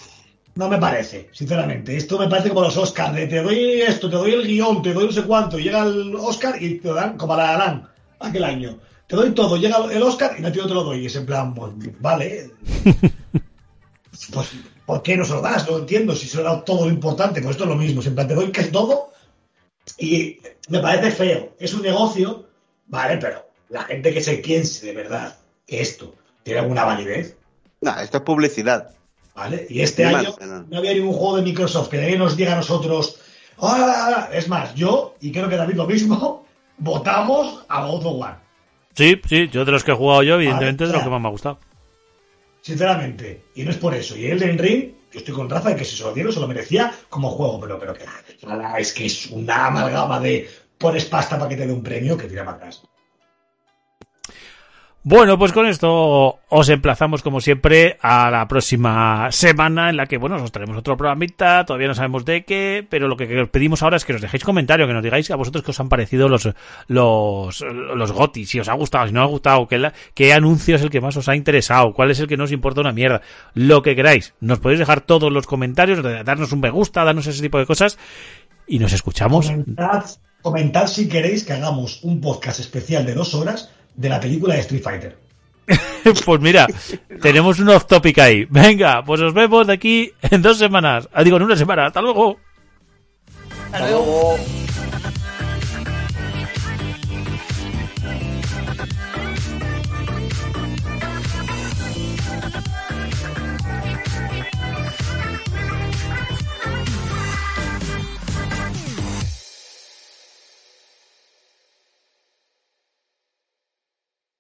No me parece, sinceramente. Esto me parece como los Oscars. De te doy esto, te doy el guion, te doy no sé cuánto. y Llega el Oscar y te lo dan como la dan aquel año. Te doy todo, llega el Oscar y no te lo doy. Y es en plan, pues, vale. Pues, ¿por qué no se lo das? No lo entiendo. Si se lo he dado todo lo importante, pues esto es lo mismo. Siempre te doy casi todo y me parece feo. Es un negocio, vale, pero la gente que se piense de verdad que esto tiene alguna validez, Nah, esto es publicidad. ¿vale? Y este Ni año más, no. no había ningún juego de Microsoft que nadie nos diga a nosotros, "Ah", es más, yo, y creo que David lo mismo, votamos a God of War. Sí, sí, yo de los que he jugado yo, evidentemente Vale, de los que más me ha gustado. Sinceramente. Y no es por eso. Y Elden Ring, yo estoy con Rafa de que si se lo dieron, se lo merecía como juego, pero, pero que es que es una amalgama de pones pasta para que te dé un premio que tira para atrás. Bueno, pues con esto os emplazamos como siempre a la próxima semana en la que, bueno, os traeremos otro programita, todavía no sabemos de qué, pero lo que os pedimos ahora es que nos dejéis comentario, que nos digáis a vosotros qué os han parecido los los los gotis, si os ha gustado, si no os ha gustado, qué, la- qué anuncio es el que más os ha interesado, cuál es el que no os importa una mierda, lo que queráis. Nos podéis dejar todos los comentarios, darnos un me gusta, darnos ese tipo de cosas y nos escuchamos. Comentad, comentad si queréis que hagamos un podcast especial de dos horas de la película de Street Fighter. Pues mira, tenemos un off topic ahí. Venga, pues os vemos de aquí en dos semanas. Ah, digo, en una semana. Hasta luego. Hasta luego.